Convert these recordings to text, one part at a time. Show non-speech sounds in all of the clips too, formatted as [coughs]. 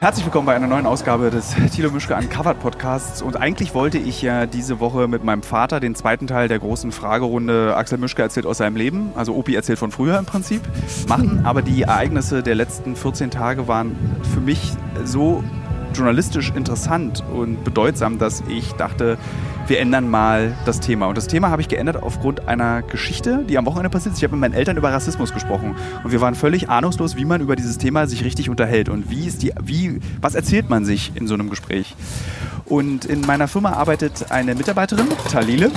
Herzlich willkommen bei einer neuen Ausgabe des Thilo Mischke Uncovered Podcasts. Und eigentlich wollte ich ja diese Woche mit meinem Vater den zweiten Teil der großen Fragerunde Axel Mischke erzählt aus seinem Leben, also Opi erzählt von früher im Prinzip, machen. Aber die Ereignisse der letzten 14 Tage waren für mich so journalistisch interessant und bedeutsam, dass ich dachte, wir ändern mal das Thema. Und das Thema habe ich geändert aufgrund einer Geschichte, die am Wochenende passiert ist. Ich habe mit meinen Eltern über Rassismus gesprochen und wir waren völlig ahnungslos, wie man über dieses Thema sich richtig unterhält und wie ist die, wie, was erzählt man sich in so einem Gespräch. Und in meiner Firma arbeitet eine Mitarbeiterin, Talile.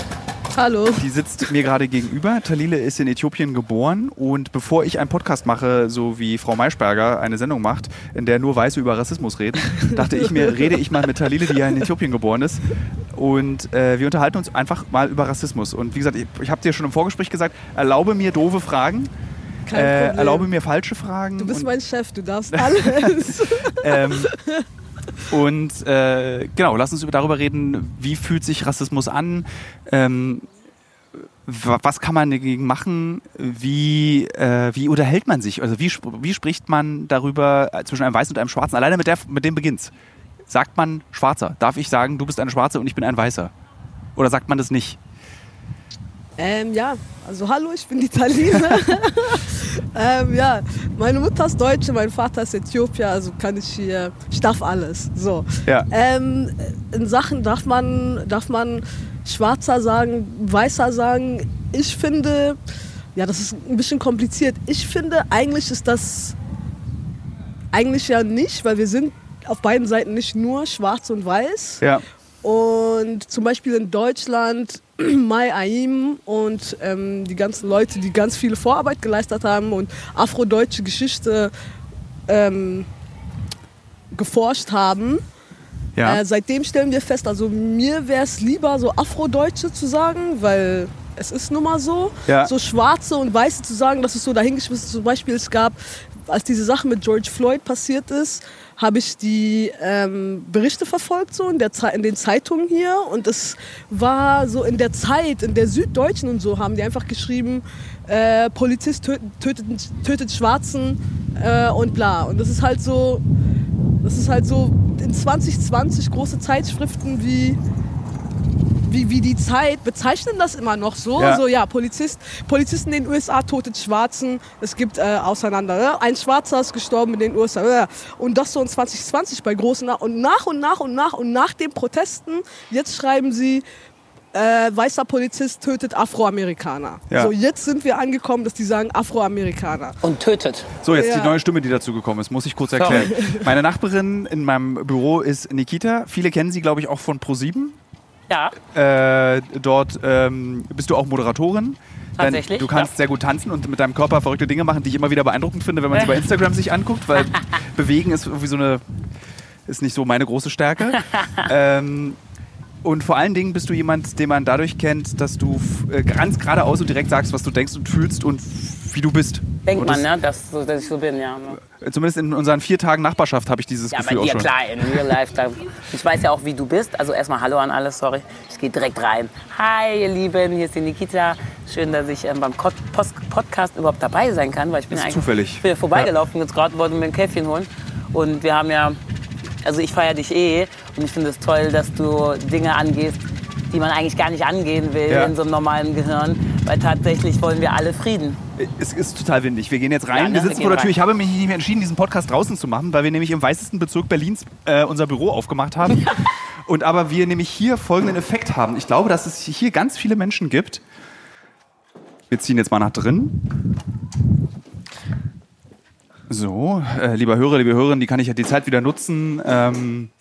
Hallo. Die sitzt mir gerade gegenüber. Talile ist in Äthiopien geboren und bevor ich einen Podcast mache, so wie Frau Maischberger eine Sendung macht, in der nur Weiße über Rassismus reden, [laughs] dachte ich mir, rede ich mal mit Talile, die ja in Äthiopien geboren ist. Und äh, wir unterhalten uns einfach mal über Rassismus. Und wie gesagt, ich, ich habe dir schon im Vorgespräch gesagt, erlaube mir doofe Fragen. Äh, erlaube mir falsche Fragen. Du bist mein Chef, du darfst alles. [laughs] ähm, und äh, genau, lass uns über- darüber reden, wie fühlt sich Rassismus an, ähm, wa- was kann man dagegen machen, wie, äh, wie unterhält man sich, also wie, wie spricht man darüber äh, zwischen einem Weißen und einem Schwarzen, alleine mit, der, mit dem beginnt's. Sagt man Schwarzer? Darf ich sagen, du bist eine Schwarze und ich bin ein Weißer? Oder sagt man das nicht? Ähm, ja, also hallo, ich bin die Talina. [laughs] ähm, ja, meine Mutter ist Deutsche, mein Vater ist Äthiopier, also kann ich hier, ich darf alles. So. Ja. Ähm, in Sachen darf man, darf man Schwarzer sagen, Weißer sagen. Ich finde, ja, das ist ein bisschen kompliziert. Ich finde, eigentlich ist das eigentlich ja nicht, weil wir sind auf beiden Seiten nicht nur schwarz und weiß. Ja. Und zum Beispiel in Deutschland, [clears throat] Mai Aim und ähm, die ganzen Leute, die ganz viele Vorarbeit geleistet haben und afrodeutsche Geschichte ähm, geforscht haben. Ja. Äh, seitdem stellen wir fest, also mir wäre es lieber, so Afrodeutsche zu sagen, weil es ist nun mal so. Ja. So Schwarze und Weiße zu sagen, das ist so dahingeschmissen. Zum Beispiel, es gab, als diese Sache mit George Floyd passiert ist, habe ich die ähm, Berichte verfolgt so in, der Ze in den Zeitungen hier und es war so in der Zeit, in der Süddeutschen und so haben die einfach geschrieben, äh, Polizist tötet, tötet, tötet Schwarzen äh, und bla. Und das ist halt so, das ist halt so in 2020 große Zeitschriften wie wie, wie die Zeit bezeichnen das immer noch so. Ja. So, ja, Polizist, Polizisten in den USA totet Schwarzen. Es gibt äh, auseinander. Ne? Ein Schwarzer ist gestorben in den USA. Und das so in 2020 bei großen. Na und nach und nach und nach und nach den Protesten, jetzt schreiben sie, äh, weißer Polizist tötet Afroamerikaner. Ja. So, jetzt sind wir angekommen, dass die sagen Afroamerikaner. Und tötet. So, jetzt Ja. die neue Stimme, die dazu gekommen ist, muss ich kurz erklären. Meine Nachbarin in meinem Büro ist Nikita. Viele kennen sie, glaube ich, auch von Pro7. Ja, Äh, dort ähm, bist du auch Moderatorin. Tatsächlich, Du kannst ja. sehr gut tanzen und mit deinem Körper verrückte Dinge machen, die ich immer wieder beeindruckend finde, wenn man sie bei [laughs] Instagram sich anguckt, weil [laughs] Bewegen ist irgendwie so eine, ist nicht so meine große Stärke. [laughs] ähm, und vor allen Dingen bist du jemand, den man dadurch kennt, dass du äh, ganz geradeaus und direkt sagst, was du denkst und fühlst und wie du bist. denkt und man, das, ne, dass, dass ich so bin, ja. ne. Zumindest in unseren vier Tagen Nachbarschaft habe ich dieses Ja, bei Gefühl auch dir, schon. klar, in Real Life. Da, ich weiß ja auch, wie du bist. Also erstmal Hallo an alle, sorry. Ich gehe direkt rein. Hi, ihr Lieben, hier ist die Nikita. Schön, dass ich ähm, beim Podcast überhaupt dabei sein kann, weil ich bin Ist ja eigentlich zufällig. Ich bin ja vorbeigelaufen jetzt gerade, wollte mir ein Käffchen holen. Und wir haben ja, also ich feiere dich eh und ich finde es toll, dass du Dinge angehst, die man eigentlich gar nicht angehen will Ja. in so einem normalen Gehirn, weil tatsächlich wollen wir alle Frieden. Es ist total windig. Wir gehen jetzt rein. Ja, ne? Wir Wir sitzen gehen vor der Tür. rein. Ich habe mich nicht mehr entschieden, diesen Podcast draußen zu machen, weil wir nämlich im weißesten Bezirk Berlins äh, unser Büro aufgemacht haben. [laughs] Und aber wir nämlich hier folgenden Effekt haben. Ich glaube, dass es hier ganz viele Menschen gibt. Wir ziehen jetzt mal nach drin. So, äh, lieber Hörer, liebe Hörerinnen, die kann ich ja die Zeit wieder nutzen. Ähm,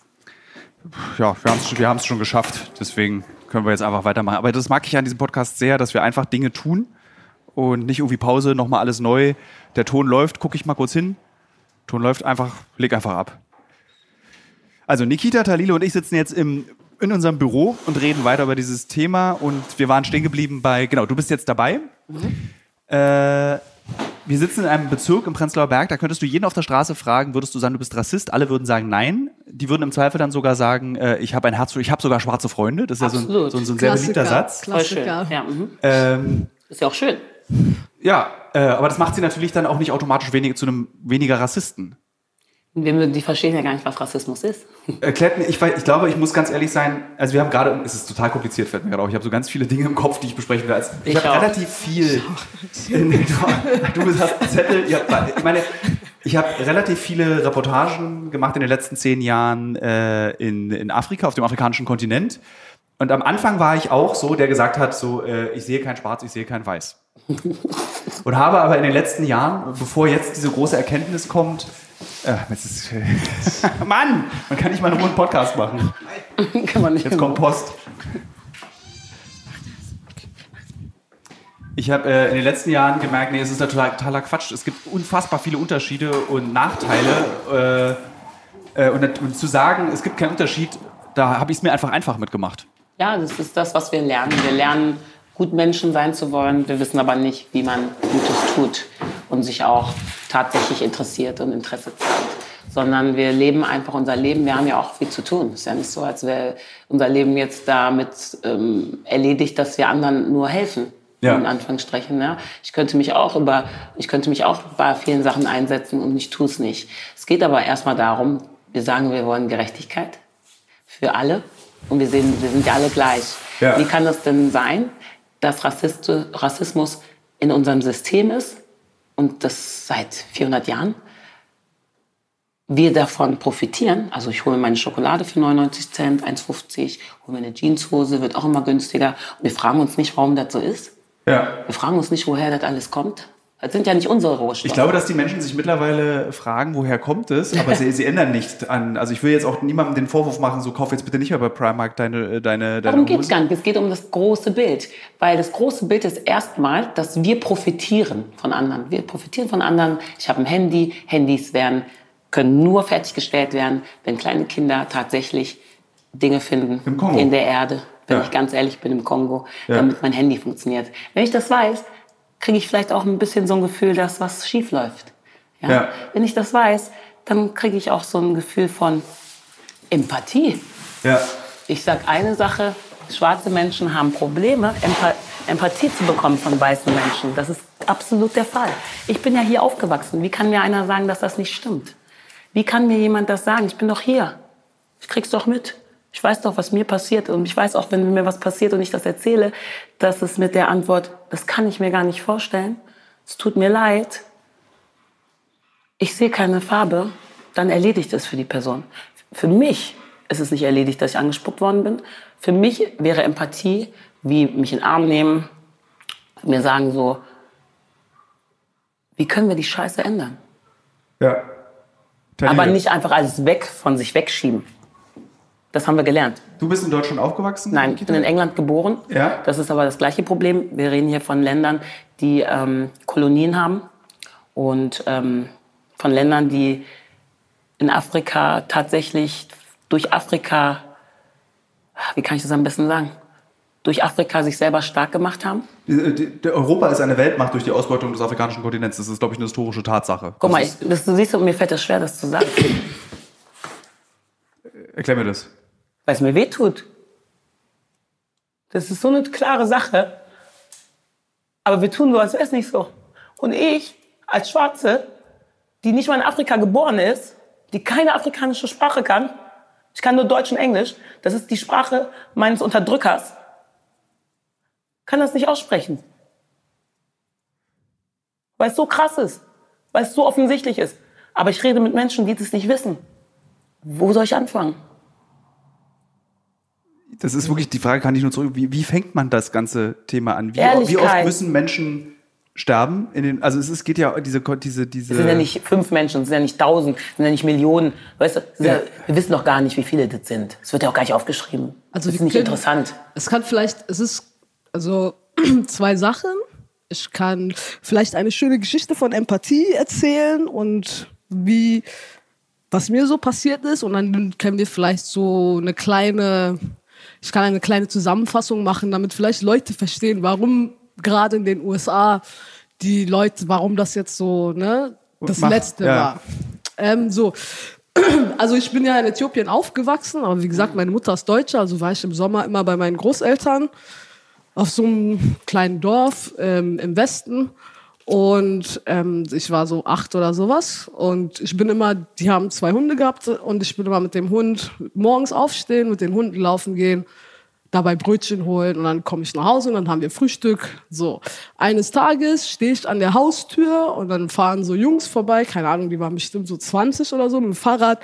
ja, wir haben es wir schon geschafft. Deswegen können wir jetzt einfach weitermachen. Aber das mag ich an diesem Podcast sehr, dass wir einfach Dinge tun und nicht irgendwie Pause, nochmal alles neu. Der Ton läuft, gucke ich mal kurz hin. Ton läuft einfach, leg einfach ab. Also Nikita, Talile und ich sitzen jetzt im, in unserem Büro und reden weiter über dieses Thema und wir waren stehen geblieben bei, genau, du bist jetzt dabei. Äh, wir sitzen in einem Bezirk im Prenzlauer Berg, da könntest du jeden auf der Straße fragen, würdest du sagen, du bist Rassist? Alle würden sagen, nein. Die würden im Zweifel dann sogar sagen, äh, ich habe ein Herz, für- ich habe sogar schwarze Freunde. Das ist ja so ein, Absolut. so ein, so ein sehr beliebter Satz. Klassiker. Ja, mhm. Ähm, Ist ja auch schön. Ja, äh, aber das macht sie natürlich dann auch nicht automatisch wenig, zu einem weniger Rassisten. Die verstehen ja gar nicht, was Rassismus ist. [laughs] Erklärt mir, ich, ich glaube, ich muss ganz ehrlich sein, also wir haben gerade, es ist total kompliziert, fällt mir gerade auf, ich habe so ganz viele Dinge im Kopf, die ich besprechen will. Also ich, ich habe relativ viel, in, du, du hast Zettel, habt, ich meine, ich habe relativ viele Reportagen gemacht in den letzten zehn Jahren äh, in, in Afrika, auf dem afrikanischen Kontinent. Und am Anfang war ich auch so, der gesagt hat, so, äh, ich sehe kein Schwarz, ich sehe kein Weiß. [laughs] Und habe aber in den letzten Jahren, bevor jetzt diese große Erkenntnis kommt, äh, jetzt ist, [laughs] Mann, man kann nicht mal einen runden Podcast machen. [laughs] kann man nicht. Jetzt kommt Post. Ich habe äh, in den letzten Jahren gemerkt, nee, es ist total, totaler Quatsch. Es gibt unfassbar viele Unterschiede und Nachteile. Äh, äh, und, und, zu sagen, es gibt keinen Unterschied, da habe ich es mir einfach einfach mitgemacht. Ja, das ist das, was wir lernen. Wir lernen, gut Menschen sein zu wollen. Wir wissen aber nicht, wie man Gutes tut und sich auch tatsächlich interessiert und Interesse zeigt. Sondern wir leben einfach unser Leben. Wir haben ja auch viel zu tun. Es ist ja nicht so, als wäre unser Leben jetzt damit ähm, erledigt, dass wir anderen nur helfen. Ja. In Anführungsstrichen. Ja. Ich könnte mich auch über, ich könnte mich auch bei vielen Sachen einsetzen und ich tue es nicht. Es geht aber erstmal darum, wir sagen, wir wollen Gerechtigkeit für alle und wir, sehen, wir sind ja alle gleich. Ja. Wie kann das denn sein, dass Rassist, Rassismus in unserem System ist und das seit 400 Jahren? Wir davon profitieren. Also ich hole mir meine Schokolade für 99 Cent, 1,50, hole mir eine Jeanshose, wird auch immer günstiger. Und wir fragen uns nicht, warum das so ist. Ja. Wir fragen uns nicht, woher das alles kommt. Das sind ja nicht unsere Rohstoffe. Ich glaube, dass die Menschen sich mittlerweile fragen, woher kommt es, aber sie, sie ändern nicht an. Also ich will jetzt auch niemandem den Vorwurf machen, so kauf jetzt bitte nicht mehr bei Primark deine deine. deine Darum geht es gar nicht. Es geht um das große Bild, weil das große Bild ist erstmal, dass wir profitieren von anderen. Wir profitieren von anderen. Ich habe ein Handy. Handys werden können nur fertiggestellt werden, wenn kleine Kinder tatsächlich Dinge finden in der Erde wenn ja. ich ganz ehrlich bin, im Kongo, ja. damit mein Handy funktioniert. Wenn ich das weiß, kriege ich vielleicht auch ein bisschen so ein Gefühl, dass was schief läuft. Ja? ja. Wenn ich das weiß, dann kriege ich auch so ein Gefühl von Empathie. Ja. Ich sage eine Sache, schwarze Menschen haben Probleme, Empa Empathie zu bekommen von weißen Menschen. Das ist absolut der Fall. Ich bin ja hier aufgewachsen. Wie kann mir einer sagen, dass das nicht stimmt? Wie kann mir jemand das sagen? Ich bin doch hier. Ich krieg's doch mit. Ich weiß doch, was mir passiert. Und ich weiß auch, wenn mir was passiert und ich das erzähle, dass es mit der Antwort, das kann ich mir gar nicht vorstellen, es tut mir leid, ich sehe keine Farbe, dann erledigt es für die Person. Für mich ist es nicht erledigt, dass ich angespuckt worden bin. Für mich wäre Empathie, wie mich in den Arm nehmen, mir sagen so, wie können wir die Scheiße ändern? Ja. Aber nicht einfach alles weg von sich wegschieben. Das haben wir gelernt. Du bist in Deutschland aufgewachsen? Nein, ich bin in England geboren. Ja. Das ist aber das gleiche Problem. Wir reden hier von Ländern, die ähm, Kolonien haben und ähm, von Ländern, die in Afrika tatsächlich durch Afrika, wie kann ich das am besten sagen, durch Afrika sich selber stark gemacht haben. Europa ist eine Weltmacht durch die Ausbeutung des afrikanischen Kontinents. Das ist, glaube ich, eine historische Tatsache. Guck mal, das, du siehst, mir fällt das schwer, das zu sagen. Erklär mir das weil es mir weh tut. Das ist so eine klare Sache. Aber wir tun so, als wäre es nicht so. Und ich, als Schwarze, die nicht mal in Afrika geboren ist, die keine afrikanische Sprache kann, ich kann nur Deutsch und Englisch, das ist die Sprache meines Unterdrückers, kann das nicht aussprechen. Weil es so krass ist, weil es so offensichtlich ist. Aber ich rede mit Menschen, die das nicht wissen. Wo soll ich anfangen? Das ist wirklich die Frage, kann ich nur zurück. Wie, wie fängt man das ganze Thema an? Wie, wie oft müssen Menschen sterben? In den, also es ist, geht ja diese, diese, diese. Es sind ja nicht fünf Menschen, es sind ja nicht tausend, es sind ja nicht Millionen. Weißt du, ja. Ja, wir wissen doch gar nicht, wie viele das sind. Es wird ja auch gar nicht aufgeschrieben. Also das ist nicht können, interessant. Es kann vielleicht, es ist also [clears throat] zwei Sachen. Ich kann vielleicht eine schöne Geschichte von Empathie erzählen und wie was mir so passiert ist und dann können wir vielleicht so eine kleine ich kann eine kleine Zusammenfassung machen, damit vielleicht Leute verstehen, warum gerade in den USA die Leute, warum das jetzt so ne, das Mach, Letzte ja. war. Ähm, so, [clears throat] also ich bin ja in Äthiopien aufgewachsen, aber wie gesagt, meine Mutter ist Deutsche, also war ich im Sommer immer bei meinen Großeltern auf so einem kleinen Dorf ähm, im Westen. Und ähm, ich war so acht oder sowas. Und ich bin immer, die haben zwei Hunde gehabt und ich bin immer mit dem Hund morgens aufstehen, mit den Hunden laufen gehen, dabei Brötchen holen und dann komme ich nach Hause und dann haben wir Frühstück. So. Eines Tages stehe ich an der Haustür und dann fahren so Jungs vorbei, keine Ahnung, die waren bestimmt so 20 oder so mit dem Fahrrad.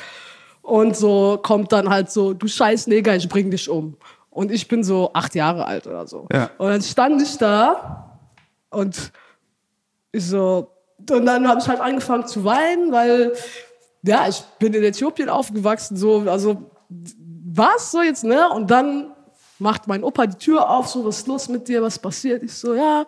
Und so kommt dann halt so, du scheiß Neger, ich bring dich um. Und ich bin so acht Jahre alt oder so. Ja. Und dann stand ich da und ich so, und dann habe ich halt angefangen zu weinen, weil, ja, ich bin in Äthiopien aufgewachsen, so, also, was so jetzt, ne? Und dann macht mein Opa die Tür auf, so, was ist los mit dir, was passiert? Ich so, ja,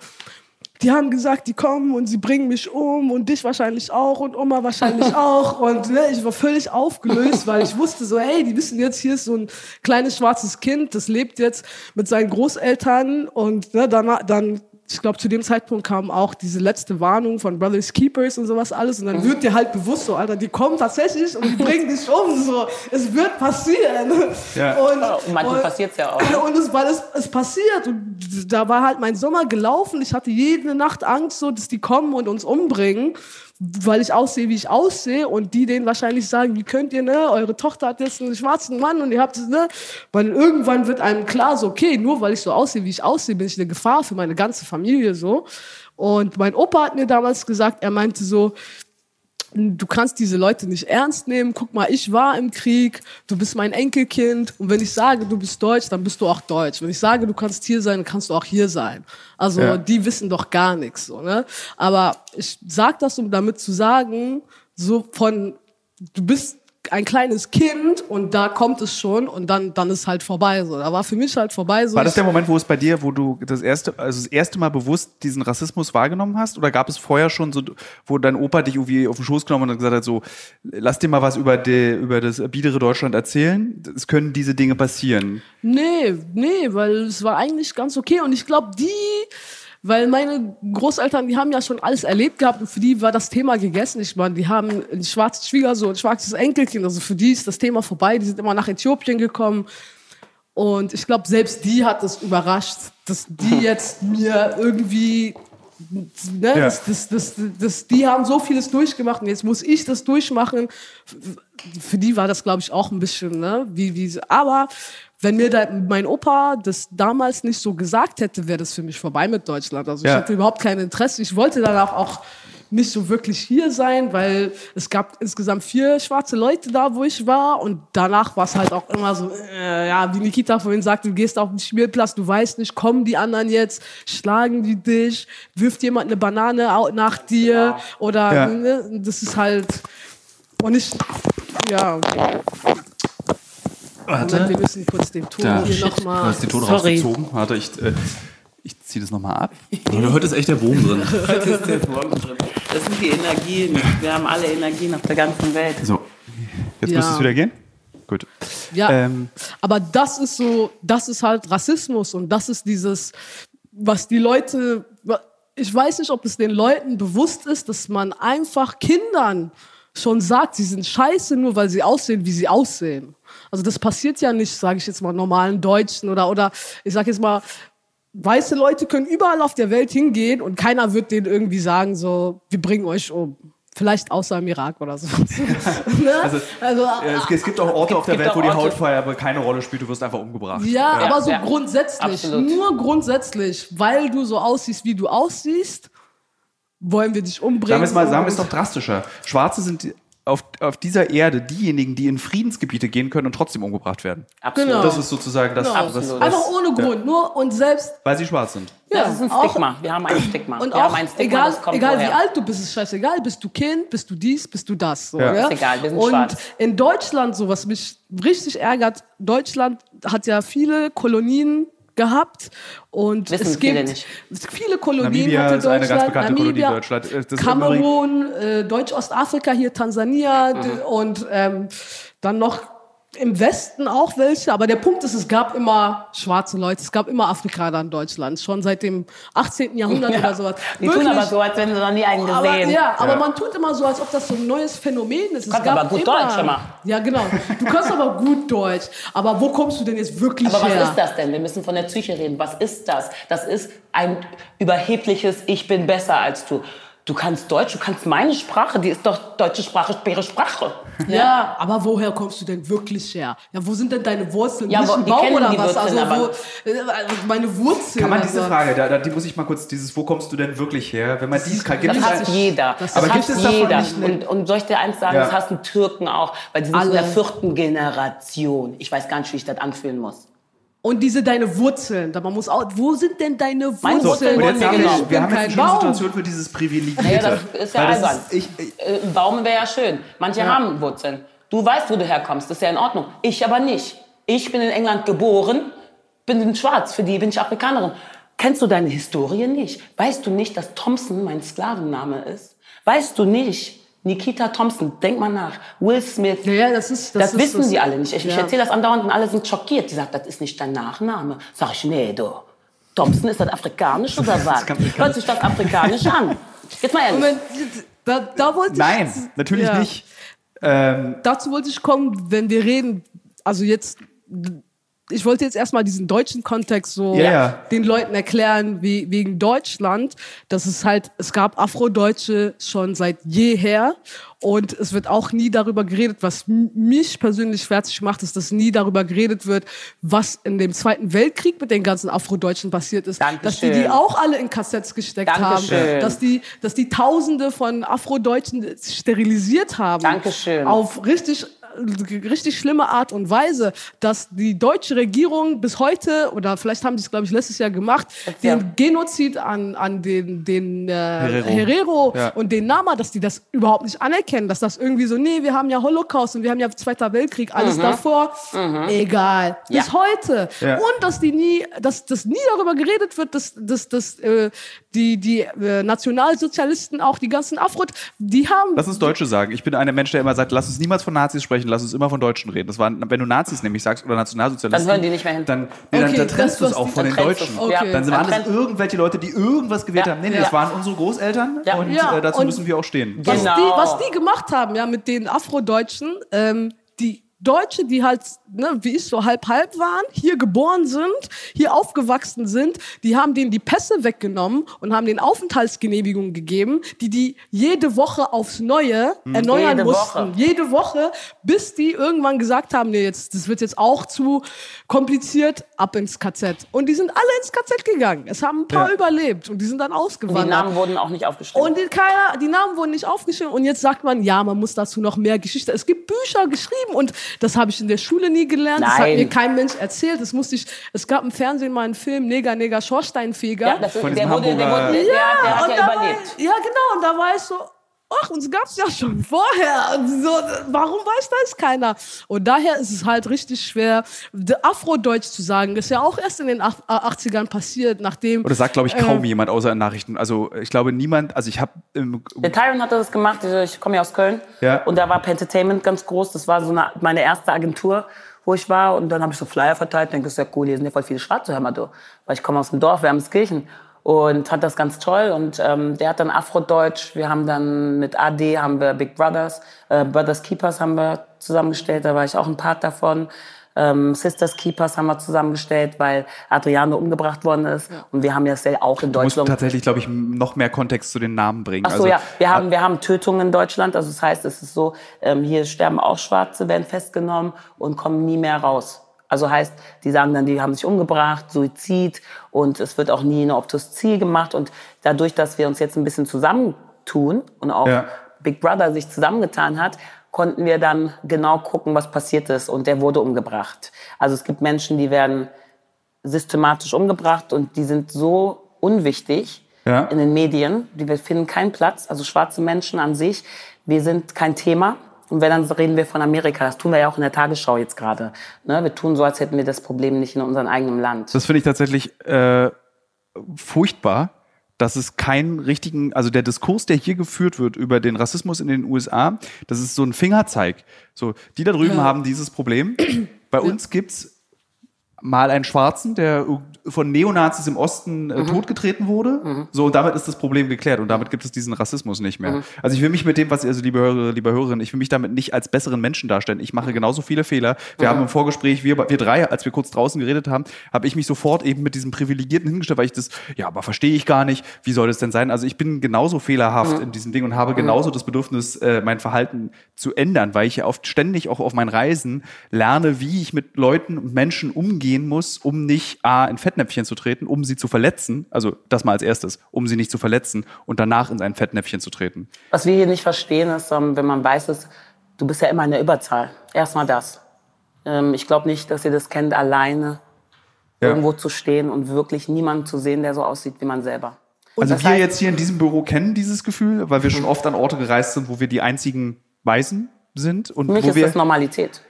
die haben gesagt, die kommen und sie bringen mich um und dich wahrscheinlich auch und Oma wahrscheinlich [laughs] auch. Und ne, ich war völlig aufgelöst, weil ich wusste so, hey, die wissen jetzt, hier ist so ein kleines schwarzes Kind, das lebt jetzt mit seinen Großeltern und ne, dann, dann ich glaube, zu dem Zeitpunkt kam auch diese letzte Warnung von Brothers Keepers und sowas alles. Und dann wird dir halt bewusst so, Alter, die kommen tatsächlich und die [laughs] bringen dich um. So, es wird passieren. Ja. Und, Und manchmal passiert's ja auch. [laughs] Und es, weil es, es passiert. Und da war halt mein Sommer gelaufen. Ich hatte jede Nacht Angst, so, dass die kommen und uns umbringen weil ich aussehe, wie ich aussehe und die denen wahrscheinlich sagen, wie könnt ihr, ne, eure Tochter hat jetzt einen schwarzen Mann und ihr habt, ne, weil irgendwann wird einem klar, so, okay, nur weil ich so aussehe, wie ich aussehe, bin ich eine Gefahr für meine ganze Familie, so. Und mein Opa hat mir damals gesagt, er meinte so, du kannst diese Leute nicht ernst nehmen. Guck mal, ich war im Krieg, du bist mein Enkelkind und wenn ich sage, du bist deutsch, dann bist du auch deutsch. Wenn ich sage, du kannst hier sein, dann kannst du auch hier sein. Also Ja. die wissen doch gar nichts, so, ne? Aber ich sag das, um damit zu sagen, so von, du bist ein kleines Kind und da kommt es schon und dann, dann ist halt vorbei, so. Da war für mich halt vorbei, so. War das der Moment, wo es bei dir, wo du das erste, also das erste Mal bewusst diesen Rassismus wahrgenommen hast? Oder gab es vorher schon so, wo dein Opa dich irgendwie auf den Schoß genommen hat und gesagt hat, so, lass dir mal was über, die, über das biedere Deutschland erzählen? Es können diese Dinge passieren. Nee, nee, weil es war eigentlich ganz okay. Und ich glaube, die, weil meine Großeltern, die haben ja schon alles erlebt gehabt und für die war das Thema gegessen. Ich meine, die haben ein schwarzes Schwiegersohn, ein schwarzes Enkelkind. Also für die ist das Thema vorbei. Die sind immer nach Äthiopien gekommen. Und ich glaube, selbst die hat es überrascht, dass die [laughs] jetzt mir irgendwie, ne, Ja. das, das, das, das, die haben so vieles durchgemacht und jetzt muss ich das durchmachen. Für die war das, glaube ich, auch ein bisschen, ne, wie, wie, aber wenn mir da mein Opa das damals nicht so gesagt hätte, wäre das für mich vorbei mit Deutschland. Also Ja. ich hatte überhaupt kein Interesse. Ich wollte danach auch nicht so wirklich hier sein, weil es gab insgesamt vier schwarze Leute da, wo ich war. Und danach war es halt auch immer so, äh, ja, wie Nikita vorhin sagte, du gehst auf den Spielplatz, du weißt nicht, kommen die anderen jetzt, schlagen die dich, wirft jemand eine Banane nach dir oder Ja. ne, das ist halt und ich ja. Moment, wir müssen kurz den Ton Da. hier Du nochmal. hast den Ton Sorry. rausgezogen. Warte, ich, äh, ich ziehe das nochmal ab. Heute ist echt der Boom drin. [laughs] Das ist jetzt morgen drin. Das sind die Energien. Wir haben alle Energien auf der ganzen Welt. So, jetzt Ja. müsste es wieder gehen. Gut. Ja, Ähm, aber das ist so, das ist halt Rassismus und das ist dieses, was die Leute, ich weiß nicht, ob es den Leuten bewusst ist, dass man einfach Kindern schon sagt, sie sind scheiße, nur weil sie aussehen, wie sie aussehen. Also das passiert ja nicht, sage ich jetzt mal, normalen Deutschen oder, oder ich sage jetzt mal, weiße Leute können überall auf der Welt hingehen und keiner wird denen irgendwie sagen, so, wir bringen euch um. Vielleicht außer im Irak oder so. [laughs] [laughs] ne? Also, also, äh, es, es gibt auch Orte auf der Welt, wo die Hautfarbe aber keine Rolle spielt. Du wirst einfach umgebracht. Ja, Ja, aber so ja. grundsätzlich, Absolut. nur grundsätzlich, weil du so aussiehst, wie du aussiehst, wollen wir dich umbringen. Sagen wir es mal, sagen wir es doch drastischer. Schwarze sind die- auf, auf dieser Erde diejenigen, die in Friedensgebiete gehen können und trotzdem umgebracht werden. Absolut. Genau. Das ist sozusagen das, Genau. was, was Einfach ohne Grund, nur und selbst. weil sie schwarz sind. Ja, das ist ein auch- Stigma. Wir haben ein Stigma. Und wir haben auch, ein Stigma, egal, das kommt egal wie alt du bist, ist scheißegal. Bist du Kind, bist du dies, bist du das. So, Ja. ja? Ist egal, wir sind Und schwarz. in Deutschland, so was mich richtig ärgert, Deutschland hat ja viele Kolonien gehabt und Wissen es viele gibt nicht. viele Kolonien Namibia hatte ist eine Deutschland, ganz bekannte Kolonie Namibia, Deutschland. Äh, das Kamerun, äh, Deutsch-Ostafrika, hier Tansania Mhm. und ähm, dann noch im Westen auch welche, aber der Punkt ist, es gab immer schwarze Leute, es gab immer Afrikaner in Deutschland, schon seit dem 18. Jahrhundert [laughs] oder sowas. Die tun aber so, als wenn sie noch nie einen gesehen. Aber, ja, aber man tut immer so, als ob das so ein neues Phänomen ist. Es Kannst aber gut immer, Deutsch, mal. Ja, genau. Du kannst aber gut Deutsch. Aber wo kommst du denn jetzt wirklich Aber was her? ist das denn? Wir müssen von der Psyche reden. Was ist das? Das ist ein überhebliches Ich bin besser als du. Du kannst Deutsch, du kannst meine Sprache, die ist doch deutsche Sprache, ihre Sprache. Ja, aber woher kommst du denn wirklich her? Ja, wo sind denn deine Wurzeln? Ja, Nicht wo- Baum oder die was? Wurzeln, also, aber- wo, also meine Wurzeln. Kann man diese also, Frage, da, da, die muss ich mal kurz, dieses, wo kommst du denn wirklich her? Wenn man dies kann, gibt Das es hat ein- jeder. das Aber hat gibt es davon jeder. nicht Und, und soll ich dir eins sagen, Ja. das hassen Türken auch, weil die sind Alle. in der vierten Generation. Ich weiß gar nicht, wie ich das anfühlen muss. Und diese deine Wurzeln. Da man muss auch, wo sind denn deine Wurzeln? Wurzeln Und jetzt haben genommen. wir, wir haben jetzt kein eine schöne Baum. Situation für dieses Privilegierte. Naja, das ist ja albern. ist- ich, ich, Äh, Ein Baum wäre ja schön. Manche haben Wurzeln. Du weißt, wo du herkommst, das ist ja in Ordnung. Ich aber nicht. Ich bin in England geboren, bin schwarz, für die bin ich Afrikanerin. Kennst du deine Historie nicht? Weißt du nicht, dass Thompson mein Sklavenname ist? Weißt du nicht? Nikita Thompson, denk mal nach. Will Smith. Ja, ja, das ist- das Das, ist wissen das- die alle nicht. Ich, ich ja. erzähle das andauernd und alle sind schockiert. Die sagen, das ist nicht dein Nachname. Sag ich, nee, du. Thompson, ist das afrikanisch oder was? Hört sich das afrikanisch an? Jetzt mal ehrlich. Moment, da, da wollte ich, nein, natürlich Ja. nicht. Ähm, Dazu wollte ich kommen, wenn wir reden, also jetzt, ich wollte jetzt erstmal diesen deutschen Kontext so ja. den Leuten erklären, wie, wegen Deutschland, dass es halt, es gab Afrodeutsche schon seit jeher und es wird auch nie darüber geredet, was mich persönlich fertig macht, ist, dass nie darüber geredet wird, was in dem Zweiten Weltkrieg mit den ganzen Afrodeutschen passiert ist. Dankeschön. Dass die die auch alle in Kassetts gesteckt Dankeschön. haben. Dass die, dass die Tausende von Afrodeutschen sterilisiert haben. Dankeschön. Auf richtig richtig schlimme Art und Weise, dass die deutsche Regierung bis heute, oder vielleicht haben sie es, glaube ich, letztes Jahr gemacht, Ja. den Genozid an, an den, den äh, Herero. Herero, Ja. und den Nama, dass die das überhaupt nicht anerkennen, dass das irgendwie so, nee, wir haben ja Holocaust und wir haben ja Zweiter Weltkrieg, alles davor, egal, bis Ja. heute. Ja. Und dass die nie, dass, dass nie darüber geredet wird, dass, dass, dass äh, die, die äh, Nationalsozialisten, auch die ganzen Afro, die haben lass uns Deutsche sagen. Ich bin einer Mensch, der immer sagt, lass uns niemals von Nazis sprechen, lass uns immer von Deutschen reden. Das waren, wenn du Nazis nämlich sagst oder Nationalsozialisten, Dann hören die nicht mehr hin. Dann, nee, dann, Okay, dann das, trennst du es was auch die- von den Deutschen. Okay. Dann alles trennt- irgendwelche Leute, die irgendwas gewählt Ja. haben. Nee, nee, Ja. das waren unsere Großeltern Ja. und Ja, äh, dazu und- müssen wir auch stehen. was, Genau. die, was die gemacht haben, ja, mit den Afrodeutschen, ähm, die Deutsche, die halt, ne, wie ich so halb halb waren, hier geboren sind, hier aufgewachsen sind, die haben denen die Pässe weggenommen und haben denen Aufenthaltsgenehmigungen gegeben, die die jede Woche aufs Neue erneuern Jede mussten. Woche. Jede Woche, bis die irgendwann gesagt haben, nee, jetzt, das wird jetzt auch zu kompliziert, ab ins KZ. Und die sind alle ins KZ gegangen. Es haben ein paar Ja. überlebt und die sind dann Die ausgewandert. Namen wurden auch nicht aufgeschrieben. Und die, keiner, die Namen wurden nicht aufgeschrieben und jetzt sagt man, ja, man muss dazu noch mehr Geschichte. Es gibt Bücher geschrieben und das habe ich in der Schule nie gelernt. Das hat Nein. mir kein Mensch erzählt. Das musste ich. Es gab im Fernsehen mal einen Film Neger Neger Schornsteinfeger. ja, das, Von der, wurde, der, wurde, der, der hat und ja da war, überlebt. ja, genau. Und da war ich so. Ach, uns gab's ja schon vorher. Und so, warum weiß das keiner? Und daher ist es halt richtig schwer, de- Afrodeutsch zu sagen. Das ist ja auch erst in den ach- 80ern passiert, nachdem. Und das sagt, glaube ich, kaum äh, jemand außer in Nachrichten. Also ich glaube niemand, also ich habe im Der Tyron hat das gemacht. Ich komme ja aus Köln. Ja. Und da war Pentertainment ganz groß. Das war so eine, meine erste Agentur, wo ich war. Und dann habe ich so Flyer verteilt. Denke, das ist ja cool, hier sind ja voll viele Schwarze, hör mal du. Weil ich komme aus dem Dorf, Wermskirchen. Und hat das ganz toll. Und ähm, der hat dann Afrodeutsch. Wir haben dann mit AD haben wir Big Brothers, äh, Brothers Keepers haben wir zusammengestellt. Da war ich auch ein Part davon. Ähm, Sisters Keepers haben wir zusammengestellt, weil Adriane umgebracht worden ist. Und wir haben ja das auch in muss Deutschland. tatsächlich, glaube ich, noch mehr Kontext zu den Namen bringen. Ach so, also, ja. Wir haben, wir haben Tötungen in Deutschland. Also das heißt, es ist so, ähm, hier sterben auch Schwarze, werden festgenommen und kommen nie mehr raus. Also heißt, die sagen dann, die haben sich umgebracht, Suizid und es wird auch nie eine Obduktie gemacht. Und dadurch, dass wir uns jetzt ein bisschen zusammentun und auch Ja. Big Brother sich zusammengetan hat, konnten wir dann genau gucken, was passiert ist. Und der wurde umgebracht. Also es gibt Menschen, die werden systematisch umgebracht und die sind so unwichtig Ja. in den Medien. Die finden keinen Platz. Also schwarze Menschen an sich, wir sind kein Thema. Und wenn, dann reden wir von Amerika. Das tun wir ja auch in der Tagesschau jetzt gerade. Ne? Wir tun so, als hätten wir das Problem nicht in unserem eigenen Land. Das finde ich tatsächlich äh, furchtbar, dass es keinen richtigen, also der Diskurs, der hier geführt wird über den Rassismus in den USA, das ist so ein Fingerzeig. So, die da drüben Ja. haben dieses Problem. Bei uns gibt's mal einen Schwarzen, der von Neonazis im Osten Mhm. äh, totgetreten wurde. So, und damit ist das Problem geklärt und damit gibt es diesen Rassismus nicht Mhm. mehr. Also ich will mich mit dem, was, also liebe Hörer, liebe Hörerinnen, ich will mich damit nicht als besseren Menschen darstellen. Ich mache genauso viele Fehler. Wir Mhm. haben im Vorgespräch, wir, wir drei, als wir kurz draußen geredet haben, habe ich mich sofort eben mit diesem Privilegierten hingestellt, weil ich das, ja, aber verstehe ich gar nicht. Wie soll das denn sein? Also ich bin genauso fehlerhaft Mhm. in diesem Ding und habe genauso das Bedürfnis, äh, mein Verhalten zu ändern, weil ich ja oft ständig auch auf meinen Reisen lerne, wie ich mit Leuten und Menschen umgehen muss, um nicht A, in Fettnäpfchen zu treten, um sie zu verletzen, also das mal als erstes, um sie nicht zu verletzen und danach in ein Fettnäpfchen zu treten. Was wir hier nicht verstehen, ist, ähm, wenn man weiß, dass du bist ja immer in der Überzahl. Erstmal das. Ähm, ich glaube nicht, dass ihr das kennt, alleine Ja. irgendwo zu stehen und wirklich niemanden zu sehen, der so aussieht wie man selber. Also das wir heißt- jetzt hier in diesem Büro kennen dieses Gefühl, weil wir schon oft an Orte gereist sind, wo wir die einzigen Weißen sind und Für mich wo ist wir, das Normalität.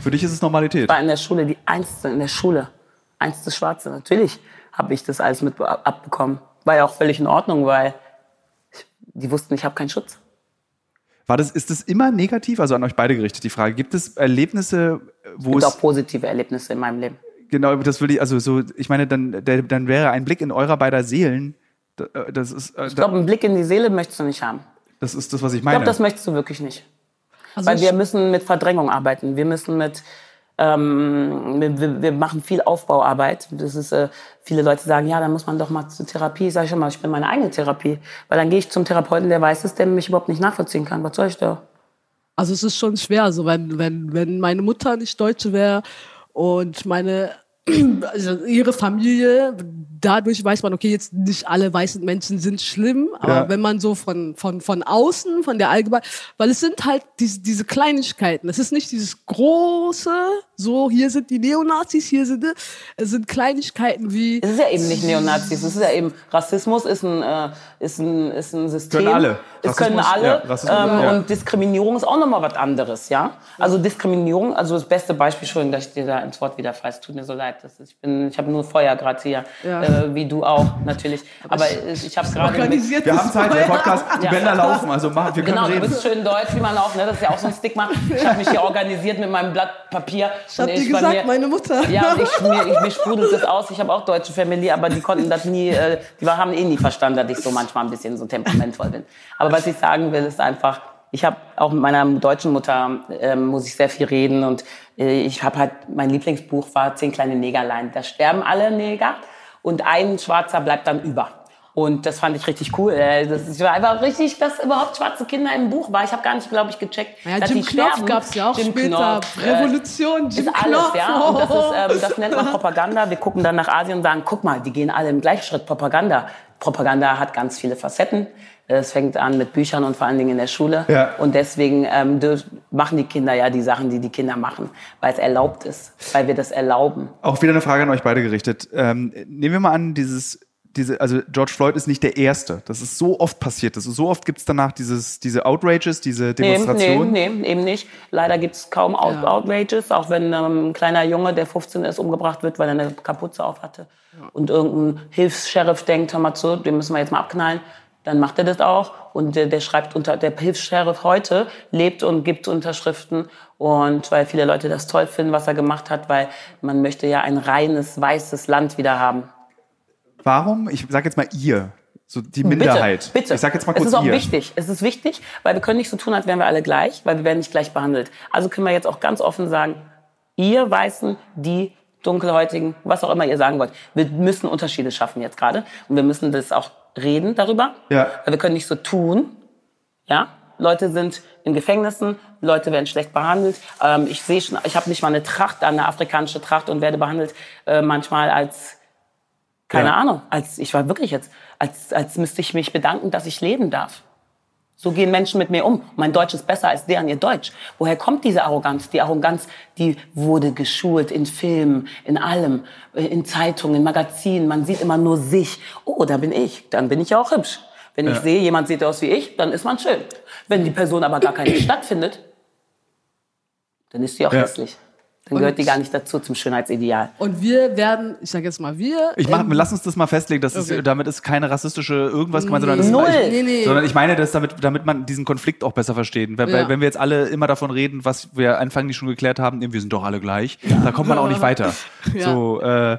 für dich ist es Normalität. Ich war in der Schule die Einzige, in der Schule, einzige Schwarze. Natürlich habe ich das alles mit abbekommen. War ja auch völlig in Ordnung, weil ich, die wussten, ich habe keinen Schutz. War das, ist das immer negativ? Also an euch beide gerichtet die Frage. Gibt es Erlebnisse, wo Es es gibt auch positive Erlebnisse in meinem Leben. Genau, das will ich, also so, ich meine, dann, der, dann wäre ein Blick in eurer beider Seelen, äh, das ist, äh, Ich glaube, einen Blick in die Seele möchtest du nicht haben. das ist das, was ich Ich meine. glaube, das möchtest du wirklich nicht. Also Weil ich- wir müssen mit Verdrängung arbeiten. Wir müssen mit, ähm, wir, wir, machen viel Aufbauarbeit. Das ist, äh, viele Leute sagen, ja, dann muss man doch mal zur Therapie. Sag ich schon mal, ich bin meine eigene Therapie. Weil dann gehe ich zum Therapeuten, der weiß es, der mich überhaupt nicht nachvollziehen kann. Was soll ich da? Also es ist schon schwer, also wenn, wenn, wenn meine Mutter nicht Deutsche wäre und meine also ihre Familie, dadurch weiß man, okay, jetzt nicht alle weißen Menschen sind schlimm, aber Ja. wenn man so von, von, von außen, von der Allgemein, weil es sind halt diese, diese Kleinigkeiten, es ist nicht dieses große, so hier sind die Neonazis, hier sind, es sind Kleinigkeiten wie, Es ist ja eben nicht Neonazis, es ist ja eben Rassismus ist ein, äh, ist ein, ist ein System. Können alle. Es können Rassismus, alle. ja, ähm, ja. Und Diskriminierung ist auch nochmal was anderes, ja. Also Diskriminierung, also das beste Beispiel, Entschuldigung, dass ich dir da ins Wort wieder falle, es tut mir so leid. Das ist, ich bin, ich habe nur Feuer gerade hier, Ja. äh, wie du auch natürlich. Aber ich, ich habe gerade. organisiert wir haben Zeit, der Podcast, die Ja. Bänder laufen, also machen, wir können Genau, du reden. bist schön deutsch, wie man auch, ne? Das ist ja auch so ein Stigma. Ich habe mich hier organisiert mit meinem Blatt Papier. Ich hab Und dir gesagt, mir- meine Mutter. Ja, ich, mir, ich, mir [laughs] sprudelt das aus. Ich habe auch deutsche Familie, aber die konnten das nie, äh, die haben eh nie verstanden, dass ich so manchmal ein bisschen so temperamentvoll bin. Aber was ich sagen will, ist einfach, ich habe auch mit meiner deutschen Mutter ähm, muss ich sehr viel reden und äh, ich habe halt mein Lieblingsbuch war Zehn kleine Negerlein. Da sterben alle Neger und ein Schwarzer bleibt dann über. Und das fand ich richtig cool. Äh, Das war einfach richtig, dass überhaupt schwarze Kinder im Buch war. Ich habe gar nicht, glaube ich, gecheckt, Ja, dass Jim die Knopf sterben. gab's ja auch Jim später. Knopf, äh, Revolution, Jim ist alles, Knopf. ja. [laughs] Und das, ist, ähm, das nennt man Propaganda. Wir gucken dann nach Asien und sagen, guck mal, die gehen alle im Gleichschritt. Propaganda. Propaganda hat ganz viele Facetten. Es fängt an mit Büchern und vor allen Dingen in der Schule. Ja. Und deswegen ähm, machen die Kinder ja die Sachen, die die Kinder machen, weil es erlaubt ist, weil wir das erlauben. Auch wieder eine Frage an euch beide gerichtet. Ähm, nehmen wir mal an, dieses, diese, also George Floyd ist nicht der Erste. Das ist so oft passiert. Das ist, so oft gibt es danach dieses, diese Outrages, diese Nee, Demonstrationen. nee, nee, eben nicht. Leider gibt es kaum Out Ja. Outrages, auch wenn ähm, ein kleiner Junge, der 15 ist, umgebracht wird, weil er eine Kapuze auf hatte. Und irgendein Hilfs-Sheriff denkt, hör mal zu, den müssen wir jetzt mal abknallen. Dann macht er das auch und der, der schreibt unter, der Hilfs-Sheriff heute lebt und gibt Unterschriften und weil viele Leute das toll finden, was er gemacht hat, weil man möchte ja ein reines, weißes Land wieder haben. Warum? Ich sage jetzt mal ihr. So die Minderheit. Bitte, bitte. Ich sage jetzt mal es kurz ist auch ihr. wichtig. Es ist wichtig, weil wir können nicht so tun, als wären wir alle gleich, weil wir werden nicht gleich behandelt. Also können wir jetzt auch ganz offen sagen, ihr Weißen, die Dunkelhäutigen, was auch immer ihr sagen wollt, wir müssen Unterschiede schaffen jetzt gerade und wir müssen das auch reden darüber. Ja. Weil wir können nicht so tun, ja. Leute sind in Gefängnissen, Leute werden schlecht behandelt. Ähm, ich sehe schon, ich habe nicht mal eine Tracht, eine afrikanische Tracht und werde behandelt äh, manchmal als keine Ja. Ahnung, als ich war wirklich jetzt, als, als müsste ich mich bedanken, dass ich leben darf. So gehen Menschen mit mir um. Mein Deutsch ist besser als deren ihr Deutsch. Woher kommt diese Arroganz? Die Arroganz, die wurde geschult in Filmen, in allem, in Zeitungen, in Magazinen. Man sieht immer nur sich. Oh, da bin ich. Dann bin ich ja auch hübsch. Wenn ich Ja. sehe, jemand sieht aus wie ich, dann ist man schön. Wenn die Person aber gar keine [clears throat] stattfindet, dann ist sie auch Ja. hässlich. Dann gehört die gar nicht dazu zum Schönheitsideal. Und wir werden, ich sage jetzt mal wir. Ich mach, lass uns das mal festlegen. Das Okay. ist, damit ist keine rassistische irgendwas gemeint, sondern, das Null. ist, Nee, nee. sondern ich meine, das damit, damit man diesen Konflikt auch besser versteht. Weil, Ja. weil, wenn wir jetzt alle immer davon reden, was wir anfangs schon geklärt haben, wir sind doch alle gleich, da kommt man auch nicht weiter. [laughs] Ja. So, äh,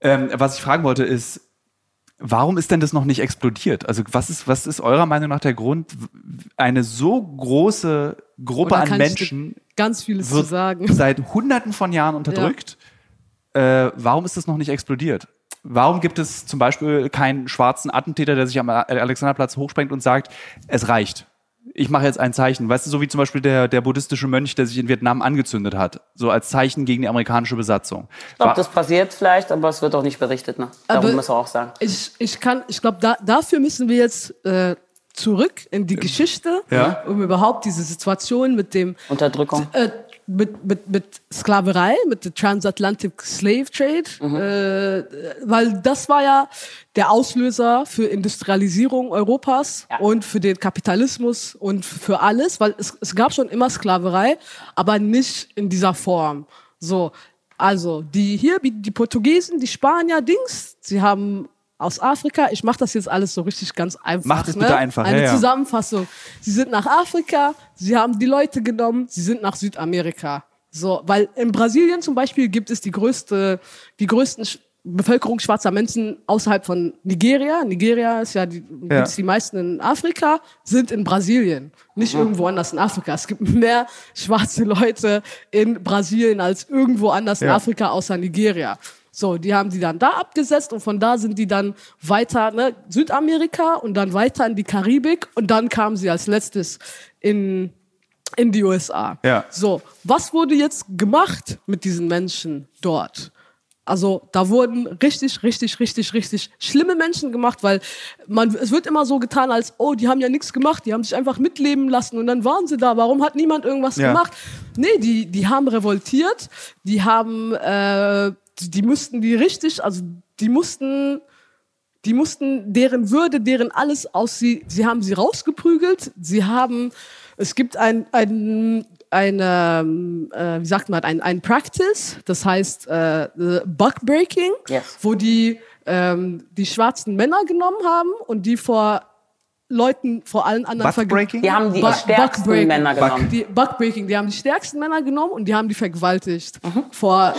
ähm, was ich fragen wollte ist, warum ist denn das noch nicht explodiert? Also was ist, was ist eurer Meinung nach der Grund, eine so große Gruppe an Menschen ganz vieles zu sagen. seit hunderten von Jahren unterdrückt. Äh, warum ist das noch nicht explodiert? Warum gibt es zum Beispiel keinen schwarzen Attentäter, der sich am Alexanderplatz hochsprengt und sagt, es reicht? Ich mache jetzt ein Zeichen. Weißt du, so wie zum Beispiel der, der buddhistische Mönch, der sich in Vietnam angezündet hat. So als Zeichen gegen die amerikanische Besatzung. Ich glaube, das passiert vielleicht, aber es wird auch nicht berichtet. Ne? Darum Aber- muss man auch sagen. Ich, ich kann, ich glaube, da, dafür müssen wir jetzt äh, zurück in die Geschichte, Ja. um überhaupt diese Situation mit dem Unterdrückung. äh, mit, mit, mit Sklaverei, mit der Transatlantic Slave Trade, äh, weil das war ja der Auslöser für Industrialisierung Europas Ja. und für den Kapitalismus und für alles, weil es, es gab schon immer Sklaverei, aber nicht in dieser Form. So, also die hier, die Portugiesen, die Spanier, Dings, sie haben aus Afrika, ich mache das jetzt alles so richtig ganz einfach. Mach das ne? bitte einfach, Eine ja, ja. Zusammenfassung. Sie sind nach Afrika, sie haben die Leute genommen, sie sind nach Südamerika. So, weil in Brasilien zum Beispiel gibt es die größte, die größten Bevölkerung schwarzer Menschen außerhalb von Nigeria. Nigeria ist ja die, Ja. gibt's die meisten in Afrika, sind in Brasilien, nicht irgendwo anders in Afrika. Es gibt mehr schwarze Leute in Brasilien als irgendwo anders in Ja. Afrika außer Nigeria. So, die haben die dann da abgesetzt und von da sind die dann weiter, ne, Südamerika und dann weiter in die Karibik und dann kamen sie als letztes in, in die USA. Ja. So, was wurde jetzt gemacht mit diesen Menschen dort? Also da wurden richtig, richtig, richtig, richtig schlimme Menschen gemacht, weil man, es wird immer so getan, als, oh, die haben ja nichts gemacht, die haben sich einfach mitleben lassen und dann waren sie da. Warum hat niemand irgendwas Ja. gemacht? Nee, die, die haben revoltiert, die haben, äh, die, die mussten die richtig, also die mussten, die mussten deren Würde, deren alles aus sie, sie haben sie rausgeprügelt, sie haben, es gibt ein, ein, eine, ähm, äh, wie sagt man, ein, ein Practice, das heißt äh, Buckbreaking, Yes. wo die ähm, die schwarzen Männer genommen haben und die vor Leuten, vor allen anderen Buttbreaking? Die haben die Bu- stärksten Buckbreaking. Männer genommen. Die Buckbreaking, die haben die stärksten Männer genommen und die haben die vergewaltigt. Vor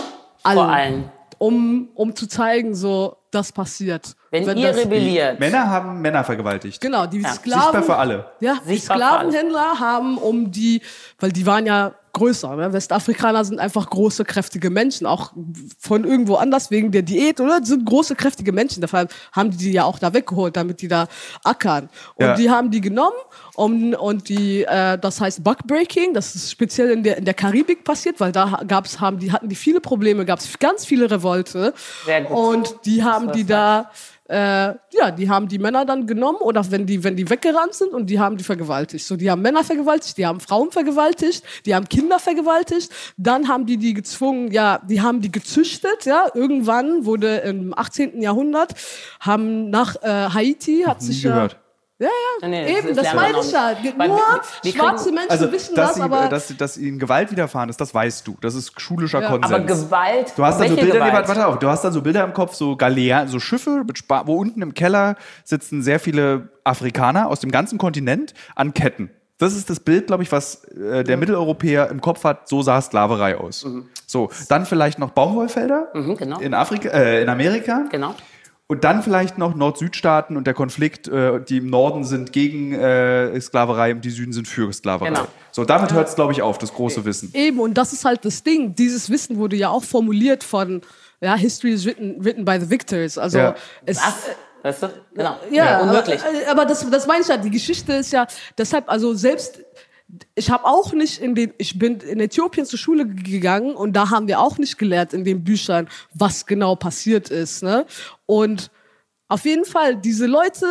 allen. Vor allen. Um, um zu zeigen, so, das passiert. Wenn, ihr das, rebelliert, Männer haben Männer vergewaltigt. Genau, die Ja, Sklaven. Sichtbar für alle. Ja, die Sichtbar alle. Sklavenhändler haben um die, weil die waren ja größer. Ne? Westafrikaner sind einfach große, kräftige Menschen, auch von irgendwo anders wegen der Diät, oder? Sind große, kräftige Menschen. Deshalb haben die die ja auch da weggeholt, damit die da ackern. Und Ja. die haben die genommen um, und die, äh, das heißt Buckbreaking, das ist speziell in der, in der Karibik passiert, weil da gab's, haben die, hatten die viele Probleme, gab es ganz viele Revolte. Sehr gut. Und die haben die da äh, ja, die haben die Männer dann genommen oder wenn die, wenn die weggerannt sind und die haben die vergewaltigt. So, die haben Männer vergewaltigt, die haben Frauen vergewaltigt, die haben Kinder vergewaltigt, dann haben die die gezwungen, ja, die haben die gezüchtet, ja, irgendwann wurde im 18. Jahrhundert, haben nach äh, Haiti, hat sich gehört. Ja, ja, ja, Nee, eben, das das meine ich ja. Weil Nur schwarze kriegen- Menschen Also, wissen dass, das, sie, aber dass, dass ihnen Gewalt widerfahren ist, das weißt du. Das ist schulischer Ja. Konsens. aber Gewalt, Du hast dann so Bilder, nee, Gewalt? warte, auf, du hast dann so Bilder im Kopf, so Galeeren, so Schiffe, wo unten im Keller sitzen sehr viele Afrikaner aus dem ganzen Kontinent an Ketten. Das ist das Bild, glaube ich, was äh, der Mitteleuropäer im Kopf hat. So sah Sklaverei aus. So, dann vielleicht noch Baumwollfelder Mhm, genau. in Afrika, äh, in Amerika. Genau. Und dann vielleicht noch Nord-Süd-Staaten und der Konflikt, äh, die im Norden sind gegen äh, Sklaverei und die Süden sind für Sklaverei. Genau. So, damit hört es, glaube ich, auf, das große Wissen. Eben, und das ist halt das Ding. Dieses Wissen wurde ja auch formuliert von, ja, History is written, written by the victors. Also, Ja. es, Was? Weißt du? Genau. ja, unmöglich. Aber, aber das, das meine ich ja. Die Geschichte ist ja, deshalb, also selbst, ich habe auch nicht in den, ich bin in Äthiopien zur Schule gegangen und da haben wir auch nicht gelehrt in den Büchern, was genau passiert ist. Ne? Und auf jeden Fall, diese Leute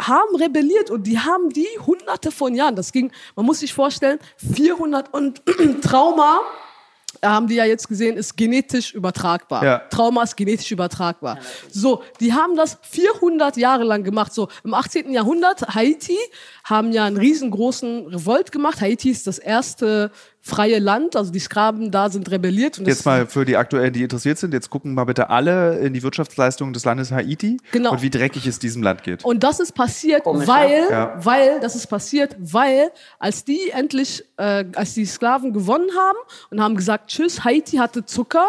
haben rebelliert und die haben die hunderte von Jahren, das ging, man muss sich vorstellen, 400 und [clears throat] Trauma, haben die ja jetzt gesehen, ist genetisch übertragbar. Ja. Trauma ist genetisch übertragbar. So, die haben das 400 Jahre lang gemacht. So, im 18. Jahrhundert, Haiti, haben ja einen riesengroßen Revolt gemacht. Haiti ist das erste freie Land, also die Sklaven da sind rebelliert. jetzt mal für die aktuellen, die interessiert sind, jetzt gucken mal bitte alle in die Wirtschaftsleistungen des Landes Haiti Genau. und wie dreckig es diesem Land geht. Und das ist passiert, Komisch, weil, Ja. weil, das ist passiert, weil, als die endlich, äh, als die Sklaven gewonnen haben und haben gesagt, tschüss, Haiti hatte Zucker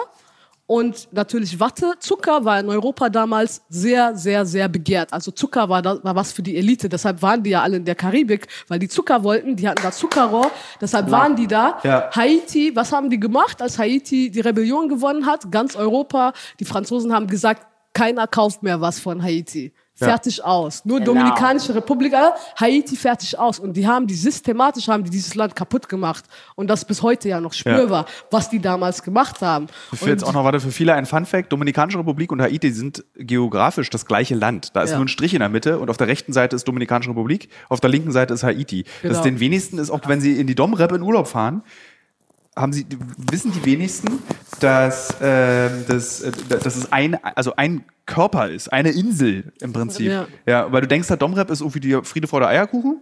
und natürlich Watte. Zucker war in Europa damals sehr, sehr, sehr begehrt. Also Zucker war, da, war was für die Elite. Deshalb waren die ja alle in der Karibik, weil die Zucker wollten. Die hatten da Zuckerrohr. Deshalb waren die da. Ja. Haiti, was haben die gemacht, als Haiti die Rebellion gewonnen hat? Ganz Europa. Die Franzosen haben gesagt, keiner kauft mehr was von Haiti. Fertig aus. Nur Genau. Dominikanische Republik, äh, Haiti fertig aus. Und die haben die systematisch haben die dieses Land kaputt gemacht. Und das bis heute ja noch spürbar, was die damals gemacht haben. Für jetzt auch noch, warte, für viele ein Fun Fact. Dominikanische Republik und Haiti sind geografisch das gleiche Land. Da ist Ja. nur ein Strich in der Mitte und auf der rechten Seite ist Dominikanische Republik, auf der linken Seite ist Haiti. Das Genau. ist den wenigsten ist, auch wenn sie in die Domrep in Urlaub fahren, haben sie, wissen die wenigsten, dass, ähm, das, äh, dass es ein, also ein Körper ist, eine Insel im Prinzip. Ja. Ja, weil du denkst, der Domrep ist irgendwie die Friede vor der Eierkuchen.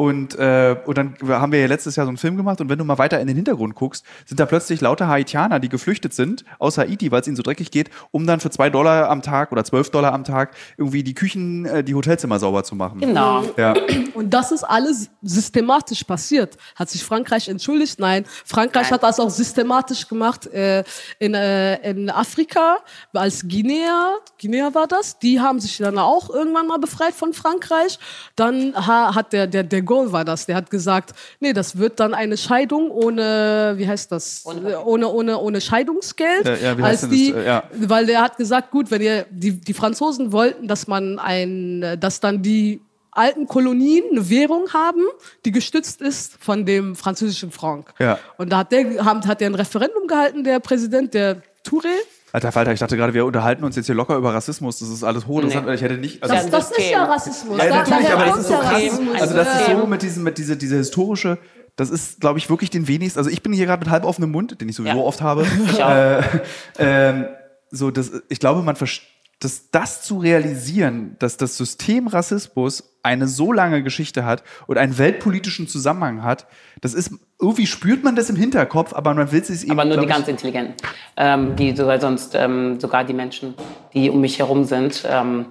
Und, äh, und dann haben wir ja letztes Jahr so einen Film gemacht und wenn du mal weiter in den Hintergrund guckst, sind da plötzlich lauter Haitianer, die geflüchtet sind aus Haiti, weil es ihnen so dreckig geht, um dann für zwei Dollar am Tag oder zwölf Dollar am Tag irgendwie die Küchen, äh, die Hotelzimmer sauber zu machen. Genau. Ja. Und das ist alles systematisch passiert. Hat sich Frankreich entschuldigt? Nein. Frankreich Nein. hat das auch systematisch gemacht äh, in, äh, in Afrika, als Guinea, Guinea war das. Die haben sich dann auch irgendwann mal befreit von Frankreich. Dann ha, hat der, der, der Gaulle war das, der hat gesagt, nee, das wird dann eine Scheidung ohne, wie heißt das? Ohne- Ohne, ohne, ohne Scheidungsgeld. Äh, ja, wie heißt als das? die, Äh, ja. weil der hat gesagt, gut, wenn ihr, die, die Franzosen wollten, dass man ein, dass dann die alten Kolonien eine Währung haben, die gestützt ist von dem französischen Franc. Ja. Und da hat der, hat der ein Referendum gehalten, der Präsident, der Touré. Alter Falter, ich dachte gerade, wir unterhalten uns jetzt hier locker über Rassismus. Das ist alles hochinteressant. Nee. Ich hätte nicht. Also Das, das ist ja Rassismus. Ja, natürlich, aber das ist so ja krass. Rassismus. Also das ist so mit diesem, mit diese, diese historische, das ist, glaube ich, wirklich den wenigsten. Also ich bin hier gerade mit halb offenem Mund, den ich sowieso Ja. oft habe. Ich auch. Äh, [laughs] ähm, so, das, ich glaube, man versteht, dass das zu realisieren, dass das System Rassismus eine so lange Geschichte hat und einen weltpolitischen Zusammenhang hat, das ist, irgendwie spürt man das im Hinterkopf, aber man will es eben. Aber nur die ganz Intelligenten. Ähm, die sogar sonst, ähm, sogar die Menschen, die um mich herum sind. Ähm,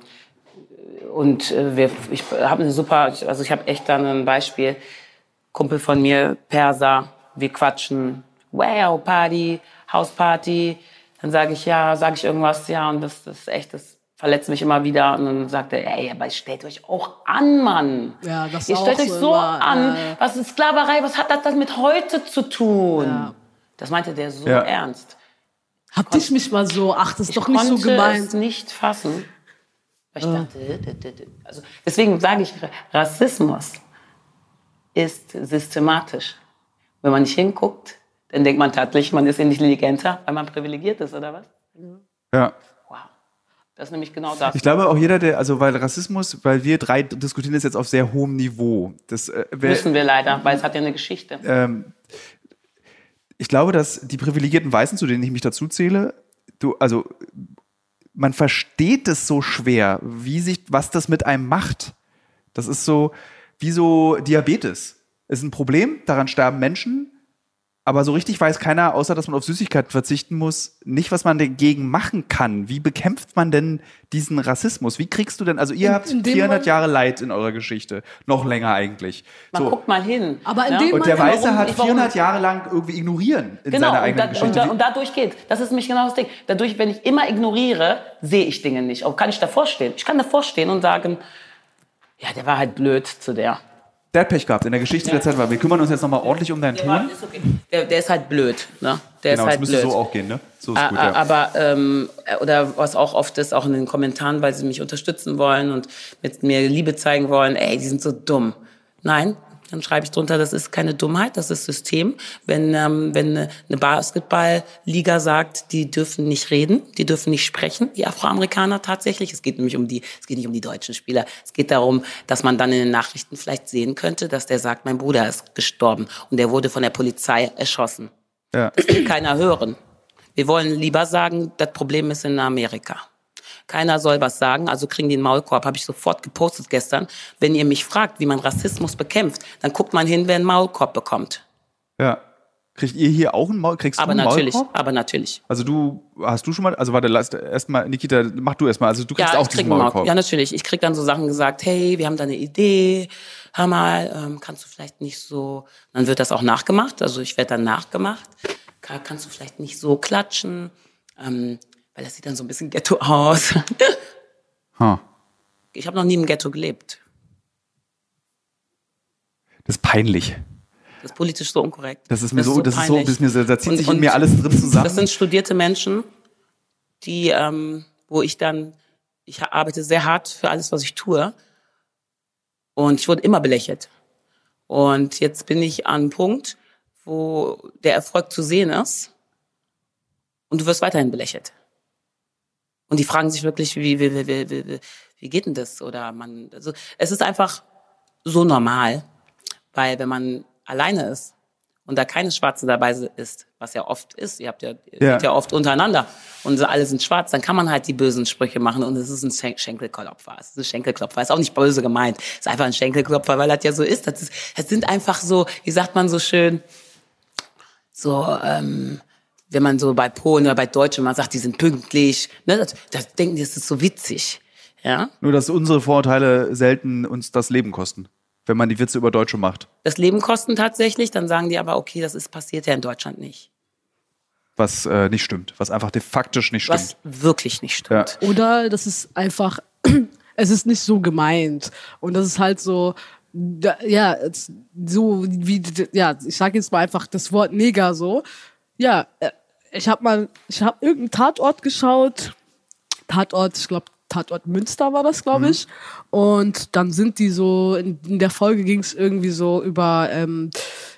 und äh, wir, ich habe eine super, also ich habe echt dann ein Beispiel. Kumpel von mir, Perser, wir quatschen, wow, Party, Hausparty. Dann sage ich ja, sage ich irgendwas, ja, und das, das ist echt, das verletzt mich immer wieder. Und dann sagt er, ey, aber stellt euch auch an, Mann. Ja, das Ihr auch stellt euch so so immer, an. äh, Was ist Sklaverei? Was hat das dann mit heute zu tun? Ja. Das meinte der so Ja. ernst. Hab dich mich mal so, ach, das ist Ich doch nicht so konnte gemeint. es nicht fassen. Weil ich dachte, d- d- d- also deswegen sage ich, Rassismus ist systematisch. Wenn man nicht hinguckt, dann denkt man tatsächlich, man ist intelligenter, weil man privilegiert ist, oder was? Ja. Wow. Das ist nämlich genau das. Ich glaube auch jeder, der, also weil Rassismus, weil wir drei diskutieren das jetzt auf sehr hohem Niveau. Das, äh, wer, Müssen wir leider, weil es hat ja eine Geschichte. ähm, ich glaube, dass die privilegierten Weißen, zu denen ich mich dazu zähle, du, also man versteht es so schwer, wie sich, was das mit einem macht. Das ist so wie so Diabetes. Ist ein Problem, daran sterben Menschen, aber so richtig weiß keiner, außer dass man auf Süßigkeiten verzichten muss, nicht, was man dagegen machen kann. Wie bekämpft man denn diesen Rassismus? Wie kriegst du denn, also ihr In- habt indem 400 man- Jahre Leid in eurer Geschichte, noch länger eigentlich. Man So. guckt mal hin. Aber in ne? dem Und der Warum- Weiße hat warum- 400 Jahre lang irgendwie ignorieren in Genau, seiner und, eigenen da, und, Geschichte. da, und dadurch geht. Das ist nämlich genau das Ding. Dadurch, wenn ich immer ignoriere, sehe ich Dinge nicht. Auch kann ich davor stehen. Ich kann davor stehen und sagen, ja, der war halt blöd zu der. Der hat Pech gehabt in der Geschichte der Zeit, weil wir kümmern uns jetzt nochmal ordentlich um deinen Der, Ton. ist okay. der, der ist halt blöd. Ne? Der Genau, ist das halt müsste blöd. so auch gehen, ne? So ist A- gut, a- ja. Aber, ähm, oder was auch oft ist, auch in den Kommentaren, weil sie mich unterstützen wollen und mit mir Liebe zeigen wollen, ey, die sind so dumm. Nein, dann schreibe ich drunter, das ist keine Dummheit, das ist System. Wenn, ähm, wenn eine Basketballliga sagt, die dürfen nicht reden, die dürfen nicht sprechen, die Afroamerikaner tatsächlich. Es geht nämlich um die, es geht nicht um die deutschen Spieler. Es geht darum, dass man dann in den Nachrichten vielleicht sehen könnte, dass der sagt, mein Bruder ist gestorben und der wurde von der Polizei erschossen. ja. Das will keiner hören. Wir wollen lieber sagen, das Problem ist in Amerika. Keiner soll was sagen, also kriegen die einen Maulkorb, habe ich sofort gepostet gestern. Wenn ihr mich fragt, wie man Rassismus bekämpft, dann guckt man hin, wer einen Maulkorb bekommt. ja. Kriegt ihr hier auch einen Maul? Kriegst Aber du einen natürlich, Maulkorb? aber natürlich. Also du, hast du schon mal, also warte, erstmal, Nikita, mach du erstmal. Also du kriegst auch ich krieg diesen einen Maulkorb. Ja, natürlich. Ich krieg dann so Sachen gesagt, hey, wir haben da eine Idee, hör mal, ähm, kannst du vielleicht nicht so, dann wird das auch nachgemacht, also ich werde dann nachgemacht, Ka- kannst du vielleicht nicht so klatschen, ähm, weil das sieht dann so ein bisschen Ghetto aus. Ha. Ich habe noch nie im Ghetto gelebt. Das ist peinlich. Das ist politisch so unkorrekt. Das ist mir so, das ist so, das ist mir, so- da zieht Und- sich in mir alles drin zusammen. Das sind studierte Menschen, die, ähm, wo ich dann, ich arbeite sehr hart für alles, was ich tue. Und ich wurde immer belächelt. Und jetzt bin ich an einem Punkt, wo der Erfolg zu sehen ist. Und du wirst weiterhin belächelt. Und die fragen sich wirklich, wie, wie, wie, wie, wie, wie geht denn das? Oder man, also, es ist einfach so normal, weil wenn man alleine ist und da keine Schwarze dabei ist, was ja oft ist, ihr habt ja, ihr Ja. seid ja oft untereinander und alle sind schwarz, dann kann man halt die bösen Sprüche machen und es ist ein Schen- Schenkelklopfer. Es ist ein Schenkelklopfer. Ist auch nicht böse gemeint. Es ist einfach ein Schenkelklopfer, weil das ja so ist. Das ist, es sind einfach so, wie sagt man so schön, so, ähm, wenn man so bei Polen oder bei Deutschen, man sagt, die sind pünktlich, ne, das, das denken die, das ist so witzig. Ja? Nur, dass unsere Vorurteile selten uns das Leben kosten, wenn man die Witze über Deutsche macht. Das Leben kosten tatsächlich, dann sagen die aber, okay, das ist passiert ja in Deutschland nicht. Was äh, nicht stimmt, was einfach de faktisch nicht stimmt. Was wirklich nicht stimmt. Oder das ist einfach, [clears throat] es ist nicht so gemeint. Und das ist halt so, da, ja, so wie, ja, ich sage jetzt mal einfach das Wort Neger so. Ja, äh, ich habe mal, ich habe irgendeinen Tatort geschaut. Tatort, ich glaube, Tatort Münster war das, glaube ich. Und dann sind die so, in, in der Folge ging es irgendwie so über, ähm,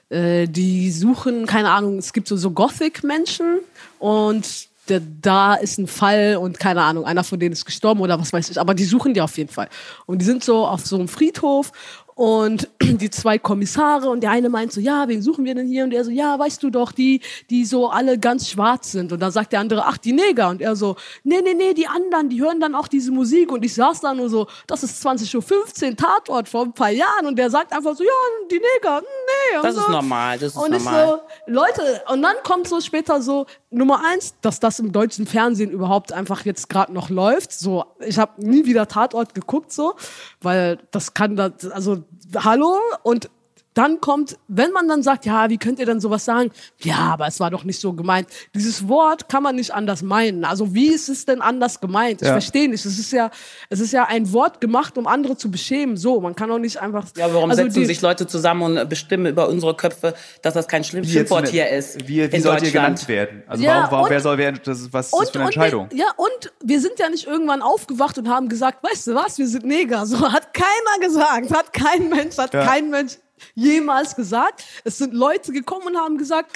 äh, die suchen, keine Ahnung, es gibt so, so Gothic-Menschen und der, da ist ein Fall und keine Ahnung, einer von denen ist gestorben oder was weiß ich, aber die suchen die auf jeden Fall. Und die sind so auf so einem Friedhof und [clears throat] die zwei Kommissare und der eine meint so, ja, wen suchen wir denn hier? Und der so, ja, weißt du doch, die, die so alle ganz schwarz sind. Und da sagt der andere, ach, die Neger. Und er so, nee, nee, nee, die anderen, die hören dann auch diese Musik. Und ich saß da nur so, das ist 20.15 Uhr, Tatort vor ein paar Jahren. Und der sagt einfach so, ja, die Neger, hm, nee. Und Das so. ist normal, das ist und normal. ich so, Leute, und dann kommt so später so Nummer eins, dass das im deutschen Fernsehen überhaupt einfach jetzt gerade noch läuft. So, ich habe nie wieder Tatort geguckt, so, weil das kann da, also hallo und dann kommt, wenn man dann sagt, ja, wie könnt ihr denn sowas sagen? Ja, aber es war doch nicht so gemeint. Dieses Wort kann man nicht anders meinen. Also wie ist es denn anders gemeint? Ich Ja. verstehe nicht. Es ist ja, es ist ja ein Wort gemacht, um andere zu beschämen. So, man kann doch nicht einfach. Ja, warum also setzen die- sich Leute zusammen und bestimmen über unsere Köpfe, dass das kein Schlimm Schimpfwort hier ist? Wie, wie sollt ihr genannt werden? Also Ja, warum, warum, und- wer soll wer, das ist, was ist das für eine Entscheidung? Wir, ja, und wir sind ja nicht irgendwann aufgewacht und haben gesagt, weißt du was, wir sind Neger. So hat keiner gesagt, hat kein Mensch, hat Ja. kein Mensch jemals gesagt. Es sind Leute gekommen und haben gesagt,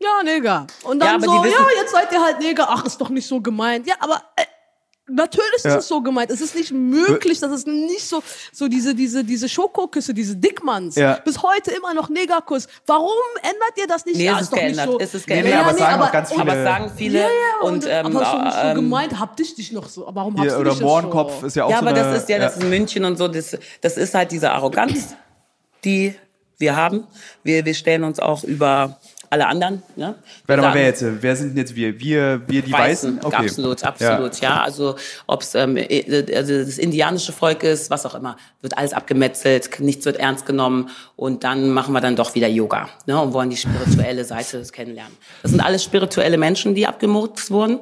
ja, Neger. Und Ja, dann aber so, ja, jetzt seid ihr halt Neger. Ach, ist doch nicht so gemeint. Ja, aber äh, natürlich Ja. ist es so gemeint. Es ist nicht möglich, dass es nicht so, so diese, diese, diese Schokoküsse, diese Dickmanns. Ja. Bis heute immer noch Negerkuss. Warum ändert ihr das nicht? Nee, ja, es ist doch nicht geändert. so. Es ist Nee, nee, geändert. aber sagen auch ganz Aber viele- es sagen viele Ja, ja, und, ähm, aber schon nicht so ähm, gemeint, hab dich dich noch so. Warum Hier, habst du oder dich Mohrenkopf so? ist ja auch ja, so aber eine, das ist ja, das ist in München und so, das, das ist halt diese Arroganz, [clears throat] die wir haben. Wir, wir stellen uns auch über alle anderen. Ne? Warte mal, wer jetzt? Wer sind denn jetzt wir? Wir, wir die Weißen? Weißen, absolut, absolut, ja. Also ob es ähm, äh, also das indianische Volk ist, was auch immer, wird alles abgemetzelt, nichts wird ernst genommen und dann machen wir dann doch wieder Yoga ne, und wollen die spirituelle Seite kennenlernen. Das sind alles spirituelle Menschen, die abgemurkst wurden.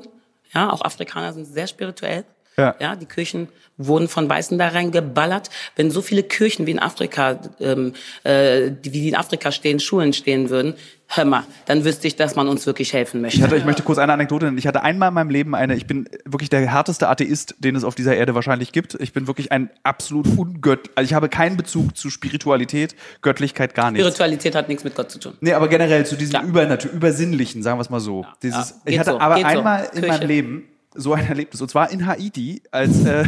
Ja, auch Afrikaner sind sehr spirituell. Ja. ja, die Kirchen wurden von Weißen da reingeballert. Wenn so viele Kirchen wie in Afrika, ähm, äh, wie die in Afrika stehen, Schulen stehen würden, hör mal, dann wüsste ich, dass man uns wirklich helfen möchte. Ich, hatte, ich möchte kurz eine Anekdote nennen. Ich hatte einmal in meinem Leben eine, ich bin wirklich der härteste Atheist, den es auf dieser Erde wahrscheinlich gibt. Ich bin wirklich ein absolut ungött, also ich habe keinen Bezug zu Spiritualität, Göttlichkeit, gar nichts. Spiritualität hat nichts mit Gott zu tun. Nee, aber generell zu diesem Ja. Übernatür übersinnlichen, sagen wir es mal so. Dieses, Ja, ich hatte so, aber geht so. einmal in Kirche. meinem Leben so ein Erlebnis. Und zwar in Haiti, als äh,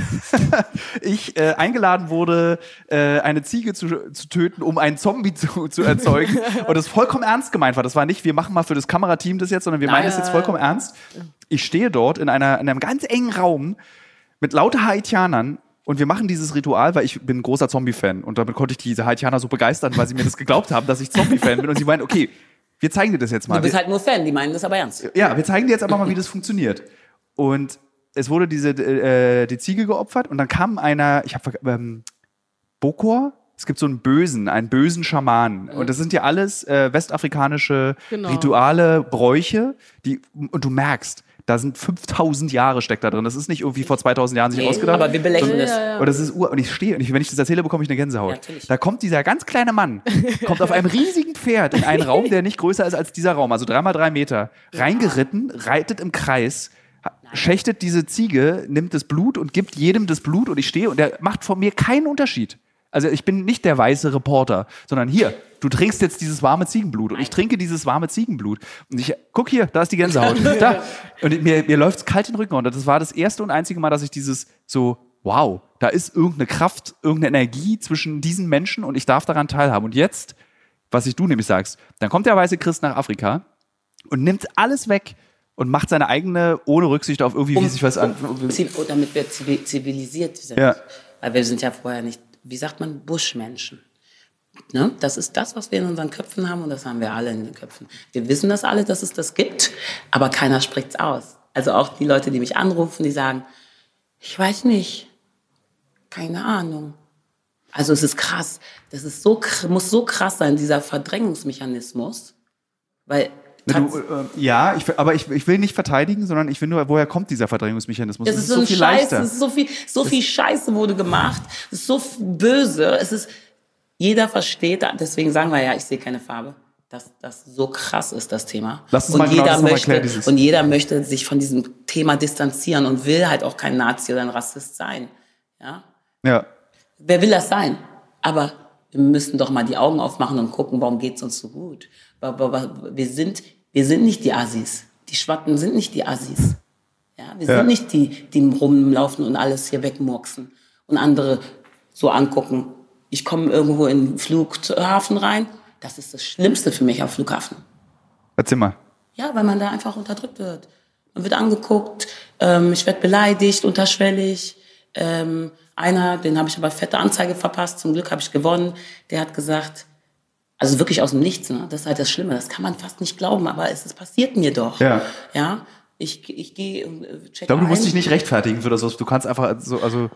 [laughs] ich äh, eingeladen wurde, äh, eine Ziege zu, zu töten, um einen Zombie zu, zu erzeugen. [laughs] Und das vollkommen ernst gemeint war. Das war nicht, wir machen mal für das Kamerateam das jetzt, sondern wir meinen das jetzt vollkommen ernst. Ich stehe dort in, einer, in einem ganz engen Raum mit lauter Haitianern und wir machen dieses Ritual, weil ich bin ein großer Zombie-Fan und damit konnte ich diese Haitianer so begeistern, weil sie mir das geglaubt haben, dass ich Zombie-Fan bin und sie meinen, okay, wir zeigen dir das jetzt mal. Du bist halt nur Fan, die meinen das aber ernst. ja, wir zeigen dir jetzt aber mal, wie das funktioniert. Und es wurde diese äh, die Ziege geopfert und dann kam einer, ich habe ähm, Bokor. Es gibt so einen Bösen, einen bösen Schamanen. Und das sind ja alles äh, westafrikanische Genau. Rituale, Bräuche, die und du merkst, da sind 5000 Jahre steckt da drin. Das ist nicht irgendwie vor 2000 Jahren sich Nee, ausgedacht. aber wir belächeln das. Ja, ja. Und das ist Ur und ich stehe und ich, wenn ich das erzähle, bekomme ich eine Gänsehaut. Ja, da kommt dieser ganz kleine Mann, kommt auf einem riesigen Pferd in einen Raum, der nicht größer ist als dieser Raum, also dreimal drei Meter, reingeritten, reitet im Kreis, schächtet diese Ziege, nimmt das Blut und gibt jedem das Blut und ich stehe und der macht von mir keinen Unterschied. Also ich bin nicht der weiße Reporter, sondern hier, du trinkst jetzt dieses warme Ziegenblut und ich trinke dieses warme Ziegenblut. Und ich, guck hier, da ist die Gänsehaut. [laughs] da. Und mir, mir läuft's kalt den Rücken runter. Das war das erste und einzige Mal, dass ich dieses so, wow, da ist irgendeine Kraft, irgendeine Energie zwischen diesen Menschen und ich darf daran teilhaben. Und jetzt, was ich du nämlich sagst, dann kommt der weiße Christ nach Afrika und nimmt alles weg und macht seine eigene, ohne Rücksicht auf irgendwie, wie sich was an. Oh, damit wir zivi- zivilisiert sind. Ja. Weil wir sind ja vorher nicht, wie sagt man, Buschmenschen. Ne? Das ist das, was wir in unseren Köpfen haben und das haben wir alle in den Köpfen. Wir wissen das alle, dass es das gibt, aber keiner spricht's aus. Also auch die Leute, die mich anrufen, die sagen, ich weiß nicht, keine Ahnung. Also es ist krass. Das ist so, muss so krass sein, dieser Verdrängungsmechanismus. Weil Du, äh, ja, ich, aber ich, ich will nicht verteidigen, sondern ich will nur, woher kommt dieser Verdrängungsmechanismus? Das ist so, ein Scheiß, es ist so viel, so viel Scheiße wurde gemacht, es ist so böse, es ist, jeder versteht, deswegen sagen wir ja, ich sehe keine Farbe, dass das so krass ist, das Thema. Lass uns und mal genau jeder das noch mal möchte, dieses- Und jeder möchte sich von diesem Thema distanzieren und will halt auch kein Nazi oder ein Rassist sein. Ja? Ja. Wer will das sein? Aber wir müssen doch mal die Augen aufmachen und gucken, warum geht's uns so gut. Wir sind, wir sind nicht die Assis. Die Schwatten sind nicht die Assis. Ja, wir Ja. sind nicht die, die rumlaufen und alles hier wegmurksen und andere so angucken. Ich komme irgendwo in den Flughafen rein. Das ist das Schlimmste für mich auf Flughafen. Erzähl mal. Ja, weil man da einfach unterdrückt wird. Man wird angeguckt, ähm, ich werde beleidigt, unterschwellig. Ähm, einer, den habe ich aber fette Anzeige verpasst, zum Glück habe ich gewonnen, der hat gesagt, also wirklich aus dem Nichts, ne? das ist halt das Schlimme, das kann man fast nicht glauben, aber es, es passiert mir doch. Ja. ja? Ich, ich gehe und äh, check Ich glaube, du musst dich nicht rechtfertigen für das, was du kannst einfach so, also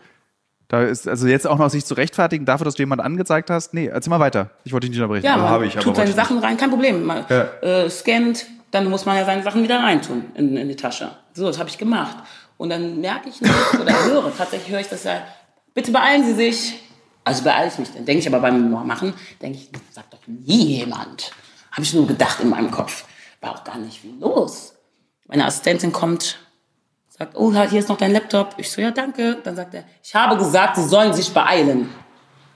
da ist also jetzt auch noch sich zu rechtfertigen dafür, dass du jemanden angezeigt hast. Nee, erzähl mal weiter. Ich wollte dich nicht unterbrechen. Ja, Also man habe ich, aber tut wollte seine ich nicht. Sachen rein, kein Problem. Man Ja. äh, scannt, dann muss man ja seine Sachen wieder reintun in, in die Tasche. So, das habe ich gemacht. Und dann merke ich nicht oder höre, tatsächlich höre ich das ja, bitte beeilen Sie sich. Also beeile ich mich. Dann denke ich aber beim Machen, denke ich, sagt doch nie jemand. Habe ich nur gedacht in meinem Kopf. War auch gar nicht viel los. Meine Assistentin kommt, sagt, oh, hier ist noch dein Laptop. Ich so, ja, danke. Dann sagt er, ich habe gesagt, Sie sollen sich beeilen.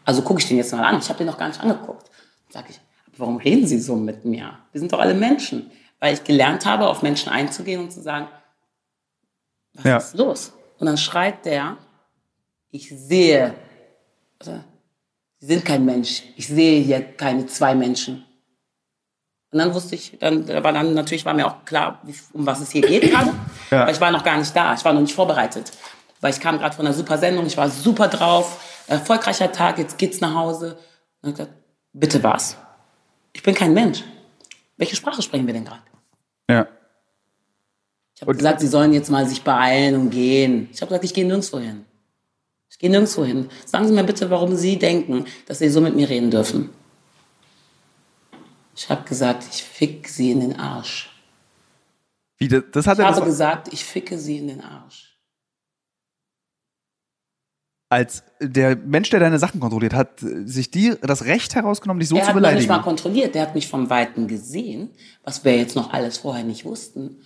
Also gucke ich den jetzt mal an. Ich habe den noch gar nicht angeguckt. Sag ich, warum reden Sie so mit mir? Wir sind doch alle Menschen. Weil ich gelernt habe, auf Menschen einzugehen und zu sagen, was Ja. ist los? Und dann schreit der, ich sehe, Sie sind kein Mensch. Ich sehe hier keine zwei Menschen. Und dann wusste ich, dann da war dann natürlich war mir auch klar, um was es hier geht gerade. Ja. Weil ich war noch gar nicht da, ich war noch nicht vorbereitet. Weil ich kam gerade von einer super Sendung, ich war super drauf, erfolgreicher Tag, jetzt geht's nach Hause. Und ich gesagt, bitte was? Ich bin kein Mensch. Welche Sprache sprechen wir denn gerade? Ja. Ich habe gesagt, sie sollen jetzt mal sich beeilen und gehen. Ich habe gesagt, ich gehe nirgendwo hin. Gehe nirgendwo hin. Sagen Sie mir bitte, warum Sie denken, dass Sie so mit mir reden dürfen. Ich habe gesagt, ich fick Sie in den Arsch. Wie, das, das hat Ich er habe gesagt, ich ficke Sie in den Arsch. als der Mensch, der deine Sachen kontrolliert, hat sich die das Recht herausgenommen, dich so er zu hat mich nicht beleidigen. mal kontrolliert. Der hat mich vom Weiten gesehen, was wir jetzt noch alles vorher nicht wussten.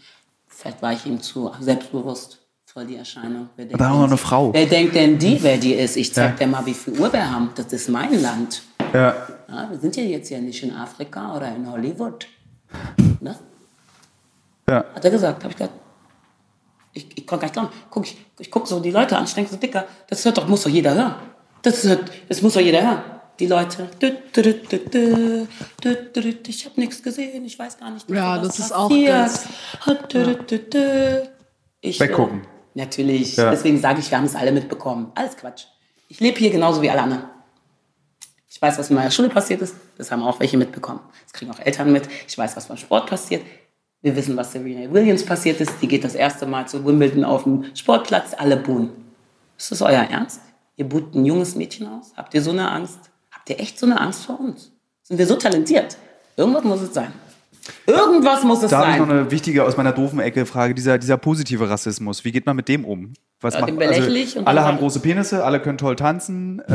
Vielleicht war ich ihm zu selbstbewusst voll die Erscheinung. Wer denkt, da haben wir eine Frau. Wer denkt denn die, wer die ist? Ich zeig ja. dir mal, wie viel Uhr wir haben. Das ist mein Land. Ja. ja. Wir sind ja jetzt ja nicht in Afrika oder in Hollywood. Ne? Ja. Hat er gesagt, habe ich gesagt. Ich, ich konnte gar nicht glauben. Guck, ich, ich gucke so die Leute an, ich denke so, Dicker, das hört doch, muss doch jeder hören. Das, hört, das muss doch jeder hören. Die Leute. Ich habe nichts gesehen, ich weiß gar nicht. Ja, das ist passiert. auch ganz. Ich, Weggucken. Äh, Natürlich, Ja. deswegen sage ich, wir haben es alle mitbekommen. Alles Quatsch. Ich lebe hier genauso wie alle anderen. Ich weiß, was in meiner Schule passiert ist. Das haben auch welche mitbekommen. Das kriegen auch Eltern mit. Ich weiß, was beim Sport passiert. Wir wissen, was Serena Williams passiert ist. Die geht das erste Mal zu Wimbledon auf dem Sportplatz. Alle buhen. Ist das euer Ernst? Ihr buht ein junges Mädchen aus? Habt ihr so eine Angst? Habt ihr echt so eine Angst vor uns? Sind wir so talentiert? Irgendwas muss es sein. Irgendwas muss es Da habe ich sein. noch eine wichtige aus meiner doofen Ecke Frage. Dieser, dieser positive Rassismus, wie geht man mit dem um? Was Ja, macht und alle haben große Penisse, alle können toll tanzen. Äh,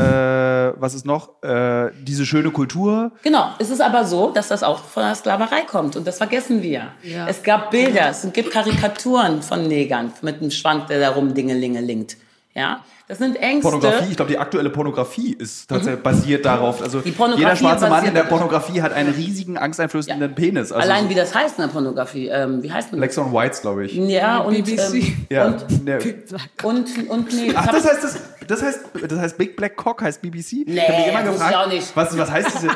was ist noch? Äh, diese schöne Kultur. Genau, es ist aber so, dass das auch von der Sklaverei kommt und das vergessen wir. Ja. Es gab Bilder, es gibt Karikaturen von Negern mit einem Schwanz, der da rumdingelingelingt. Ja, das sind Ängste. Pornografie, ich glaube, die aktuelle Pornografie ist tatsächlich basiert darauf. Also Mhm. Jeder schwarze Mann in der Pornografie hat einen riesigen, angsteinflößenden Penis. Also Allein wie das heißt in der Pornografie. Ähm, wie heißt denn? Lexon Whites, glaube ich. Ja, und, BBC. ähm, Ja. und, Ne. und, und nee, Ach, das heißt, das, das heißt, das heißt Big Black Cock heißt BBC? Nee, ich hab mich immer wusste gefragt, ich auch nicht. Was, was heißt diese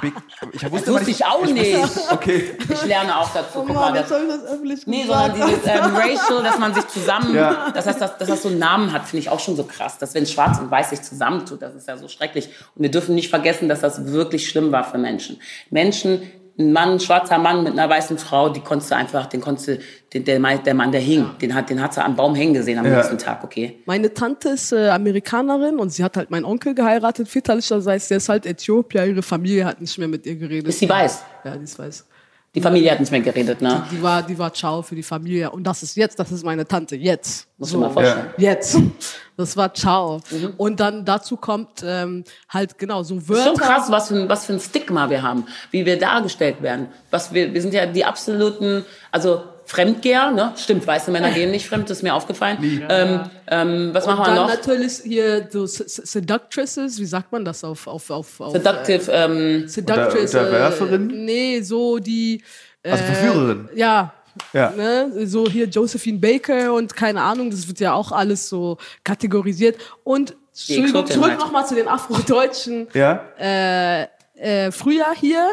Big, ich wusste das wusste ich auch nicht. Okay. Ich lerne auch dazu. Oh Mann, jetzt soll ich das öffentlich Nee, sondern dieses ähm, Racial, dass man sich zusammen, Ja. dass, das, dass das so einen Namen hat, finde ich auch schon so krass. Dass wenn Schwarz und Weiß sich zusammentut, das ist ja so schrecklich. Und wir dürfen nicht vergessen, dass das wirklich schlimm war für Menschen. Menschen, ein Mann, ein schwarzer Mann mit einer weißen Frau, die konntest du einfach, den konntest du, den, der, Mann- der Mann, der hing, den hat, den hat sie am Baum hängen gesehen am Ja. nächsten Tag, okay? Meine Tante ist äh, Amerikanerin und sie hat halt meinen Onkel geheiratet, väterlicherseits. Der ist halt Äthiopier. Ihre Familie hat nicht mehr mit ihr geredet. Ist sie weiß? Ja, die ist weiß. Die Familie hat nicht mehr geredet, ne? Die war, die war ciao für die Familie. Und das ist jetzt, das ist meine Tante. Jetzt. Muss ich mal vorstellen. Jetzt. Das war ciao. Und dann dazu kommt ähm, halt genau so Ist Wörter. schon krass, was für, ein, was für ein Stigma wir haben, wie wir dargestellt werden. Was wir, wir sind ja die absoluten, also Fremdgeher, ne? Stimmt, weiße Männer [laughs] gehen nicht fremd, das ist mir aufgefallen. Ähm, ähm, was Und machen wir dann noch? natürlich hier so Seductresses, wie sagt man das auf auf auf, auf Seductive, ähm, Seductress, Unter- äh, Unterwerferin? nee, so die Also Verführerin. ja. Ja. Ne, so hier Josephine Baker und keine Ahnung, das wird ja auch alles so kategorisiert. Und Entschuldigung, zurück halt. nochmal zu den Afrodeutschen. Ja? Äh, äh, früher hier,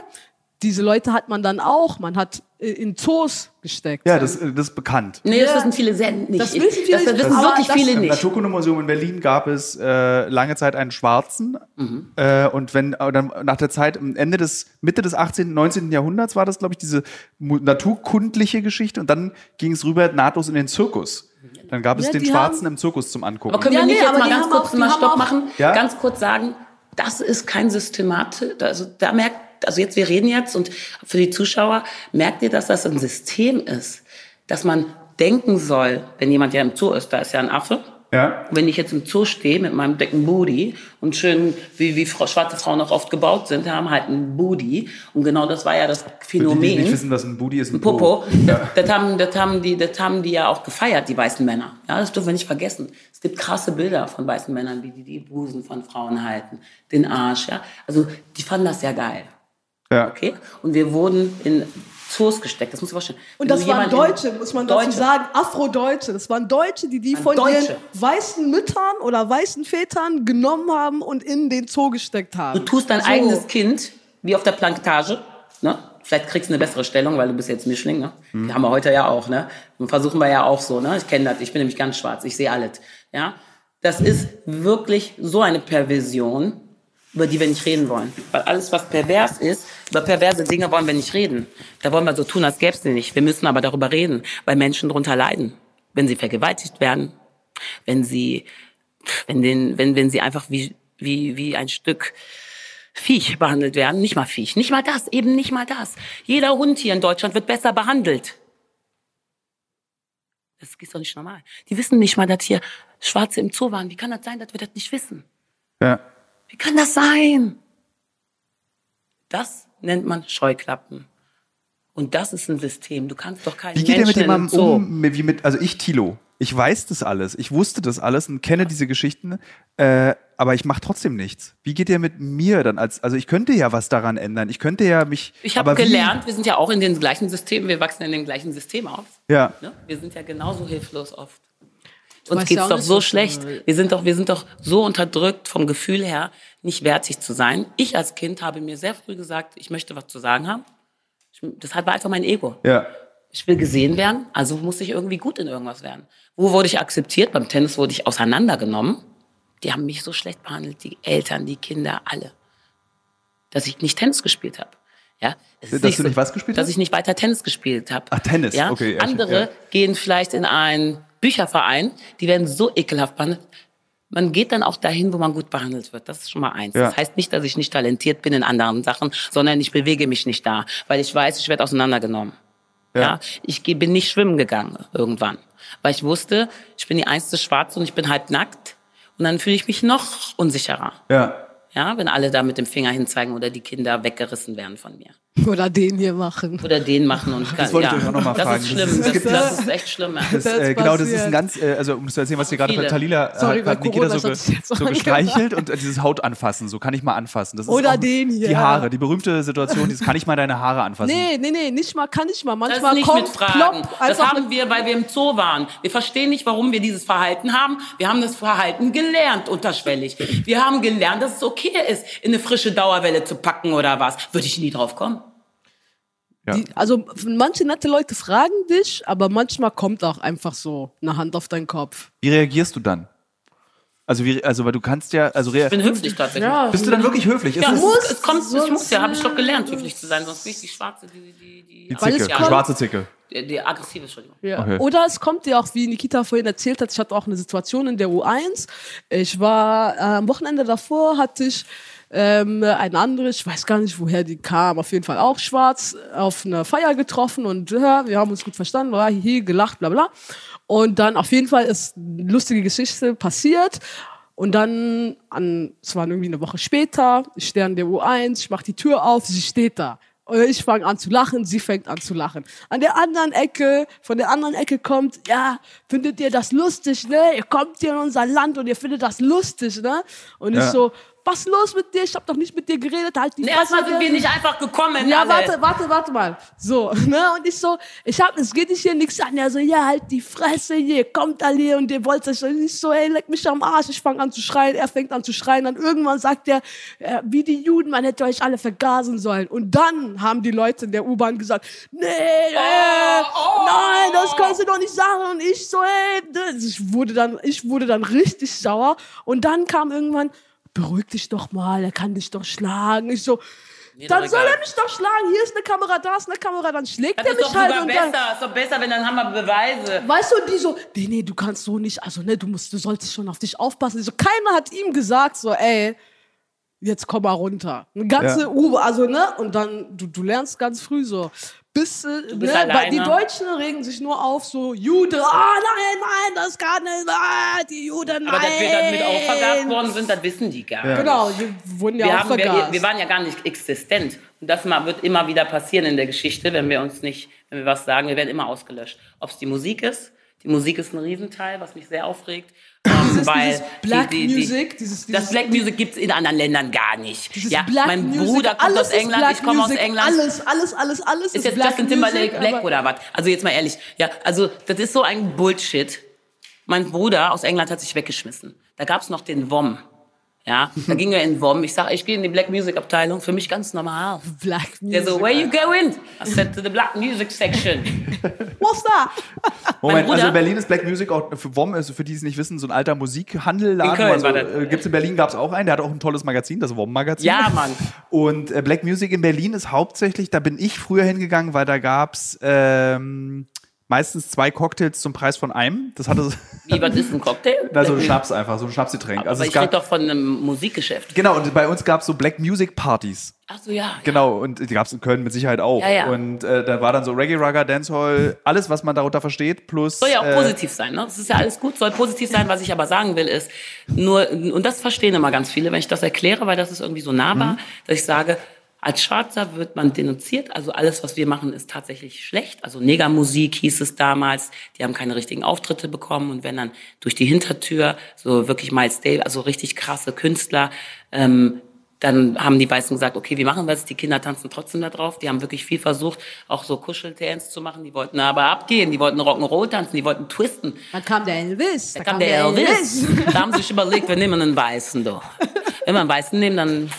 diese Leute hat man dann auch, man hat äh, in Zoos gesteckt. Ja, das, das ist bekannt. nee, das Ja. wissen viele sehr nicht. Das wissen viele das, wissen aber wirklich das- viele Im nicht. Naturkundemuseum in Berlin gab es äh, lange Zeit einen Schwarzen. Mhm. Äh, und wenn äh, dann nach der Zeit, am Ende des, Mitte des 18., 19. Jahrhunderts war das, glaube ich, diese naturkundliche Geschichte. Und dann ging es rüber nahtlos in den Zirkus. Dann gab es Ja, den Schwarzen haben- im Zirkus zum Angucken. Aber können Ja, wir nicht nee, jetzt aber mal ganz kurz auch- mal Stopp auch- machen? Ja? Ganz kurz sagen, das ist kein Systematisch, also da merkt, also jetzt, wir reden jetzt und für die Zuschauer, merkt ihr, dass das ein System ist, dass man denken soll, wenn jemand ja im Zoo ist, da ist ja ein Affe, ja? wenn ich jetzt im Zoo stehe mit meinem dicken Booty und schön, wie, wie Frau, schwarze Frauen auch oft gebaut sind, haben halt einen Booty. Und genau das war ja das Für die, die Phänomen. nicht wissen, was ein Booty ist, ein Popo, Ja. das, das, haben, das, haben die, das haben die ja auch gefeiert, die weißen Männer. Ja, das dürfen wir nicht vergessen. Es gibt krasse Bilder von weißen Männern, wie die die Busen von Frauen halten, den Arsch. Ja? Also die fanden das ja geil. Ja. Okay? Und wir wurden in Zoos gesteckt, das muss ich vorstellen. Und Wenn das waren Deutsche, muss man dazu Deutsche. sagen, Afrodeutsche. Das waren Deutsche, die die von ihren Deutsche. weißen Müttern oder weißen Vätern genommen haben und in den Zoo gesteckt haben. Du tust dein So. eigenes Kind, wie auf der Plantage, ne? Vielleicht kriegst du eine bessere Stellung, weil du bist jetzt Mischling, ne? Die haben wir heute ja auch, ne? Und versuchen wir ja auch so, ne? Ich kenne das, ich bin nämlich ganz schwarz, ich sehe alles, ja? Das ist wirklich so eine Perversion, über die wir nicht reden wollen. Weil alles, was pervers ist, über perverse Dinge wollen wir nicht reden. Da wollen wir so tun, als gäbe es die nicht. Wir müssen aber darüber reden, weil Menschen darunter leiden. Wenn sie vergewaltigt werden, wenn sie, wenn, den, wenn, wenn sie einfach wie, wie, wie ein Stück Viech behandelt werden. Nicht mal Viech, nicht mal das, eben nicht mal das. Jeder Hund hier in Deutschland wird besser behandelt. Das ist doch nicht normal. Die wissen nicht mal, dass hier Schwarze im Zoo waren. Wie kann das sein, dass wir das nicht wissen? Ja. Wie kann das sein? Das nennt man Scheuklappen. Und das ist ein System. Du kannst doch keinen Wie geht ihr mit Menschen einem jemandem um, wie mit, also ich, Tilo, ich weiß das alles, ich wusste das alles und kenne diese Geschichten, äh, aber ich mache trotzdem nichts. Wie geht ihr mit mir dann als, also ich könnte ja was daran ändern, ich könnte ja mich, Ich habe aber wie- gelernt, wir sind ja auch in den gleichen Systemen, wir wachsen in dem gleichen System auf. Ja, Ne? Wir sind ja genauso hilflos oft. Uns geht's doch nicht, so schlecht. Wir sind doch, wir sind doch so unterdrückt vom Gefühl her, nicht wertig zu sein. Ich als Kind habe mir sehr früh gesagt, ich möchte was zu sagen haben. Ich, das war einfach mein Ego. ja, Ich will gesehen werden, also muss ich irgendwie gut in irgendwas werden. Wo wurde ich akzeptiert? Beim Tennis wurde ich auseinandergenommen. Die haben mich so schlecht behandelt, die Eltern, die Kinder, alle. dass ich nicht Tennis gespielt habe. Ja, es ist Dass du nicht was gespielt Dass hast? ich nicht weiter Tennis gespielt habe. Ach, Tennis, Ja? okay, ja, Andere ja. gehen vielleicht in einen Bücherverein, die werden so ekelhaft behandelt. Man geht dann auch dahin, wo man gut behandelt wird. Das ist schon mal eins. Ja. Das heißt nicht, dass ich nicht talentiert bin in anderen Sachen, sondern ich bewege mich nicht da, weil ich weiß, ich werde auseinandergenommen. Ja. Ich geh- bin nicht schwimmen gegangen irgendwann, weil ich wusste, ich bin die einzige Schwarze und ich bin halb nackt. Und dann fühle ich mich noch unsicherer. Ja. Ja, wenn alle da mit dem Finger hinzeigen oder die Kinder weggerissen werden von mir. [laughs] Oder den hier machen. Oder den machen und Das wollte ich ja, euch auch noch mal das fragen. ist Das schlimm. ist- Das, das, ist echt schlimm. Das, Das äh, genau, das ist ein ganz, äh, also um zu erzählen, was hier gerade Viele. Talila Sorry, hat, bei Nikita Corona so, ge, so gestreichelt und äh, dieses Haut anfassen, so kann ich mal anfassen. Das ist Oder auch den hier. Die Haare, die berühmte Situation, dieses kann ich mal deine Haare anfassen. Nee, nee, nee, nicht mal, kann ich mal. Das Manchmal ist nicht kommt, mit Fragen. plopp, Das haben wir, weil wir im Zoo waren. Wir verstehen nicht, warum wir dieses Verhalten haben. Wir haben das Verhalten gelernt, unterschwellig. Wir haben gelernt, dass es okay ist, in eine frische Dauerwelle zu packen oder was. Würde ich nie drauf kommen. Ja. Die, also manche nette Leute fragen dich, aber manchmal kommt auch einfach so eine Hand auf deinen Kopf. Wie reagierst du dann? Also, wie, also weil du kannst ja, also Ich bin höflich tatsächlich. bist du dann wirklich höflich? Ja, es, muss, es kommt, ich muss ja, habe ich doch gelernt, höflich zu sein, sonst bin ich die Schwarze, die, die, die, die Zicke, die schwarze Zicke. die, die aggressive, Entschuldigung. Ja. Okay. Oder es kommt dir auch, wie Nikita vorhin erzählt hat, ich hatte auch eine Situation in der U1. Ich war äh, am Wochenende davor, hatte ich ähm, eine andere, ich weiß gar nicht, woher die kam, auf jeden Fall auch schwarz, auf einer Feier getroffen und ja, wir haben uns gut verstanden, war hier gelacht, bla bla. Und dann auf jeden Fall ist eine lustige Geschichte passiert. Und dann, an, es war irgendwie eine Woche später, ich stehe an der U1, ich mache die Tür auf, sie steht da. Und ich fange an zu lachen, sie fängt an zu lachen. An der anderen Ecke, von der anderen Ecke kommt, ja, findet ihr das lustig, ne? Ihr kommt hier in unser Land und ihr findet das lustig, ne? Und ich Ja. so, was los mit dir? Ich hab doch nicht mit dir geredet, halt die Nee, erstmal sind wir nicht einfach gekommen. ja, alle. warte, warte, warte mal. So, [laughs] ne? Und ich so, ich hab, es geht nicht hier nichts an. Er so, ja, halt die Fresse hier, kommt alle hier und ihr wollt euch. Und ich so, ey, leck mich am Arsch. Ich fange an zu schreien, er fängt an zu schreien. Dann irgendwann sagt er, äh, wie die Juden, man hätte euch alle vergasen sollen. Und dann haben die Leute in der U-Bahn gesagt, nee, äh, nein, das kannst du doch nicht sagen. Und ich so, ey, das- ich wurde dann, ich wurde dann richtig sauer. Und dann kam irgendwann, beruhig dich doch mal, er kann dich doch schlagen. Ich so, dann doch soll egal. er mich doch schlagen. Hier ist eine Kamera, da ist eine Kamera, dann schlägt Das er mich doch halt sogar und besser. dann. Ist doch besser, wenn dann haben wir Beweise. Weißt du, die so, nee, nee, du kannst so nicht, also ne, du musst, du solltest schon auf dich aufpassen. So, keiner hat ihm gesagt, so, ey, jetzt komm mal runter. Eine ganze Ja. U, also ne, und dann, du, du lernst ganz früh so. Bis, äh, ne, die Deutschen regen sich nur auf, so, Jude, ah, nein, nein, das kann nicht, ah, die Juden, nein. Aber dass wir damit auch vergast worden sind, das wissen die gar nicht. Genau, die wurden ja Wir, auch haben, wir, wir waren ja gar nicht existent. Und das mal, wird immer wieder passieren in der Geschichte, wenn wir uns nicht, wenn wir was sagen, wir werden immer ausgelöscht. Ob es die Musik ist, die Musik ist ein Riesenteil, was mich sehr aufregt. Ähm, Dieses- weil dieses Black die, die, die, Music, dieses- das dieses- Black Music gibt's in anderen Ländern gar nicht. Ja, Black mein Music, Bruder kommt alles aus ist England, Black ich komme aus Music, England. Alles, alles, alles, alles Ist jetzt Black Justin Timberlake Music, Black oder was? Also jetzt mal ehrlich. Ja, also das ist so ein Bullshit. Mein Bruder aus England hat sich weggeschmissen. Da gab's noch den WOM. Ja, da ging er in WOM. Ich sag, ich gehe in die Black Music Abteilung. Für mich ganz normal. Black Music. Der so, where you going? I said to the Black Music section. [laughs] What's that? Moment, Bruder- also in Berlin ist Black Music auch für WOM, also für die es nicht wissen, so ein alter Musikhandelladen. In Köln also, war das. äh, gibt's in Berlin gab es auch einen, der hat auch ein tolles Magazin, das WOM-Magazin. Ja, Mann. Und äh, Black Music in Berlin ist hauptsächlich, da bin ich früher hingegangen, weil da gab's ähm, meistens zwei Cocktails zum Preis von einem. Das hatte Wie, was ist ein Cocktail? [laughs] na, so ein Schnaps einfach, so ein Schnapsgetränk. Aber Also es ich rede gab, doch von einem Musikgeschäft. genau, und bei uns gab's so Black Music Partys. Ach so, ja. Genau, und die gab es in Köln mit Sicherheit auch. Ja, ja. Und äh, da war dann so Reggae, Rugger, Dancehall, alles, was man darunter versteht, plus. Soll ja auch äh, positiv sein, ne? Das ist ja alles gut, soll positiv sein. Was ich aber sagen will, ist nur, und das verstehen immer ganz viele, wenn ich das erkläre, weil das ist irgendwie so nahbar, dass ich sage, als Schwarzer wird man denunziert, also alles, was wir machen, ist tatsächlich schlecht. Also Negermusik hieß es damals, die haben keine richtigen Auftritte bekommen und wenn dann durch die Hintertür so wirklich Miles Davis, also richtig krasse Künstler, ähm, dann haben die Weißen gesagt, okay, wie machen wir das? Die Kinder tanzen trotzdem da drauf. Die haben wirklich viel versucht, auch so Kuscheldance zu machen. Die wollten aber abgehen, die wollten Rock'n'Roll tanzen, die wollten twisten. Dann kam der Elvis. Da kam der Elvis. Da haben sie sich überlegt, wir nehmen einen Weißen doch. Wenn wir einen Weißen nehmen, dann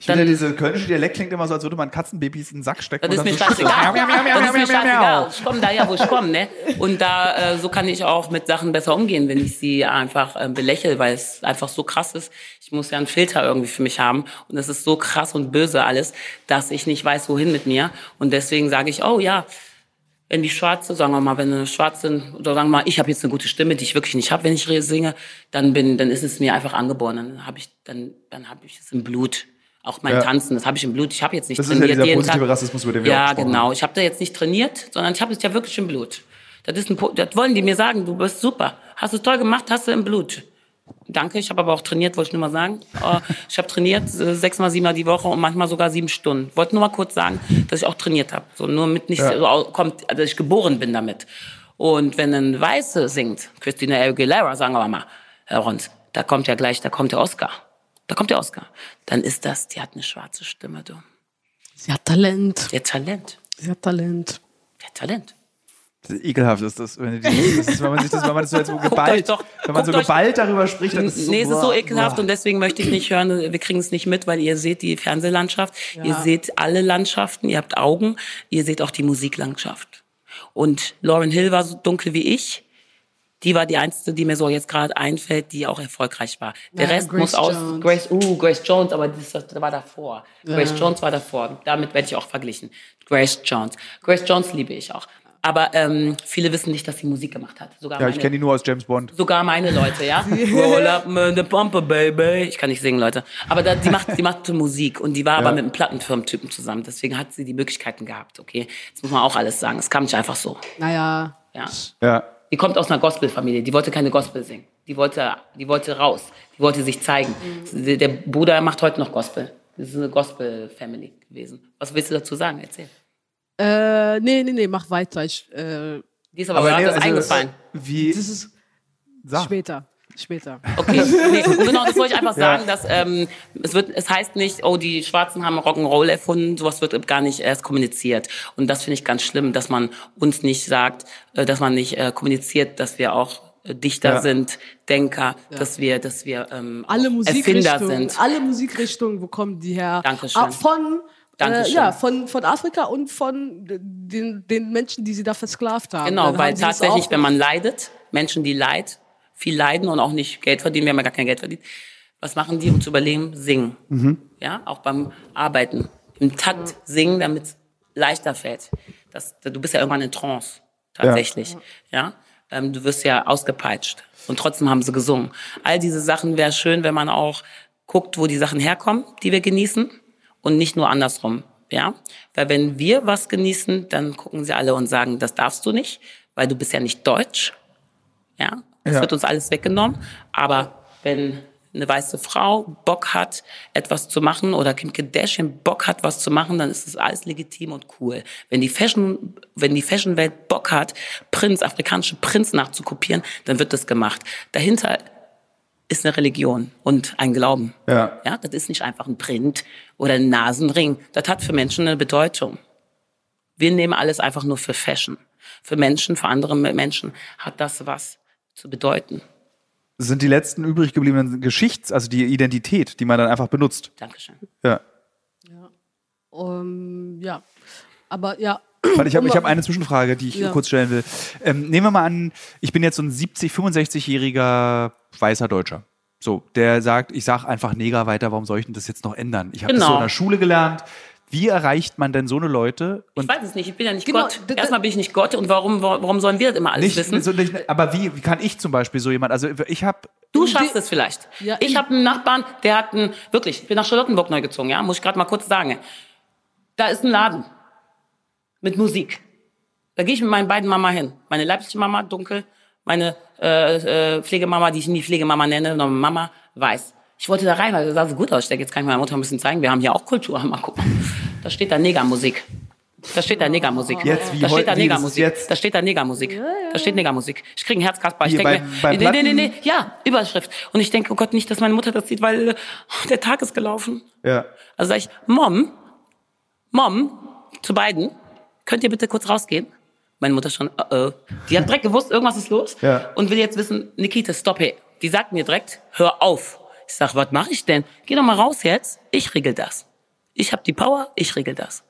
Ich finde, diese kölnische Dialekt klingt immer so, als würde man Katzenbabys in den Sack stecken. Das ist mir dann so scheißegal. Das ist mir scheißegal. Ich komme da ja, wo ich komme, ne? Und da, äh, so kann ich auch mit Sachen besser umgehen, wenn ich sie einfach äh, belächle, weil es einfach so krass ist. Ich muss ja einen Filter irgendwie für mich haben. Und es ist so krass und böse alles, dass ich nicht weiß, wohin mit mir. Und deswegen sage ich, oh ja, wenn die Schwarze, sagen wir mal, wenn eine Schwarze, oder sagen wir mal, ich habe jetzt eine gute Stimme, die ich wirklich nicht habe, wenn ich singe, dann bin, dann ist es mir einfach angeboren. Dann habe ich, dann, dann habe ich es im Blut. Auch mein Ja. Tanzen, das habe ich im Blut. Ich habe jetzt nicht Das ist ja trainiert dieser positive Tag. Rassismus, über den wir Ja, genau. Ich habe da jetzt nicht trainiert, sondern ich habe es ja wirklich im Blut. Das ist ein, das wollen die mir sagen. Du bist super, hast du toll gemacht, hast du im Blut. Danke, ich habe aber auch trainiert, wollte ich nur mal sagen. Äh, Ich habe trainiert äh, sechsmal, siebenmal die Woche und manchmal sogar sieben Stunden. Wollte nur mal kurz sagen, dass ich auch trainiert habe. So nur mit nicht Ja. so kommt, dass ich geboren bin damit. Und wenn ein Weiße singt, Christina Aguilera, sagen wir mal, Herr Rons, da kommt ja gleich, da kommt der Oscar. Da kommt der Oscar. Dann ist das, die hat eine schwarze Stimme, du. Sie hat Talent. Der Talent. Sie hat Talent. Der Talent. Ekelhaft ist das, wenn, die, das ist, wenn man sich das, wenn man das so jetzt so [laughs] euch geballt, doch- wenn man so geballt darüber spricht, dann ist es so, nee, es ist so ekelhaft boah. und deswegen möchte ich nicht hören, wir kriegen es nicht mit, weil ihr seht die Fernsehlandschaft, Ja. ihr seht alle Landschaften, ihr habt Augen, ihr seht auch die Musiklandschaft. Und Lauren Hill war so dunkel wie ich. Die war die einzige, die mir so jetzt gerade einfällt, die auch erfolgreich war. Der Ja, Rest Grace muss aus Jones. Grace, uh, Grace Jones, aber das, das war davor. Grace Jones war davor. Damit werde ich auch verglichen. Grace Jones. Grace Jones liebe ich auch. Aber ähm, viele wissen nicht, dass sie Musik gemacht hat. Sogar Ja, ich meine- kenne die nur aus James Bond. Sogar meine Leute, ja. [laughs] Roll up the Pumper, baby. Ich kann nicht singen, Leute. Aber da, die macht, die macht Musik und die war aber mit einem Plattenfirmentypen zusammen. Deswegen hat sie die Möglichkeiten gehabt, okay. Jetzt muss man auch alles sagen. Es kam nicht einfach so, Naja, ja. Ja. Die kommt aus einer Gospelfamilie. Die wollte keine Gospel singen. Die wollte, die wollte raus. Die wollte sich zeigen. Der Bruder macht heute noch Gospel. Das ist eine Gospel-Family gewesen. Was willst du dazu sagen? Erzähl. äh, nee, nee, nee, mach weiter. Ich, äh, Die ist aber, gerade nee, das also, eingefallen. Wie, das ist sag. später. Später. Okay, nee, [laughs] genau, das wollte ich einfach sagen, dass ähm, es wird, es heißt nicht, oh, die Schwarzen haben Rock'n'Roll erfunden, sowas wird gar nicht erst kommuniziert. Und das finde ich ganz schlimm, dass man uns nicht sagt, äh, dass man nicht äh, kommuniziert, dass wir auch äh, Dichter Ja. sind, Denker, dass wir, dass wir ähm, Alle Erfinder Musikrichtungen, sind. alle Musikrichtungen, wo kommen die her? Dankeschön. Ah, Von, äh, ja, von, von Afrika und von den, den Menschen, die sie da versklavt haben. Genau, Dann weil haben tatsächlich, wenn man leidet, Menschen, die leid, viel leiden und auch nicht Geld verdienen, wir haben ja gar kein Geld verdient, was machen die, um zu überleben? Singen. Ja, auch beim Arbeiten. Im Takt singen, damit es leichter fällt. Das, du bist ja irgendwann in Trance, tatsächlich. Ja, ähm, du wirst ja ausgepeitscht. Und trotzdem haben sie gesungen. All diese Sachen wäre schön, wenn man auch guckt, wo die Sachen herkommen, die wir genießen und nicht nur andersrum. Ja, weil wenn wir was genießen, dann gucken sie alle und sagen, das darfst du nicht, weil du bist ja nicht deutsch. Ja, es Ja. wird uns alles weggenommen. Aber wenn eine weiße Frau Bock hat, etwas zu machen oder Kim Kardashian Bock hat, was zu machen, dann ist das alles legitim und cool. Wenn die Fashion, wenn die Fashionwelt Bock hat, Prinz, afrikanische Prinz nachzukopieren, dann wird das gemacht. Dahinter ist eine Religion und ein Glauben. Ja. Ja, das ist nicht einfach ein Print oder ein Nasenring. Das hat für Menschen eine Bedeutung. Wir nehmen alles einfach nur für Fashion. Für Menschen, für andere Menschen hat das was zu bedeuten. Das sind die letzten übrig gebliebenen Geschichts-, also die Identität, die man dann einfach benutzt. Dankeschön. Ja. Ähm, ja. Aber ja. Warte, ich habe Um- ich hab eine Zwischenfrage, die ich Ja. kurz stellen will. Ähm, nehmen wir mal an, ich bin jetzt so ein 70, 65-jähriger weißer Deutscher. So, der sagt, ich sag einfach Neger weiter, warum soll ich denn das jetzt noch ändern? Ich habe das Genau. so in der Schule gelernt. Wie erreicht man denn so eine Leute? Ich weiß es nicht, ich bin ja nicht Genau, Gott. Erstmal bin ich nicht Gott und warum, warum sollen wir das immer alles nicht, wissen? so, nicht, aber wie, wie kann ich zum Beispiel so jemand, also ich habe Du schaffst es vielleicht. Ja, ich ich- habe einen Nachbarn, der hat einen, wirklich, ich bin nach Charlottenburg neu gezogen, ja, muss ich gerade mal kurz sagen. Da ist ein Laden mit Musik. Da gehe ich mit meinen beiden Mama hin. Meine leibliche Mama, dunkel, meine äh, äh, Pflegemama, die ich nie Pflegemama nenne, sondern Mama, weiß. Ich wollte da rein, weil das sah so gut aus. Ich denke, jetzt kann ich meiner Mutter ein bisschen zeigen, wir haben hier auch Kultur. [laughs] Mal gucken. Da steht da Negermusik. Da steht da Negermusik. Jetzt, wie da steht da Negermusik. jetzt? Da steht da Negermusik. Da steht Negermusik. Ich kriege einen Herzkasper. Ich denke mir, nee, nee, nee, nee, ja, Überschrift. Und ich denke, oh Gott, nicht, dass meine Mutter das sieht, weil äh, der Tag ist gelaufen. ja. Also sag ich, Mom, Mom, zu beiden, könnt ihr bitte kurz rausgehen? Meine Mutter schon, uh -oh. Die hat direkt gewusst, irgendwas ist los. Ja. Und will jetzt wissen, Nikita, stopp, hey. Die sagt mir direkt, hör auf. Ich sag, was mache ich denn? Geh doch mal raus jetzt. Ich regel das. Ich habe die Power, ich regel das.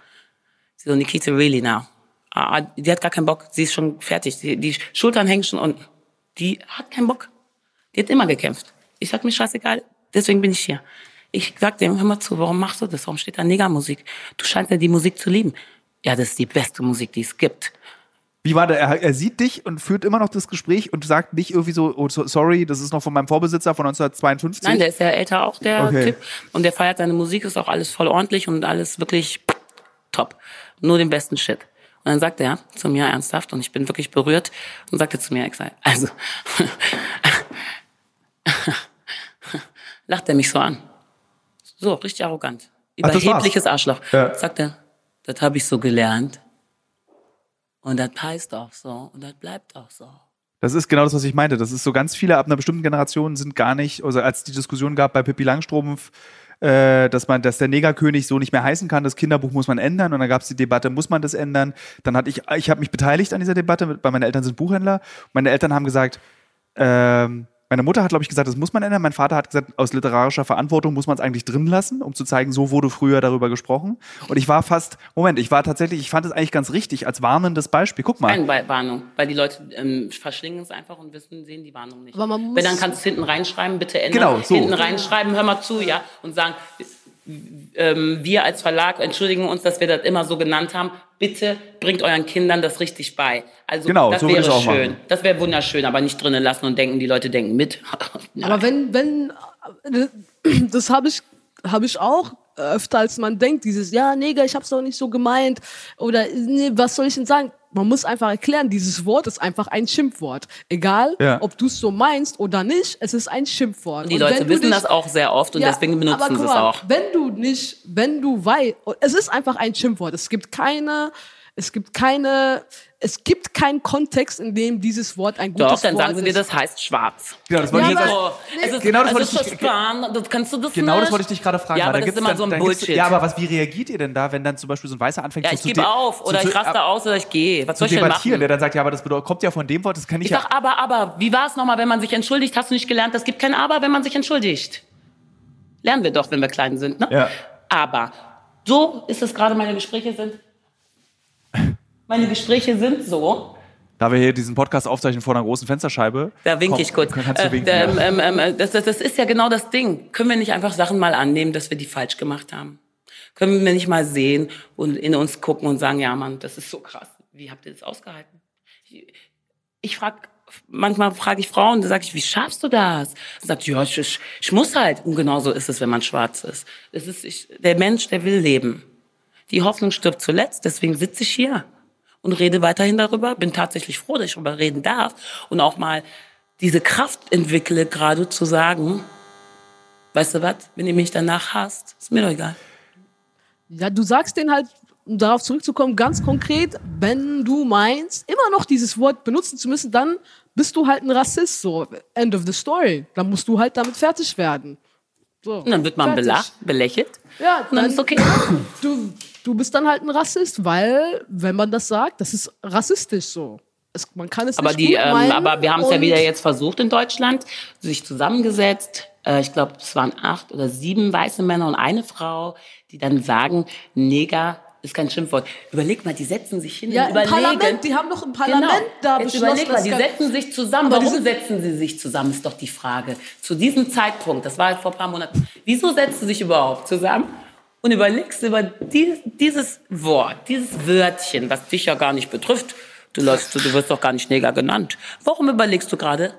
Sie so, Nikita, really now. Ah, die hat gar keinen Bock, sie ist schon fertig. Die, die Schultern hängen schon unten. Die hat keinen Bock. Die hat immer gekämpft. Ich sag mir scheißegal, deswegen bin ich hier. Ich sag dem, hör mal zu, warum machst du das? Warum steht da Negermusik? Du scheinst ja die Musik zu lieben. Ja, das ist die beste Musik, die es gibt. Wie war der? Er, er sieht dich und führt immer noch das Gespräch und sagt nicht irgendwie so, oh, so, sorry, das ist noch von meinem Vorbesitzer von 1952. Nein, der ist ja älter auch, der Okay. Typ. Und der feiert seine Musik, ist auch alles voll ordentlich und alles wirklich top. Nur den besten Shit. Und dann sagt er zu mir ernsthaft, und ich bin wirklich berührt, und sagte zu mir, also, [laughs] lacht er mich so an. So, richtig arrogant. Ach? Überhebliches Arschloch. Ja. Sagt er, das habe ich so gelernt. Und das heißt auch so. Und das bleibt auch so. Das ist genau das, was ich meinte. Das ist so ganz viele ab einer bestimmten Generation sind gar nicht, also als die Diskussion gab bei Pippi Langstrumpf, äh, dass man, dass der Negerkönig so nicht mehr heißen kann, das Kinderbuch muss man ändern und dann gab es die Debatte, muss man das ändern? Dann hatte ich, ich habe mich beteiligt an dieser Debatte, weil meine Eltern sind Buchhändler. Meine Eltern haben gesagt, ähm, meine Mutter hat, glaube ich, gesagt, das muss man ändern. Mein Vater hat gesagt, aus literarischer Verantwortung muss man es eigentlich drin lassen, um zu zeigen, so wurde früher darüber gesprochen. Und ich war fast, Moment, ich war tatsächlich, ich fand es eigentlich ganz richtig als warnendes Beispiel. Guck mal. Keine Warnung, weil die Leute ähm, verschlingen es einfach und wissen, sehen die Warnung nicht. Aber man muss- Wenn dann kannst du es hinten reinschreiben, bitte ändern. Genau, so. Hinten reinschreiben, hör mal zu, ja, und sagen, ähm, wir als Verlag entschuldigen uns, dass wir das immer so genannt haben. Bitte bringt euren Kindern das richtig bei. Also Genau, das so wäre schön. machen. Das wäre wunderschön, aber nicht drinnen lassen und denken, die Leute denken mit. [laughs] Aber wenn, wenn, äh, das habe ich, habe ich auch öfter als man denkt, dieses, ja, Neger, ich hab's doch nicht so gemeint, oder, nee, was soll ich denn sagen? Man muss einfach erklären, dieses Wort ist einfach ein Schimpfwort. Egal, Ja. ob du es so meinst oder nicht, es ist ein Schimpfwort. die Und Leute wissen dich- das auch sehr oft und Ja, deswegen aber benutzen sie es auch. Wenn du nicht, wenn du weißt, es ist einfach ein Schimpfwort. Es gibt keine, es gibt keine, es gibt keinen Kontext, in dem dieses Wort ein gutes Doch, dann Wort sagen sie dir, ist. das heißt schwarz. Genau, das wollte Ja, ich jetzt aber- als- es ist, Genau das es wollte ist ich dich- das kannst du das Genau nicht? das wollte ich dich gerade fragen. Ja, aber da das ist immer dann, so ein Bullshit. Ja, aber was, wie reagiert ihr denn da, wenn dann zum Beispiel so ein Weißer anfängt Ja, so ich zu gebe auf zu- oder zu- ich raste aus oder ich gehe. Was zu soll ich denn debattieren, machen? der dann sagt, ja, aber das bedeutet, kommt ja von dem Wort, das kann ich, Ich ja. sag aber, aber, wie war es nochmal, wenn man sich entschuldigt? Hast du nicht gelernt, es gibt kein aber, wenn man sich entschuldigt. Lernen wir doch, wenn wir klein sind, ne? Ja. Aber, so ist es gerade, meine Gespräche sind, meine Gespräche sind so, Da wir hier diesen Podcast aufzeichnen vor einer großen Fensterscheibe. da winke komm, ich kurz. Kannst du Äh, winken, ja. ähm, ähm, äh, das, das, das ist ja genau das Ding. Können wir nicht einfach Sachen mal annehmen, dass wir die falsch gemacht haben? Können wir nicht mal sehen und in uns gucken und sagen, ja Mann, das ist so krass. Wie habt ihr das ausgehalten? Ich, ich frage, manchmal frage ich Frauen, da sage ich, wie schaffst du das? Und sagt, ja, ich, ich, ich muss halt. Und genauso ist es, wenn man schwarz ist. Es ist ich, der Mensch, der will leben. Die Hoffnung stirbt zuletzt, deswegen sitze ich hier und rede weiterhin darüber. Bin tatsächlich froh, dass ich darüber reden darf und auch mal diese Kraft entwickle, gerade zu sagen, weißt du was, wenn ihr mich danach hasst, ist mir doch egal. Ja, du sagst den halt, um darauf zurückzukommen, ganz konkret, wenn du meinst, immer noch dieses Wort benutzen zu müssen, dann bist du halt ein Rassist, so. End of the story. Dann musst du halt damit fertig werden. So. Und dann wird man belacht, belächelt Ja, und dann ist okay. [laughs] Du, du bist dann halt ein Rassist, weil, wenn man das sagt, das ist rassistisch so. Es, man kann es Aber, nicht die, gut ähm, aber wir haben es ja wieder jetzt versucht in Deutschland, sich zusammengesetzt. Äh, ich glaube, es waren acht oder sieben weiße Männer und eine Frau, die dann sagen, Neger ist kein Schimpfwort. Überleg mal, die setzen sich hin Ja, und überlegen. Parlament, die haben doch im Parlament genau. da Jetzt beschlossen, überleg mal, die setzen sich zusammen. Aber Warum setzen sie sich zusammen, ist doch die Frage. Zu diesem Zeitpunkt, das war vor ein paar Monaten, wieso setzen sie sich überhaupt zusammen und überlegst über die, dieses Wort, dieses Wörtchen, was dich ja gar nicht betrifft. Du, läufst, du wirst doch gar nicht Neger genannt. Warum überlegst du gerade,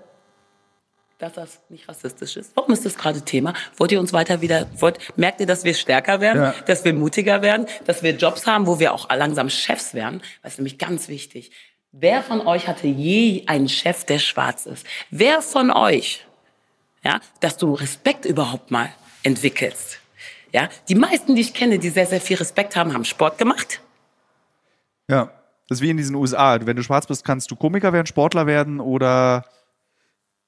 dass das nicht rassistisch ist? Warum ist das gerade Thema? Wollt ihr uns weiter wieder, wollt, merkt ihr, dass wir stärker werden, Ja. dass wir mutiger werden, dass wir Jobs haben, wo wir auch langsam Chefs werden? Das ist nämlich ganz wichtig. Wer von euch hatte je einen Chef, der schwarz ist? Wer von euch, ja, dass du Respekt überhaupt mal entwickelst? Ja, die meisten, die ich kenne, die sehr, sehr viel Respekt haben, haben Sport gemacht. ja. Das ist wie in diesen USA. Wenn du schwarz bist, kannst du Komiker werden, Sportler werden oder.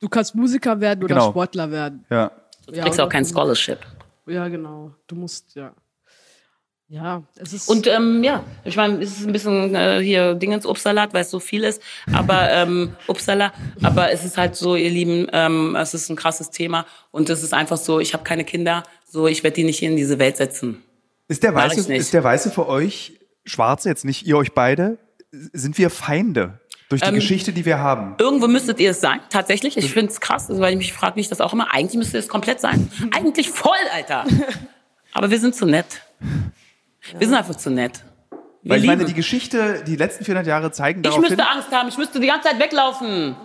Du kannst Musiker werden oder Genau. Sportler werden. Ja. Du Ja, kriegst auch kein Scholarship. Ja, genau. Du musst, ja. Ja, es ist. Und ähm, ja, ich meine, es ist ein bisschen äh, hier Dingens Obstsalat, weil es so viel ist, aber ähm, Obstsalat, aber es ist halt so, ihr Lieben, ähm, es ist ein krasses Thema und es ist einfach so, ich habe keine Kinder, so ich werde die nicht hier in diese Welt setzen. Ist der Weiße, ich nicht. ist der Weiße für euch Schwarze, jetzt nicht ihr euch beide, sind wir Feinde durch die Ähm, Geschichte, die wir haben? Irgendwo müsstet ihr es sein, tatsächlich. Ich finde es krass, also, weil ich mich frage mich das auch immer. Eigentlich müsste es komplett sein. [laughs] Eigentlich voll, Alter. Aber wir sind zu nett. Wir sind einfach zu nett. Wir Weil ich meine, lieben. die Geschichte, die letzten 400 Jahre zeigen ich darauf hin, müsste Angst haben, ich müsste die ganze Zeit weglaufen.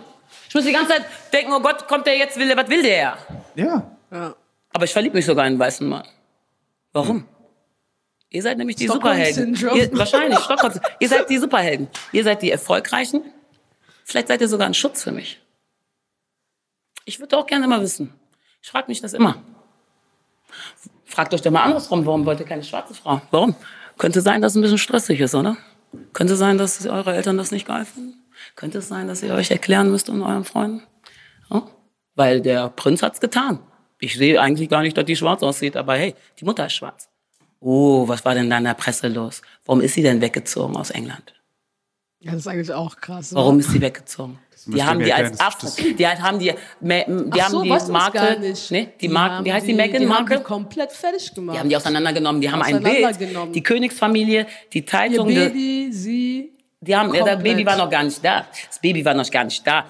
Ich müsste die ganze Zeit denken, oh Gott, kommt der jetzt, will der, was will der? ja, Ja. Aber ich verliebe mich sogar in einen weißen Mann. Warum? Ihr seid nämlich die Superhelden. Stockholm-Syndrom. Ihr, wahrscheinlich, Stockholm. Ihr seid die Superhelden. Ihr seid die Erfolgreichen. Vielleicht seid ihr sogar ein Schutz für mich. Ich würde auch gerne mal wissen. Ich frage mich das immer. Fragt euch doch mal andersrum, warum wollt ihr keine schwarze Frau? Warum? Könnte sein, dass es ein bisschen stressig ist, oder? Könnte sein, dass eure Eltern das nicht geil finden? Könnte es sein, dass ihr euch erklären müsst und euren Freunden? Ja? Weil der Prinz hat's getan. Ich sehe eigentlich gar nicht, dass die schwarz aussieht, aber hey, die Mutter ist schwarz. Oh, was war denn da in der Presse los? Warum ist sie denn weggezogen aus England? Ja, das ist eigentlich auch krass. Warum ist sie weggezogen? Die ihr haben die als Affen, die haben die, die haben so, die Marke, gar nicht. ne, die Marke, wie heißt die, die, Meghan die haben die komplett fertig gemacht. Die haben die auseinandergenommen. Die haben ein Bild, die Königsfamilie, die Ihr Zeitung, die, Baby, sie. die haben, ja, das. Baby war noch gar nicht da. Das Baby war noch gar nicht da.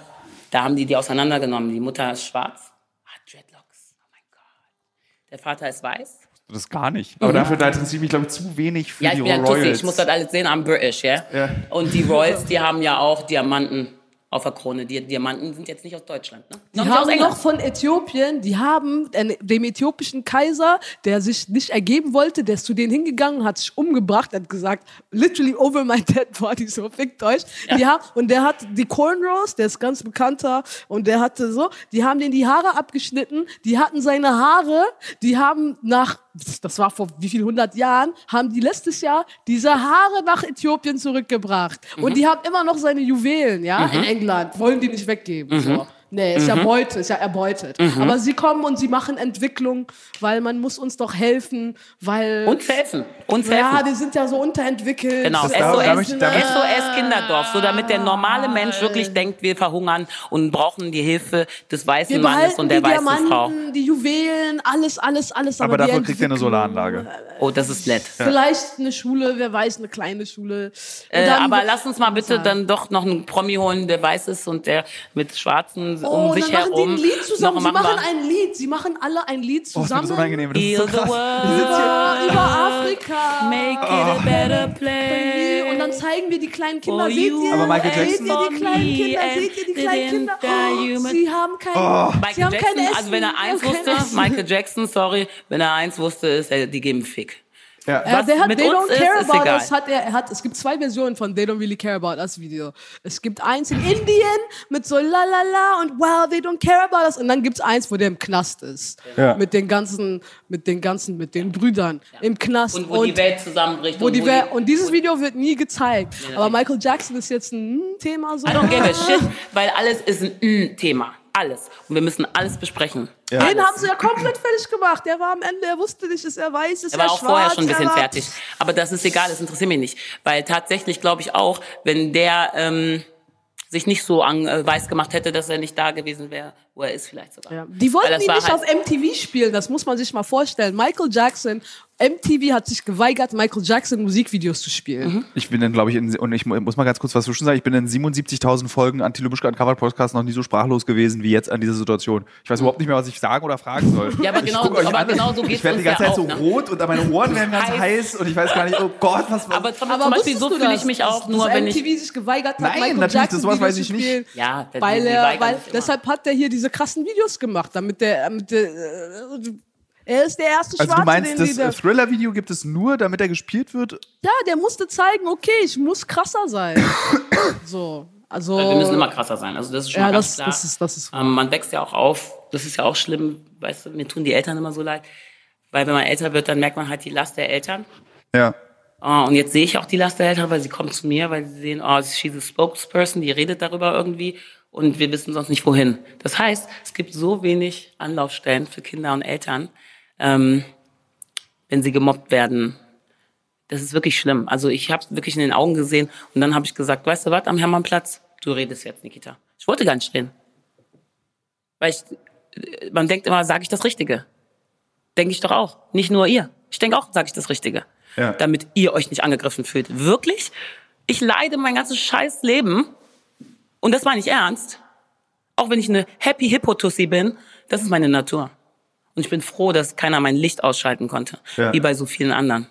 Da haben die die auseinandergenommen. Die Mutter ist schwarz, hat Dreadlocks. Oh mein Gott. Der Vater ist weiß. Das gar nicht. Aber dafür da interessiert mich, glaube ich, zu wenig für Ja, ich die bin ja Tussi, Royals. ich muss das alles sehen, I'm British, ja? Ja. Und die Royals, die haben ja auch Diamanten auf der Krone. Die Diamanten sind jetzt nicht aus Deutschland, ne? Die aus haben noch von Äthiopien, die haben den- dem äthiopischen Kaiser, der sich nicht ergeben wollte, der ist zu denen hingegangen, hat sich umgebracht, hat gesagt, literally over my dead body, so fickt euch. Die haben, und der hat die Cornrows, der ist ganz bekannter, und der hatte so, die haben den die Haare abgeschnitten, die hatten seine Haare, die haben nach, das war vor wie viel hundert Jahren, haben die letztes Jahr diese Haare nach Äthiopien zurückgebracht. Und die haben immer noch seine Juwelen, ja, in England, wollen die nicht weggeben, so. Nee, ist ja Beute, ist ja erbeutet. Aber sie kommen und sie machen Entwicklung, weil man muss uns doch helfen, weil Uns helfen. Uns ja, helfen. die sind ja so unterentwickelt. Genau, Das- da- da SOS, möchte- da möchte- SOS Kinderdorf, so damit der normale Mensch wirklich denkt, wir verhungern und brauchen die Hilfe des weißen Mannes und der weißen Frau. Diamanten, die Juwelen, alles, alles, alles. Aber dafür kriegt ihr eine Solaranlage. Oh, das ist nett. Vielleicht eine Schule, wer weiß, eine kleine Schule. Äh, aber lass uns mal bitte dann doch noch einen Promi holen, der weiß ist und der mit Schwarzen Oh, um sich dann machen herum. die ein Lied zusammen. noch Sie machen ein Lied. Sie machen alle ein Lied Oh, das wird zusammen. so unangenehm. Das ist so krass. über, über Afrika. make it a better place. Und dann zeigen wir die kleinen Kinder. For Seht ihr? Aber Michael Seht Jackson- ihr die kleinen Kinder? Seht ihr die kleinen Kinder? Oh, sie haben kein, sie Michael haben Jackson, kein Essen. also wenn er Sie eins wusste. Michael Jackson, sorry, wenn er eins wusste, ist, er, die geben Fick. Ja. Ja, Was der hat mit They Don't ist, Care ist About egal. Us. Hat er, er hat, es gibt zwei Versionen von They Don't Really Care About Us Video. Es gibt eins in Indien mit so la la la und wow, they don't care about us. Und dann gibt's eins, wo der im Knast ist. Ja. Mit den ganzen, mit den ganzen, mit den Brüdern im Knast. Und wo die Welt zusammenbricht. wo die Welt, und dieses Video wird nie gezeigt. Aber Michael Jackson ist jetzt ein Thema so. I don't give a [laughs] shit, weil alles ist ein Thema. Alles. Und wir müssen alles besprechen. Ja. Den haben sie ja komplett fertig gemacht. Der war am Ende, er wusste nicht, ist er weiß, ist Er war er auch schwarz. vorher schon ein bisschen er war- fertig. Aber das ist egal, das interessiert mich nicht. Weil tatsächlich glaube ich auch, wenn der ähm, sich nicht so an, äh, weiß gemacht hätte, dass er nicht da gewesen wäre, wo er ist vielleicht sogar. Ja. Die wollten ihn war nicht halt- auf MTV spielen, das muss man sich mal vorstellen. Michael Jackson, MTV hat sich geweigert, Michael Jackson Musikvideos zu spielen. Mhm. Ich bin dann, glaube ich, in, und ich mu- muss mal ganz kurz was zwischen sagen. Ich bin in 77.000 Folgen Anti-Lubischka Uncovered Podcast noch nie so sprachlos gewesen wie jetzt an dieser Situation. Ich weiß überhaupt nicht mehr, was ich sagen oder fragen soll. Ja, aber ich genau- aber an, genau so Ich geht's werde die ganze ja Zeit auch, so ne? rot und meine Ohren werden ganz Heiß. heiß und ich weiß gar nicht, oh Gott, was. Aber zum, Aber zum Beispiel so du fühle ich mich auch, dass, nur dass wenn MTV ich... sich geweigert hat, Nein, Michael natürlich, Jackson das sowas weiß ich nicht. Ja, weil er, weil, deshalb hat er hier diese krassen Videos gemacht, damit der, damit der äh, er ist der erste Also Schwarze, du meinst, den das Thriller-Video gibt es nur, damit er gespielt wird? Ja, der musste zeigen, okay, ich muss krasser sein. [coughs] so, also Wir müssen immer krasser sein. Also das ist schon ja, das, klar. das ist, das ist. Ähm, man wächst ja auch auf. Das ist ja auch schlimm. Weißt du, mir tun die Eltern immer so leid. Weil wenn man älter wird, dann merkt man halt die Last der Eltern. Ja. Oh, und jetzt sehe ich auch die Last der Eltern, weil sie kommen zu mir, weil sie sehen, oh, she's a spokesperson, die redet darüber irgendwie und wir wissen sonst nicht wohin. Das heißt, es gibt so wenig Anlaufstellen für Kinder und Eltern, ähm, wenn sie gemobbt werden. Das ist wirklich schlimm. Also ich habe es wirklich in den Augen gesehen und dann habe ich gesagt, weißt du was, am Hermannplatz, du redest jetzt, Nikita. Ich wollte gar nicht reden. Weil ich, man denkt immer, sage ich das Richtige? Denke ich doch auch. Nicht nur ihr. Ich denke auch, sage ich das Richtige. Ja. Damit ihr euch nicht angegriffen fühlt. Wirklich? Ich leide mein ganzes scheiß Leben. Und das meine ich ernst. Auch wenn ich eine Happy Hippo Tussi bin, das ist meine Natur. Und ich bin froh, dass keiner mein Licht ausschalten konnte. Ja. Wie bei so vielen anderen.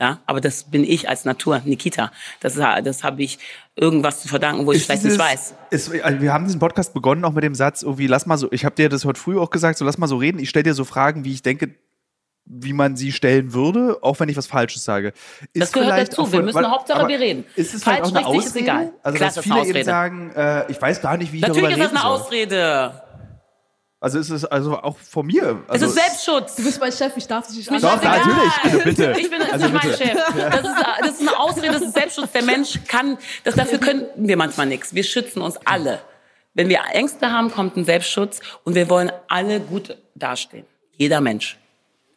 Ja, aber das bin ich als Natur, Nikita. Das, das habe ich irgendwas zu verdanken, wo ich Ist vielleicht dieses- nicht weiß. Ist, also wir haben diesen Podcast begonnen auch mit dem Satz, irgendwie, lass mal so, ich habe dir das heute früh auch gesagt, so lass mal so reden, ich stelle dir so Fragen, wie ich denke, wie man sie stellen würde, auch wenn ich was Falsches sage. Ist Das gehört dazu. auch Wir von- müssen weil- Hauptsache, wir reden. Ist es Falsch, vielleicht auch eine richtig, ist Ausrede? egal. Also, Klar, dass das ist viele eben sagen, äh, ich weiß gar nicht, wie ich Natürlich darüber ist das reden eine soll. Ausrede. Also ist es also auch von mir. Es Also, ist Selbstschutz. Du bist mein Chef, ich darf dich nicht Mir Doch, natürlich, bitte, bitte. Ich bin das Also ist nicht mein bitte. Chef. Das ist, das ist eine Ausrede, das ist Selbstschutz. Der Mensch kann, das, dafür können wir manchmal nichts. Wir schützen uns alle. Wenn wir Ängste haben, kommt ein Selbstschutz und wir wollen alle gut dastehen. Jeder Mensch.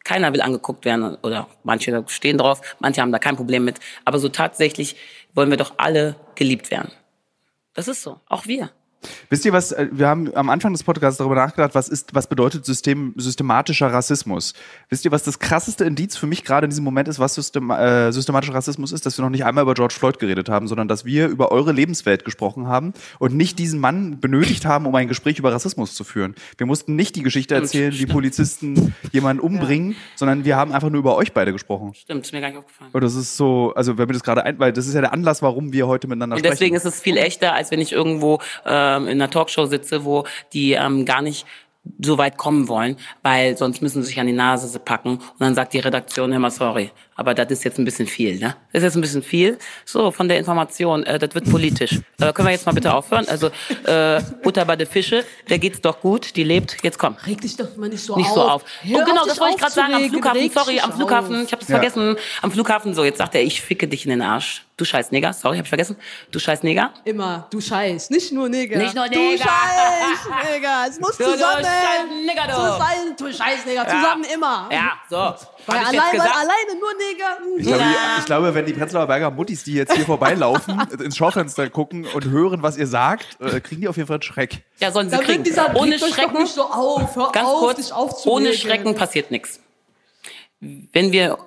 Keiner will angeguckt werden oder manche stehen drauf, manche haben da kein Problem mit. Aber so tatsächlich wollen wir doch alle geliebt werden. Das ist so. Auch wir. Wisst ihr was, äh, wir haben am Anfang des Podcasts darüber nachgedacht, was ist, was bedeutet System, systematischer Rassismus? Wisst ihr, was das krasseste Indiz für mich gerade in diesem Moment ist, was System, äh, systematischer Rassismus ist, dass wir noch nicht einmal über George Floyd geredet haben, sondern dass wir über eure Lebenswelt gesprochen haben und nicht diesen Mann benötigt haben, um ein Gespräch über Rassismus zu führen. Wir mussten nicht die Geschichte erzählen, wie Polizisten jemanden [laughs] umbringen, sondern wir haben einfach nur über euch beide gesprochen. Stimmt, ist mir gar nicht aufgefallen. Und das ist so, also wenn wir das gerade ein, weil das ist ja der Anlass, warum wir heute miteinander Und sprechen. deswegen ist es viel echter, als wenn ich irgendwo ähm, in einer Talkshow sitze, wo die ähm, gar nicht so weit kommen wollen, weil sonst müssen sie sich an die Nase packen. Und dann sagt die Redaktion immer sorry, aber das ist jetzt ein bisschen viel, ne? Das ist jetzt ein bisschen viel. So von der Information, äh, das wird politisch. Äh, können wir jetzt mal bitte aufhören? Also äh, Butter bei der Fische, der geht's doch gut, die lebt. Jetzt komm. Reg dich doch mal nicht so Nicht auf. so auf. Hör oh, genau, auf, das wollte ich gerade sagen. Am. Flughafen, Reg sorry, am Flughafen. auf. Ich habe das Ja. vergessen. Am Flughafen so, jetzt sagt er, ich ficke dich in den Arsch. Du scheiß Neger. Sorry, hab ich vergessen. Du scheiß Neger. Immer, du Scheiß. Nicht nur Neger. Nicht nur Du Neger. Scheiß, Neger. Es muss Du, [laughs] du zusammen. Scheiß Neger, du. Zusammen, du Scheiß, Neger. Zusammen immer. Ja, so. Weil, allein, weil alleine nur Neger. Hm. Ich glaube, die, ich glaube, wenn die Prenzlauer Berger Muttis, die jetzt hier vorbeilaufen, [laughs] ins Schaufenster gucken und hören, was ihr sagt, äh, kriegen die auf jeden Fall einen Schreck. Ja, sollen sie Dann kriegen. Ohne Schrecken, nicht so auf. Hör ganz auf, kurz, ohne Schrecken passiert nichts. Wenn wir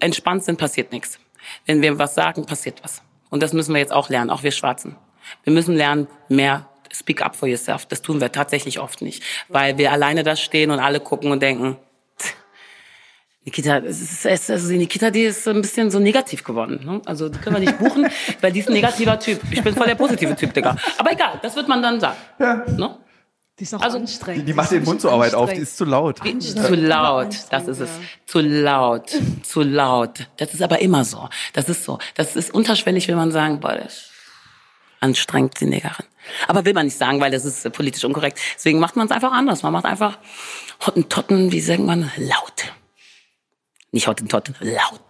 entspannt sind, passiert nichts. Wenn wir was sagen, passiert was. Und das müssen wir jetzt auch lernen, auch wir Schwarzen. Wir müssen lernen, mehr speak up for yourself. Das tun wir tatsächlich oft nicht, weil wir alleine da stehen und alle gucken und denken, "Tch, Nikita, es ist, es ist, also die Nikita, die ist ein bisschen so negativ geworden. Ne? Also die können wir nicht buchen, [laughs] weil die ist ein negativer Typ. Ich bin voll der positive Typ, Digga. Aber egal, das wird man dann sagen. Ja. Ne? Die ist auch Also, anstrengend. Die, die macht den Mund so Arbeit auf, die ist zu laut. Zu laut, das ist es. Zu laut, zu laut. Das ist aber immer so. Das ist so. Das ist unterschwellig, will man sagen, boah, das ist anstrengend, die Negerin. Aber will man nicht sagen, weil das ist äh, politisch unkorrekt. Deswegen macht man es einfach anders. Man macht einfach Hottentotten, wie sagt man, laut. Nicht Hottentotten, laut.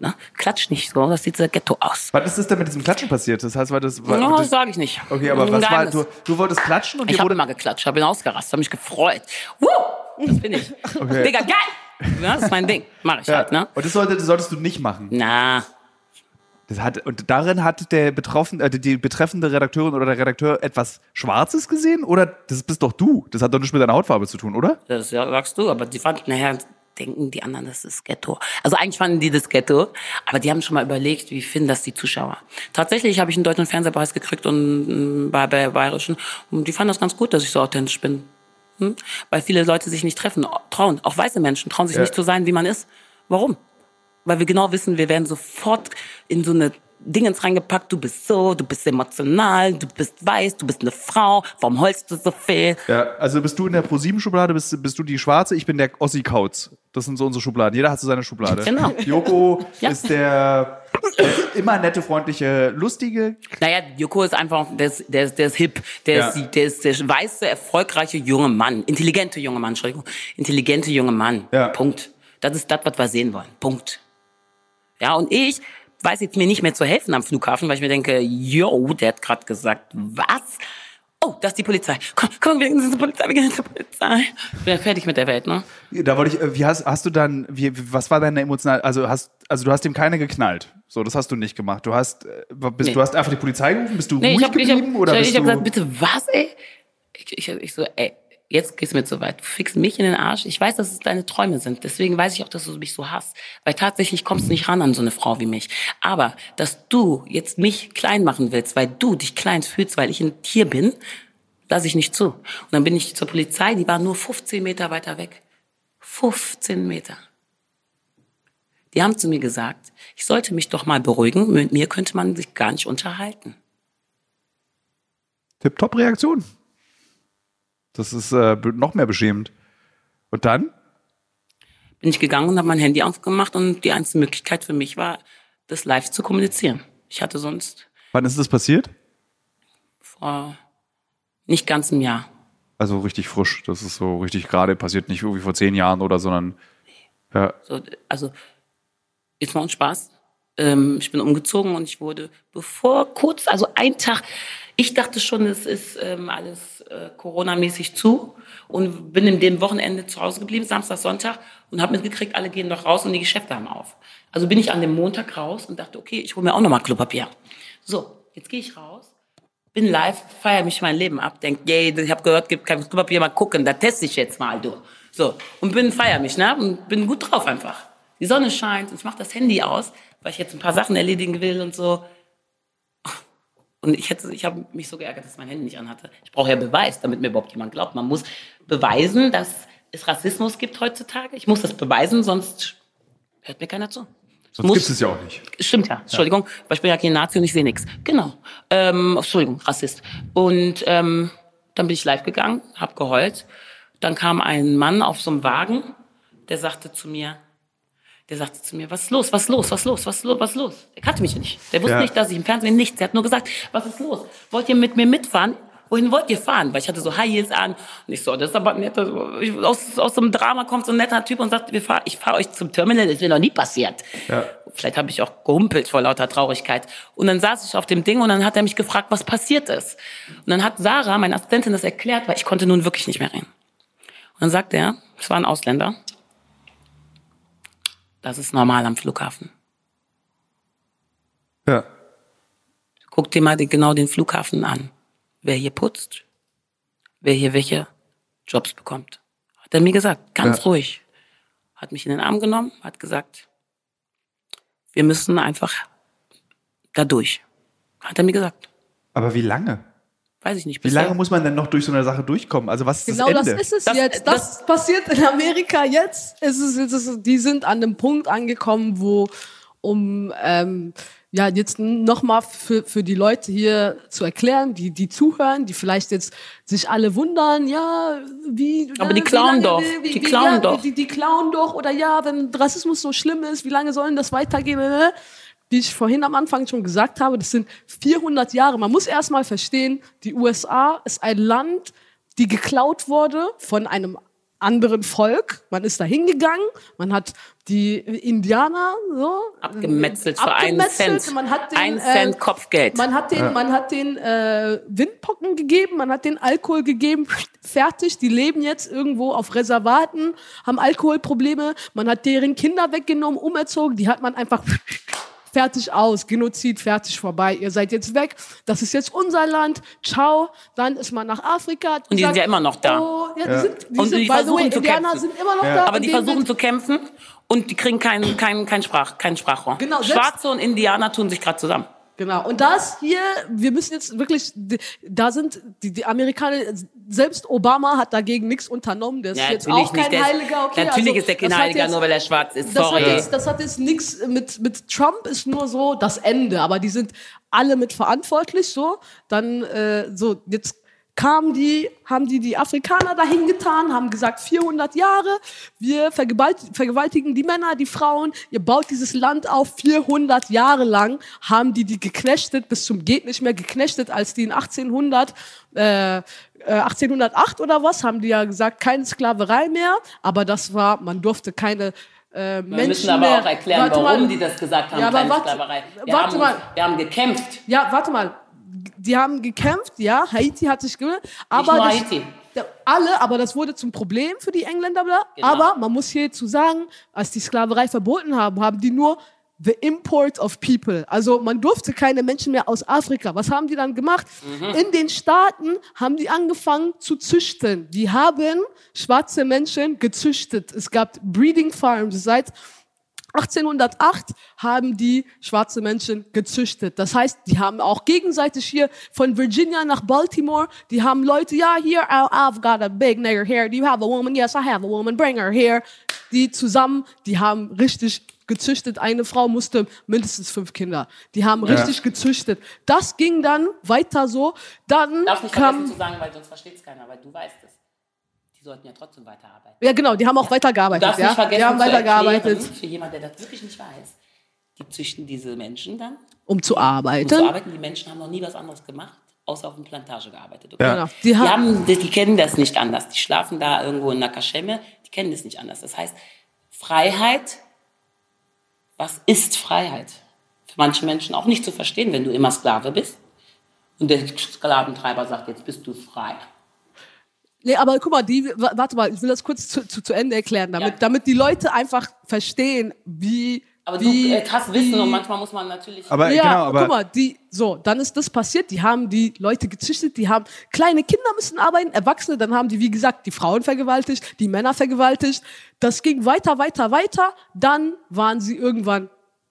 Ne? Klatsch nicht so, das sieht so Ghetto aus. Was ist das denn mit diesem Klatschen passiert? Das heißt, war das. War, No, das sage ich nicht. okay, aber was war. Du, du wolltest klatschen und Ich habe wurde. immer geklatscht, habe ihn ausgerastet, habe mich gefreut. Woo! Das bin ich. [laughs] Okay. Digga, geil! Ja, das ist mein Ding. Mach ich Ja. halt, ne? Und das, sollte, das solltest du nicht machen. Na, Das hat, und darin hat der betroffen, äh, die betreffende Redakteurin oder der Redakteur etwas Schwarzes gesehen? Oder das bist doch du? Das hat doch nichts mit deiner Hautfarbe zu tun, oder? das sagst du, aber die fanden, naja, denken die anderen, das ist Ghetto. Also eigentlich fanden die das Ghetto, aber die haben schon mal überlegt, wie finden das die Zuschauer. Tatsächlich habe ich einen deutschen Fernsehpreis gekriegt und mm, bei, bei Bayerischen und die fanden das ganz gut, dass ich so authentisch bin. Hm? Weil viele Leute sich nicht treffen, trauen. Auch weiße Menschen trauen sich Ja. nicht zu sein, wie man ist. Warum? Weil wir genau wissen, wir werden sofort in so eine Dingens reingepackt, du bist so, du bist emotional, du bist weiß, du bist eine Frau, warum heulst du so viel? Ja, also bist du in der Pro-7-Schublade, bist, bist du die Schwarze, ich bin der Ossi Kautz. Das sind so unsere Schubladen. Jeder hat so seine Schublade. Genau. [laughs] Joko Ja. ist der äh, immer nette, freundliche, lustige. Naja, Joko ist einfach, der ist, der ist, der ist hip, der, Ja. ist, der ist der weiße, erfolgreiche junge Mann, intelligente junge Mann, Entschuldigung, intelligente junge Mann. Ja. Punkt. Das ist das, was wir sehen wollen. Punkt. Ja, und ich weiß jetzt mir nicht mehr zu helfen am Flughafen, weil ich mir denke, yo, der hat gerade gesagt, was? Oh, das ist die Polizei. Komm, komm, wir gehen zur Polizei, wir gehen zur Polizei. Ich bin ja fertig mit der Welt, ne? Da wollte ich, äh, wie hast, hast du dann, wie, was war deine emotional, also hast, also du hast dem keine geknallt. So, das hast du nicht gemacht. Du hast, äh, bist, Nee. du hast einfach die Polizei gerufen, bist du Nee, ruhig ich habe ich geblieben hab, oder ich bist hab du? gesagt, bitte was, ey? Ich, ich, ich so, ey, jetzt gehst du mir zu weit. Du fickst mich in den Arsch. Ich weiß, dass es deine Träume sind. Deswegen weiß ich auch, dass du mich so hast. Weil tatsächlich kommst du nicht ran an so eine Frau wie mich. Aber, dass du jetzt mich klein machen willst, weil du dich klein fühlst, weil ich ein Tier bin, lasse ich nicht zu. Und dann bin ich zur Polizei, die war nur 15 Meter weiter weg. 15 Meter. Die haben zu mir gesagt, ich sollte mich doch mal beruhigen, mit mir könnte man sich gar nicht unterhalten. Tip-Top-Reaktion. Das ist äh, noch mehr beschämend. Und dann? Bin ich gegangen und habe mein Handy aufgemacht und die einzige Möglichkeit für mich war, das live zu kommunizieren. Ich hatte sonst. Wann ist das passiert? Vor nicht ganz einem Jahr. Also richtig frisch. Das ist so richtig gerade passiert, nicht irgendwie vor zehn Jahren oder, sondern. Ja. So, also, jetzt mal uns Spaß. Ähm, ich bin umgezogen und ich wurde, bevor kurz, also ein Tag, ich dachte schon, es ist ähm, alles äh, Corona-mäßig zu und bin in dem Wochenende zu Hause geblieben, Samstag, Sonntag und habe mitgekriegt, alle gehen noch raus und die Geschäfte haben auf. Also bin ich an dem Montag raus und dachte, okay, ich hole mir auch nochmal Klopapier. So, jetzt gehe ich raus, bin live, feiere mich mein Leben ab, denk, yay, ich habe gehört, gibt kein Klopapier, mal gucken, da teste ich jetzt mal, du. So, und bin, feiere mich, ne, und bin gut drauf einfach. Die Sonne scheint und ich mache das Handy aus, weil ich jetzt ein paar Sachen erledigen will und so. Und ich hätte, ich habe mich so geärgert, dass mein Handy nicht anhatte. Ich brauche ja Beweis, damit mir überhaupt jemand glaubt. Man muss beweisen, dass es Rassismus gibt heutzutage. Ich muss das beweisen, sonst hört mir keiner zu. Sonst gibt es ja auch nicht. Stimmt ja, Entschuldigung, ja. weil ich bin ja kein Nazi und ich sehe nichts. Genau. Ähm, Entschuldigung, Rassist. Und ähm, dann bin ich live gegangen, habe geheult. Dann kam ein Mann auf so einem Wagen, der sagte zu mir, der sagte zu mir, was ist los, was ist los, was ist los, was ist los, was ist los? Er kannte mich nicht. Der wusste ja. nicht, dass ich im Fernsehen nichts. Er hat nur gesagt, was ist los? Wollt ihr mit mir mitfahren? Wohin wollt ihr fahren? Weil ich hatte so High Heels an. Und ich so, das ist aber nett. Aus, aus so einem Drama kommt so ein netter Typ und sagt, wir fahr, ich fahre euch zum Terminal. Das ist mir noch nie passiert. Ja. Vielleicht habe ich auch gehumpelt vor lauter Traurigkeit. Und dann saß ich auf dem Ding und dann hat er mich gefragt, was passiert ist. Und dann hat Sarah, meine Assistentin, das erklärt, weil ich konnte nun wirklich nicht mehr reden. Und dann sagt er, es war ein Ausländer, das ist normal am Flughafen. Ja. Guck dir mal genau den Flughafen an. Wer hier putzt, wer hier welche Jobs bekommt. Hat er mir gesagt, ganz ja. ruhig. Hat mich in den Arm genommen, hat gesagt, wir müssen einfach da durch. Hat er mir gesagt. Aber wie lange? Weiß ich nicht. Wie lange muss man denn noch durch so eine Sache durchkommen? Also was ist genau das Ende? Genau, das ist es das, jetzt. Das, das, passiert in Amerika jetzt. Ist es, ist es, die sind an dem Punkt angekommen, wo um ähm, ja jetzt nochmal für, für die Leute hier zu erklären, die die zuhören, die vielleicht jetzt sich alle wundern, ja, wie aber die klauen doch, wie, die klauen ja, doch, die, die klauen doch oder ja, wenn Rassismus so schlimm ist, wie lange sollen das weitergehen? Wie ich vorhin am Anfang schon gesagt habe, das sind 400 Jahre. Man muss erstmal verstehen, die USA ist ein Land, die geklaut wurde von einem anderen Volk. Man ist da hingegangen, man hat die Indianer so abgemetzelt für einen Cent. Man hat den, ein Cent äh, Kopfgeld. Man hat den, ja. man hat den äh, Windpocken gegeben, man hat den Alkohol gegeben. Fertig, die leben jetzt irgendwo auf Reservaten, haben Alkoholprobleme. Man hat deren Kinder weggenommen, umerzogen. Die hat man einfach fertig aus, Genozid, fertig vorbei, ihr seid jetzt weg, das ist jetzt unser Land, ciao, dann ist man nach Afrika. Und die sagt, sind ja immer noch da. Oh, ja, die sind, die und sind, die versuchen way, zu Indianer kämpfen. sind immer noch ja. da. Aber die versuchen zu kämpfen und die kriegen kein, kein, kein, Sprach, kein Sprachrohr. Genau, Schwarze und Indianer tun sich gerade zusammen. Genau. Und das hier, wir müssen jetzt wirklich, da sind die, die Amerikaner, selbst Obama hat dagegen nichts unternommen. Der ist ja, jetzt auch kein nicht, Heiliger. Okay, natürlich also, ist der kein Heiliger, jetzt, nur weil er schwarz ist. Das Sorry. Hat jetzt, das hat jetzt nichts mit, mit Trump ist nur so das Ende. Aber die sind alle mit verantwortlich, so. Dann, äh, so, jetzt kamen die, haben die die Afrikaner dahin getan, haben gesagt 400 Jahre, wir vergewaltigen die Männer, die Frauen, ihr baut dieses Land auf, 400 Jahre lang haben die die geknechtet, bis zum geht nicht mehr geknechtet, als die in 1800, äh, 1808 äh, oder was, haben die ja gesagt, keine Sklaverei mehr, aber das war, man durfte keine äh, wir müssen aber mehr. auch erklären, warum mal. die das gesagt haben, ja, keine warte, Sklaverei. Wir, warte haben, mal. wir haben gekämpft. Ja, warte mal die haben gekämpft, ja, Haiti hat sich gewöhnt, aber das, Haiti. alle, aber das wurde zum Problem für die Engländer. Genau. Aber man muss hierzu sagen, als die Sklaverei verboten haben, haben die nur the import of people. Also man durfte keine Menschen mehr aus Afrika. Was haben die dann gemacht? In den Staaten haben die angefangen zu züchten. Die haben schwarze Menschen gezüchtet. Es gab Breeding Farms seit 1808 haben die schwarze Menschen gezüchtet. Das heißt, die haben auch gegenseitig hier von Virginia nach Baltimore, die haben Leute, ja, hier, I've got a big nigger here. Do you have a woman? Yes, I have a woman. Bring her here. Die zusammen, die haben richtig gezüchtet. Eine Frau musste mindestens fünf Kinder. Die haben richtig gezüchtet. Das ging dann weiter so. Dann Darf nicht kam, zu sagen, weil sonst versteht es keiner, weil du weißt es. Die sollten ja trotzdem weiterarbeiten. ja genau, die haben auch Du weitergearbeitet. darfst Ja? nicht vergessen Die haben weitergearbeitet, erklären, für jemanden, der das wirklich nicht weiß. Die züchten diese Menschen dann, um zu um arbeiten. zu arbeiten. Die Menschen haben noch nie was anderes gemacht, außer auf einer Plantage gearbeitet. Okay? Ja. Genau. Die, Die haben, die, die kennen das nicht anders. Die schlafen da irgendwo in der Kaschemme, die kennen das nicht anders. Das heißt, Freiheit, was ist Freiheit? Für manche Menschen auch nicht zu verstehen, wenn du immer Sklave bist. Und der Sklaventreiber sagt, jetzt bist du frei. Nee, aber guck mal, die, wa- warte mal, ich will das kurz zu, zu, zu Ende erklären, damit, Ja. damit die Leute einfach verstehen, wie. Aber wie, du äh, hast Wissen wie, und manchmal muss man natürlich... Aber ja, genau, aber guck mal, die, so, dann ist das passiert, die haben die Leute gezüchtet, die haben, kleine Kinder müssen arbeiten, Erwachsene, dann haben die, wie gesagt, die Frauen vergewaltigt, die Männer vergewaltigt. Das ging weiter, weiter, weiter, dann waren sie irgendwann,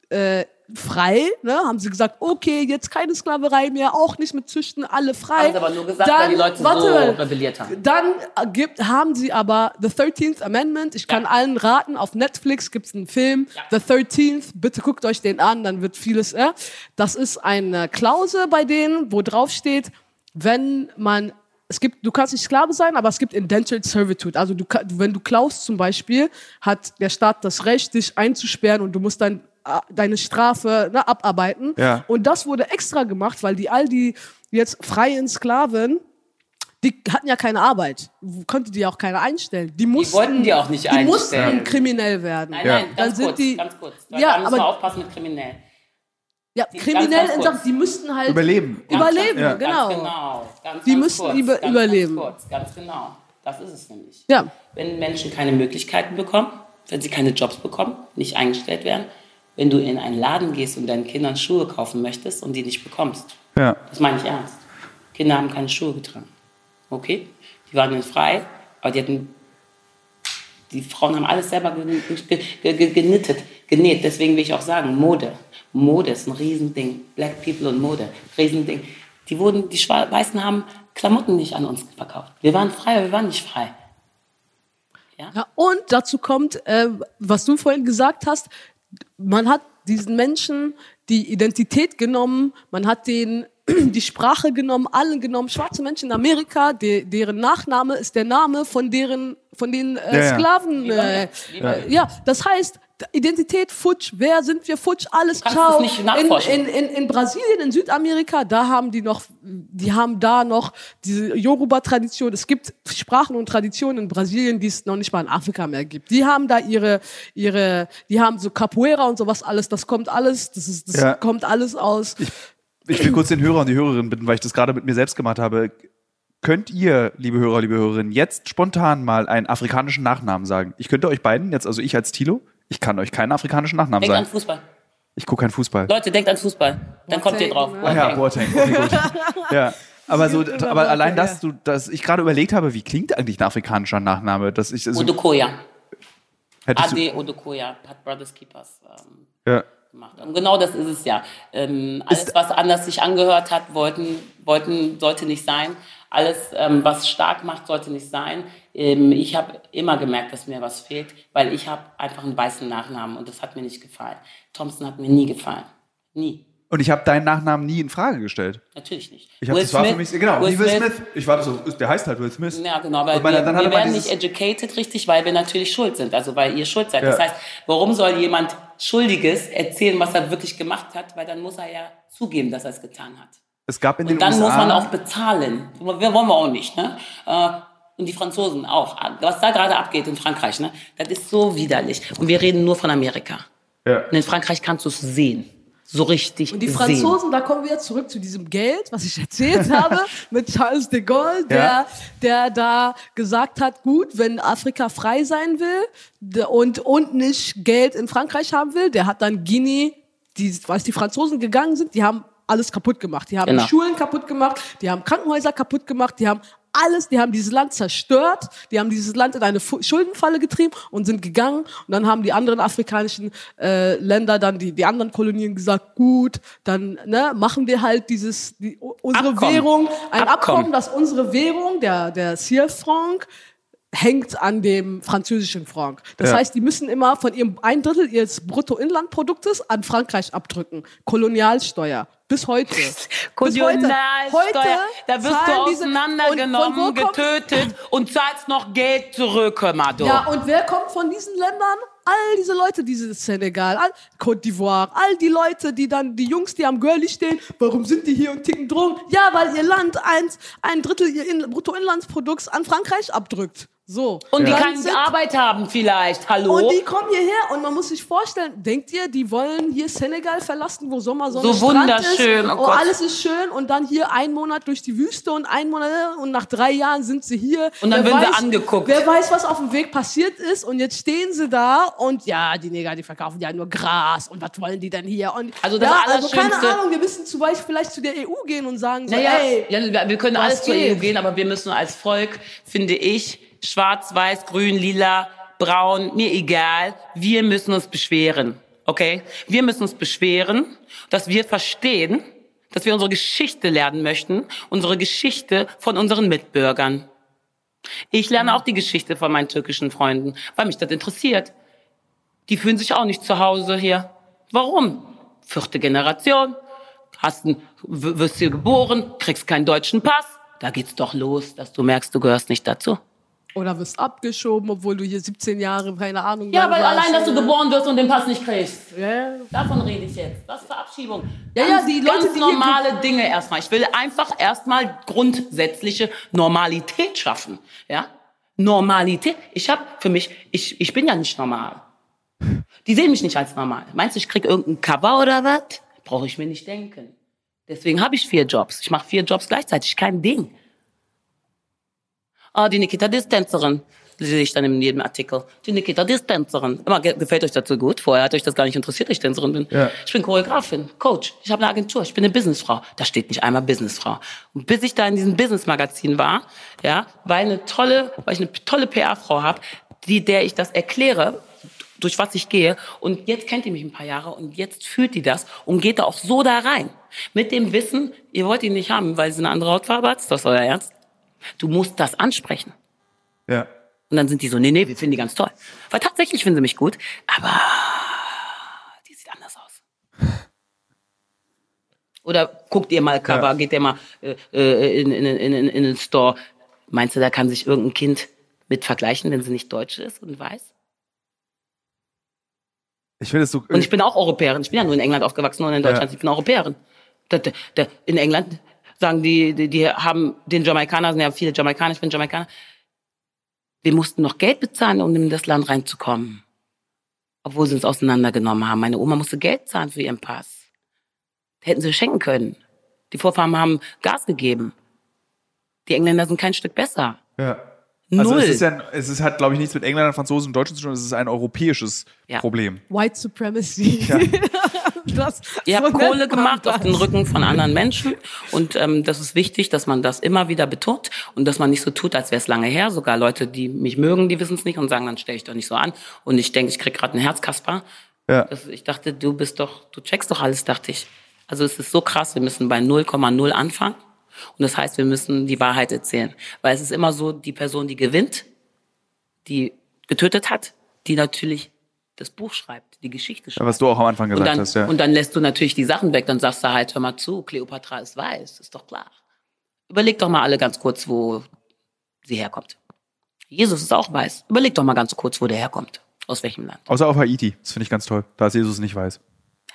äh, frei, ne, haben sie gesagt, okay, jetzt keine Sklaverei mehr, auch nicht mit Züchten, alle frei. Haben sie aber nur gesagt, weil die Leute so rebelliert haben. Dann gibt, haben sie aber The 13th Amendment. Ich kann Ja. allen raten, auf Netflix gibt's einen Film, The 13th. Bitte guckt euch den an, dann wird vieles. Äh. Das ist eine Klausel bei denen, wo drauf steht, wenn man es gibt, du kannst nicht Sklave sein, aber es gibt Indentured Servitude. Also du, wenn du klaust zum Beispiel, hat der Staat das Recht, dich einzusperren und du musst dann deine Strafe ne, abarbeiten. Ja. Und das wurde extra gemacht, weil die all die jetzt freien Sklaven, die hatten ja keine Arbeit, konnte die auch keiner einstellen. Die mussten, wollten die auch nicht die einstellen. mussten kriminell werden. Nein, Ja. nein, Dann ganz sind kurz, die- ganz kurz. Da Ja, aber- aufpassen mit kriminell. Ja, Die- kriminell ganz, ganz in kurz. Sachen, die müssten halt überleben. Ganz, überleben, Ja. genau. Ganz genau. Ganz, Die ganz müssen kurz, über- ganz, überleben. Ganz kurz, ganz genau. Das ist es nämlich. Ja. Wenn Menschen keine Möglichkeiten bekommen, wenn sie keine Jobs bekommen, nicht eingestellt werden, wenn du in einen Laden gehst und deinen Kindern Schuhe kaufen möchtest und die nicht bekommst, Ja. das meine ich ernst. Kinder haben keine Schuhe getragen. Okay? Die waren dann frei, aber die hatten. Die Frauen haben alles selber gen- ge- ge- ge- genittet, genäht. Deswegen will ich auch sagen, Mode. Mode ist ein Riesending. Black People und Mode, Riesending. Die wurden, die Weißen haben Klamotten nicht an uns verkauft. Wir waren frei, aber wir waren nicht frei. Ja? Ja, und dazu kommt, äh, was du vorhin gesagt hast, man hat diesen Menschen die Identität genommen, man hat denen [clears throat] die Sprache genommen, allen genommen. Schwarze Menschen in Amerika, de, deren Nachname ist der Name von deren, von den äh, Ja, ja. Sklaven. Äh, äh, ja, das heißt, Identität futsch, wer sind wir futsch, alles Kannst ciao. es nicht nachforschen. In, in, in, in Brasilien, in Südamerika, da haben die noch, die haben da noch diese Yoruba-Tradition. Es gibt Sprachen und Traditionen in Brasilien, die es noch nicht mal in Afrika mehr gibt. Die haben da ihre, ihre, die haben so Capoeira und sowas alles. Das kommt alles, das ist, das Ja. kommt alles aus. Ich will kurz den Hörer und die Hörerin bitten, weil ich das gerade mit mir selbst gemacht habe. Könnt ihr, liebe Hörer, liebe Hörerinnen, jetzt spontan mal einen afrikanischen Nachnamen sagen? Ich könnte euch beiden, jetzt also ich als Tilo, ich kann euch keinen afrikanischen Nachnamen Denkt an sagen. Fußball. Ich gucke keinen Fußball. Leute, denkt an Fußball. Dann kommt ihr drauf. Ah ja, Boateng. Okay, gut. [laughs] ja. Aber so, aber allein, dass du, dass ich gerade überlegt habe, wie klingt eigentlich ein afrikanischer Nachname, dass ich also, Odukoya. Ade Odukoya hat Brothers Keepers ähm, ja. gemacht. Und genau das ist es ja. Ähm, alles, was anders sich angehört hat, wollten, wollten, sollte nicht sein. Alles, ähm, was stark macht, sollte nicht sein. Ähm, ich habe immer gemerkt, dass mir was fehlt, weil ich habe einfach einen weißen Nachnamen und das hat mir nicht gefallen. Thompson hat mir nie gefallen. Nie. Und ich habe deinen Nachnamen nie in Frage gestellt. Natürlich nicht. Ich hab, das war für mich, genau, Will Will Smith, Smith. Ich war so, der heißt halt Will Smith. Ja, genau, weil meine- wir, wir werden nicht educated richtig, weil wir natürlich schuld sind, also weil ihr schuld seid. Ja. Das heißt, warum soll jemand Schuldiges erzählen, was er wirklich gemacht hat, weil dann muss er ja zugeben, dass er es getan hat. Es gab in den Und dann USA, muss man auch bezahlen. Wir wollen wir auch nicht, ne? Und die Franzosen auch. Was da gerade abgeht in Frankreich, ne? Das ist so widerlich. Und wir reden nur von Amerika. Ja. Und in Frankreich kannst du es sehen. So richtig Und die sehen. Franzosen, da kommen wir jetzt zurück zu diesem Geld, was ich erzählt [laughs] habe, mit Charles de Gaulle, der, Ja. der da gesagt hat, gut, wenn Afrika frei sein will und, und nicht Geld in Frankreich haben will, der hat dann Guinea die, als die Franzosen gegangen sind, die haben alles kaputt gemacht. Die haben Genau. die Schulen kaputt gemacht, die haben Krankenhäuser kaputt gemacht, die haben alles, die haben dieses Land zerstört, die haben dieses Land in eine Schuldenfalle getrieben und sind gegangen. Und dann haben die anderen afrikanischen äh, Länder, dann die, die anderen Kolonien gesagt, gut, dann ne, machen wir halt dieses, die, unsere Abkommen. Währung, ein Abkommen. Abkommen, dass unsere Währung, der, der CF-Franc, hängt an dem französischen Franc. Das Ja. heißt, die müssen immer von ihrem ein Drittel ihres Bruttoinlandproduktes an Frankreich abdrücken. Kolonialsteuer. Bis heute. [laughs] Bis Heute da wirst du auseinandergenommen, und getötet und zahlst noch Geld zurück, du. Ja, und wer kommt von diesen Ländern? All diese Leute, diese Senegal, all, Côte d'Ivoire, all die Leute, die dann, die Jungs, die am Girlie stehen, warum sind die hier und ticken Drogen? Ja, weil ihr Land eins, ein Drittel ihr In Bruttoinlandsprodukts an Frankreich abdrückt. So. und die Dann keine Arbeit haben vielleicht, hallo? Und die kommen hierher und man muss sich vorstellen, denkt ihr, die wollen hier Senegal verlassen, wo Sommersonne So Strand wunderschön, ist, oh oh, alles ist schön und dann hier einen Monat durch die Wüste und einen Monat und nach drei Jahren sind sie hier. Und dann Wer werden sie weiß- angeguckt. Wer weiß, was auf dem Weg passiert ist und jetzt stehen sie da und ja, die Neger, die verkaufen ja nur Gras und was wollen die denn hier? Und Also das ja, also keine Ahnung, wir müssen zum Beispiel vielleicht zu der EU gehen und sagen so, Naja, ey, ja, wir- können alles zur? EU gehen, aber wir müssen als Volk, finde ich, schwarz, weiß, grün, lila, braun, mir egal, wir müssen uns beschweren. Okay? Wir müssen uns beschweren, dass wir verstehen, dass wir unsere Geschichte lernen möchten, unsere Geschichte von unseren Mitbürgern. Ich lerne auch die Geschichte von meinen türkischen Freunden, weil mich das interessiert. Die fühlen sich auch nicht zu Hause hier. Warum? Vierte Generation, hast ein, wirst hier geboren, kriegst keinen deutschen Pass. Da geht's doch los, dass du merkst, du gehörst nicht dazu. Oder wirst abgeschoben, obwohl du hier 17 Jahre, keine Ahnung. Ja, weil warst. allein, dass du geboren wirst und den Pass nicht kriegst. Ja. Davon rede ich jetzt. Was für Abschiebung. Ja, ganz, ja, die Leute, ganz die normale Dinge erstmal. Ich will einfach erstmal grundsätzliche Normalität schaffen. Ja? Normalität. Ich habe für mich, ich, ich bin ja nicht normal. Die sehen mich nicht als normal. Meinst du, ich krieg irgendein Cover oder was? Brauche ich mir nicht denken. Deswegen habe ich vier Jobs. Ich mache vier Jobs gleichzeitig. Kein Ding. Ah, die Nikita, die ist Tänzerin. Sehe ich dann in jedem Artikel. Die Nikita, die ist Tänzerin. Immer, ge- gefällt euch so gut? Vorher hat euch das gar nicht interessiert, dass ich Tänzerin bin. Ja. Ich bin Choreografin, Coach. Ich habe eine Agentur. Ich bin eine Businessfrau. Da steht nicht einmal Businessfrau. Und bis ich da in diesem Businessmagazin war, ja, weil eine tolle, weil ich eine tolle PR-Frau habe, die, der ich das erkläre, durch was ich gehe. Und jetzt kennt ihr mich ein paar Jahre und jetzt fühlt die das und geht da auch so da rein. Mit dem Wissen, ihr wollt ihn nicht haben, weil sie eine andere Hautfarbe hat. Ist das euer Ernst? Du musst das ansprechen. Ja. Und dann sind die so, nee, nee, wir finden die ganz toll. Weil tatsächlich finden sie mich gut, aber die sieht anders aus. [laughs] Oder guckt ihr mal Cover, Ja. geht ihr mal äh, äh, in, in, in, in, in den Store. Meinst du, da kann sich irgendein Kind mit vergleichen, wenn sie nicht deutsch ist und weiß? Ich finde es so. Und ich bin auch Europäerin. Ich bin ja nur in England aufgewachsen und in Deutschland. Ja. Ich bin Europäerin. In England sagen die, die, die haben den Jamaikaner, sind ja viele Jamaikaner, ich bin Jamaikaner. Wir mussten noch Geld bezahlen, um in das Land reinzukommen. Obwohl sie uns auseinandergenommen haben. Meine Oma musste Geld zahlen für ihren Pass. Hätten sie schenken können. Die Vorfahren haben Gas gegeben. Die Engländer sind kein Stück besser. ja. Null. Also es ist ja, es ist, hat, glaube ich, nichts mit Engländern, Franzosen und Deutschen zu tun. Es ist ein europäisches Ja. Problem. White Supremacy. [laughs] das, Ihr so habt Kohle gemacht das. auf den Rücken von anderen Menschen. Und ähm, das ist wichtig, dass man das immer wieder betont und dass man nicht so tut, als wäre es lange her. Sogar Leute, die mich mögen, die wissen es nicht und sagen, dann stell ich doch nicht so an. Und ich denke, ich krieg gerade einen Herzkasper. Ja. Das, ich dachte, du bist doch, du checkst doch alles, dachte ich. Also es ist so krass, wir müssen bei 0,0 anfangen. Und das heißt, wir müssen die Wahrheit erzählen. Weil es ist immer so, die Person, die gewinnt, die getötet hat, die natürlich das Buch schreibt, die Geschichte schreibt. Ja, was du auch am Anfang gesagt dann, hast, ja. und dann lässt du natürlich die Sachen weg, dann sagst du halt, hör mal zu, Kleopatra ist weiß, ist doch klar. Überleg doch mal alle ganz kurz, wo sie herkommt. Jesus ist auch weiß. Überleg doch mal ganz kurz, wo der herkommt. Aus welchem Land? Außer auf Haiti. Das finde ich ganz toll. Da ist Jesus nicht weiß.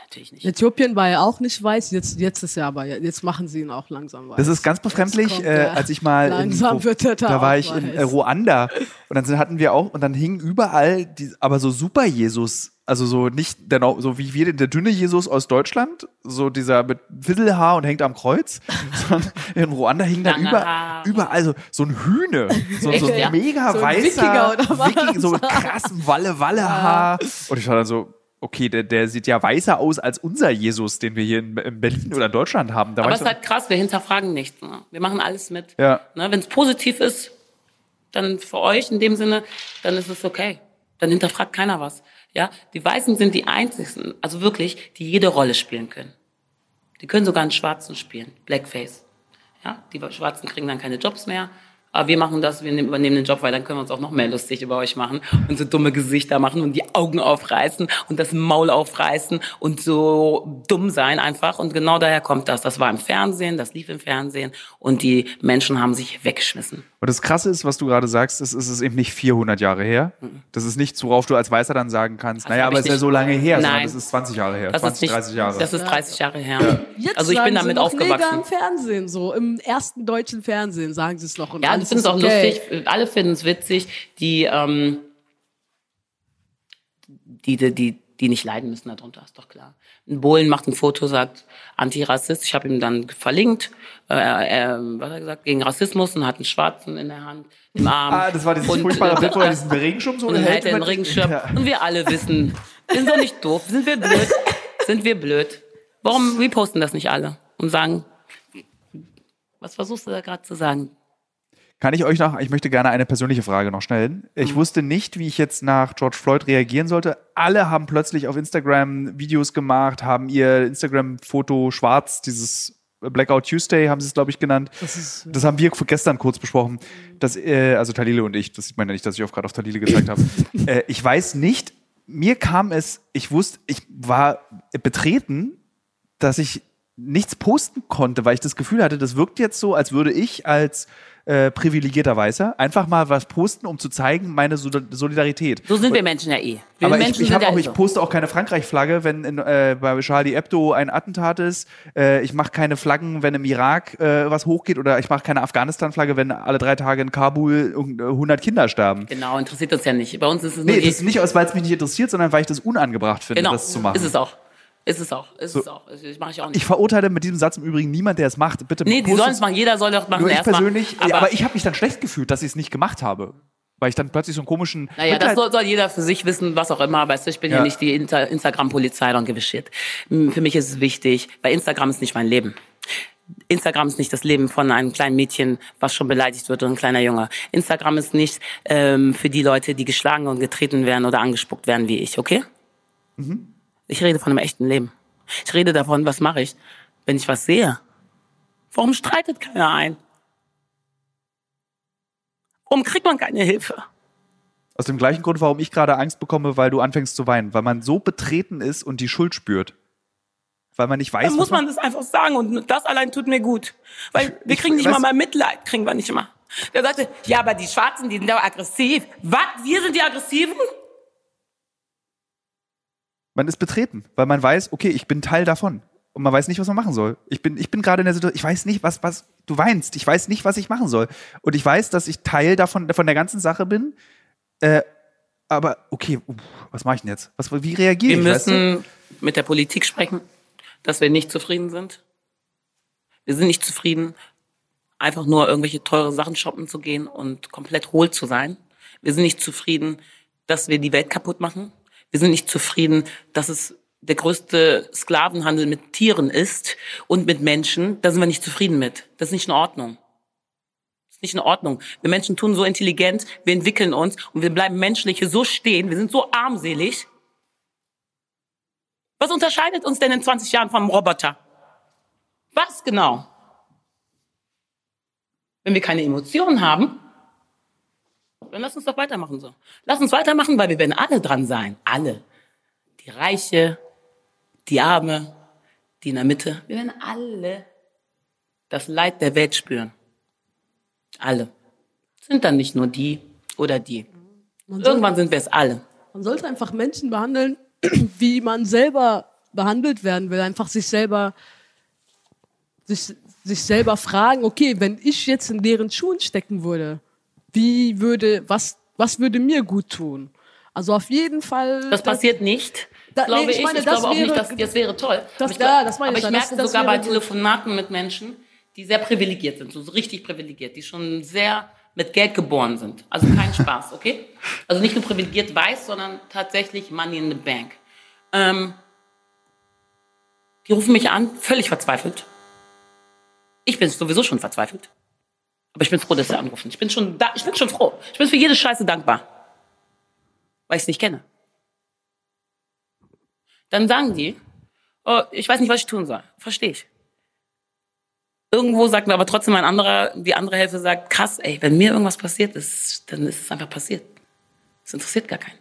Natürlich nicht. Äthiopien war ja auch nicht weiß, jetzt, jetzt ist er aber, jetzt machen sie ihn auch langsam weiß. Das ist ganz befremdlich, kommt äh, als ich mal in, Langsam wird er da da war ich in weiß. äh, Ruanda und dann sind- hatten wir auch und dann hingen überall die, aber so Super Jesus, also so nicht der so wie wir der dünne Jesus aus Deutschland, so dieser mit Widdelhaar und hängt am Kreuz, [laughs] sondern in Ruanda hing dann über, überall so so ein Hühne, so, so [laughs] ein mega So ein weißer Wikinger? Wiking- so mit krassem Walle Walle Haar und ich war dann so okay, der, der sieht ja weißer aus als unser Jesus, den wir hier in, in Berlin oder in Deutschland haben. Da Aber es ist halt krass, wir hinterfragen nichts. Ne? Wir machen alles mit. Ja. Ne? Wenn es positiv ist, dann für euch in dem Sinne, dann ist es okay. Dann hinterfragt keiner was. Ja, die Weißen sind die einzigen, also wirklich, die jede Rolle spielen können. Die können sogar einen Schwarzen spielen, Blackface. Ja, die Schwarzen kriegen dann keine Jobs mehr. Aber wir machen das, wir nehmen- übernehmen den Job, weil dann können wir uns auch noch mehr lustig über euch machen und so dumme Gesichter machen und die Augen aufreißen und das Maul aufreißen und so dumm sein einfach. Und genau daher kommt das. Das war im Fernsehen, das lief im Fernsehen und die Menschen haben sich weggeschmissen. Und das Krasse ist, was du gerade sagst, ist es eben nicht 400 Jahre her. Das ist nichts, worauf du als Weißer dann sagen kannst, naja, aber es ist ja so lange her, sondern Nein. das ist 20 Jahre her, Das 20, ist nicht, 30 Jahre. Das ist 30 Jahre her. Jetzt Also ich sagen bin sie damit noch Neger aufgewachsen. im Fernsehen, so im ersten deutschen Fernsehen sagen sie es noch. Und Ja, finden es auch okay. lustig. Alle finden es witzig. Die, ähm, die, die, die, die nicht leiden müssen darunter, ist doch klar. Ein Bohlen macht ein Foto, sagt Antirassist. Ich habe ihm dann verlinkt, äh, äh, was hat er gesagt, gegen Rassismus und hat einen Schwarzen in der Hand, im Arm. Ah, das war dieses Und, furchtbare äh, Bild, wo er diesen Regenschirm so und hält. hält den Regenschirm. Ja. Und wir alle wissen, wir sind doch nicht doof. Sind wir blöd? Sind wir blöd? Warum reposten das nicht alle und sagen, was versuchst du da gerade zu sagen? Kann ich euch noch, ich möchte gerne eine persönliche Frage noch stellen. Ich Mhm. wusste nicht, wie ich jetzt nach George Floyd reagieren sollte. Alle haben plötzlich auf Instagram Videos gemacht, haben ihr Instagram-Foto schwarz, dieses Blackout Tuesday haben sie es, glaube ich, genannt. Das ist, Das haben wir gestern kurz besprochen. Dass, äh, also Talile und ich, das sieht man ja nicht, dass ich auch gerade auf Talile gezeigt habe. [laughs] äh, ich weiß nicht, mir kam es, ich wusste, ich war betreten, dass ich nichts posten konnte, weil ich das Gefühl hatte, das wirkt jetzt so, als würde ich als äh, privilegierter Weißer einfach mal was posten, um zu zeigen, meine Sol- Solidarität. So sind wir Menschen ja eh. Wir Aber ich, Menschen ich, ja auch, ich so. poste auch keine Frankreich-Flagge, wenn in, äh, bei Charlie Hebdo ein Attentat ist. Äh, ich mache keine Flaggen, wenn im Irak äh, was hochgeht. Oder ich mache keine Afghanistan-Flagge, wenn alle drei Tage in Kabul irgend- äh, 100 Kinder sterben. Genau, interessiert uns ja nicht. Bei uns ist es nur Nee, das ist nicht weil es mich nicht interessiert, sondern weil ich das unangebracht finde, genau, das zu machen. ist es auch. Ist es auch. Ist es auch. Das mache ich auch nicht. Ich verurteile mit diesem Satz im Übrigen niemand, der es macht. Bitte nee, die sollen es machen. Jeder soll doch machen. Nur ich persönlich, Aber, ja, aber ich habe mich dann schlecht gefühlt, dass ich es nicht gemacht habe. Weil ich dann plötzlich so einen komischen. naja, das Mitleid- soll, soll jeder für sich wissen, was auch immer. Weißt du, ich bin ja, Ja. nicht die Inter Instagram-Polizei, don't give a shit. Für mich ist es wichtig, weil Instagram ist nicht mein Leben. Instagram ist nicht das Leben von einem kleinen Mädchen, was schon beleidigt wird, oder ein kleiner Junge. Instagram ist nicht ähm, für die Leute, die geschlagen und getreten werden oder angespuckt werden wie ich, okay? Ich rede von einem echten Leben. Ich rede davon, was mache ich, wenn ich was sehe. Warum streitet keiner ein? Warum kriegt man keine Hilfe? Aus dem gleichen Grund, warum ich gerade Angst bekomme, weil du anfängst zu weinen. Weil man so betreten ist und die Schuld spürt. Weil man nicht weiß, Dann muss man. man das einfach sagen und das allein tut mir gut. Weil [laughs] wir ich kriegen nicht weiß- mal mal Mitleid, kriegen wir nicht immer. Der sagte, ja, aber die Schwarzen, die sind doch aggressiv. Was? Wir sind die Aggressiven? Man ist betreten, weil man weiß, okay, ich bin Teil davon. Und man weiß nicht, was man machen soll. Ich bin, ich bin gerade in der Situation, ich weiß nicht, was, was, du weinst, ich weiß nicht, was ich machen soll. Und ich weiß, dass ich Teil davon, von der ganzen Sache bin. Äh, aber, okay, uff, was mache ich denn jetzt? Was, wie reagiere Wir ich? weißt du? müssen mit der Politik sprechen, dass wir nicht zufrieden sind. Wir sind nicht zufrieden, einfach nur irgendwelche teure Sachen shoppen zu gehen und komplett hohl zu sein. Wir sind nicht zufrieden, dass wir die Welt kaputt machen. Wir sind nicht zufrieden, dass es der größte Sklavenhandel mit Tieren ist und mit Menschen. Da sind wir nicht zufrieden mit. Das ist nicht in Ordnung. Das ist nicht in Ordnung. Wir Menschen tun so intelligent, wir entwickeln uns und wir bleiben menschlich hier so stehen. Wir sind so armselig. Was unterscheidet uns denn in 20 Jahren vom Roboter? Was genau? Wenn wir keine Emotionen haben, dann lass uns doch weitermachen so. Lass uns weitermachen, weil wir werden alle dran sein. Alle. Die Reiche, die Arme, die in der Mitte. Wir werden alle das Leid der Welt spüren. Alle. Sind dann nicht nur die oder die. man, Irgendwann sind wir es alle. man sollte einfach Menschen behandeln, [clears throat] wie man selber behandelt werden will. Einfach sich selber, sich, sich selber fragen, okay, wenn ich jetzt in deren Schuhen stecken würde, wie würde, was, was würde mir gut tun? Also auf jeden Fall. Das passiert nicht. Da- glaube nee, ich ich. meine, ich das glaube auch nicht, wäre- dass das wäre toll. Das- aber ich, ja, das meine aber ich ich merke Das- sogar bei gut. Telefonaten mit Menschen, die sehr privilegiert sind, so richtig privilegiert, die schon sehr mit Geld geboren sind. Also kein [laughs] Spaß, okay? Also nicht nur privilegiert weiß, sondern tatsächlich Money in the Bank. Ähm, die rufen mich an, völlig verzweifelt. Ich bin sowieso schon verzweifelt. Aber ich bin froh, dass sie anrufen. Ich bin schon da, ich bin schon froh. Ich bin für jede Scheiße dankbar. Weil ich es nicht kenne. Dann sagen die, oh, ich weiß nicht, was ich tun soll. Verstehe ich. Irgendwo sagt mir aber trotzdem ein anderer, die andere Hälfte sagt, krass, ey, wenn mir irgendwas passiert ist, dann ist es einfach passiert. Das interessiert gar keinen.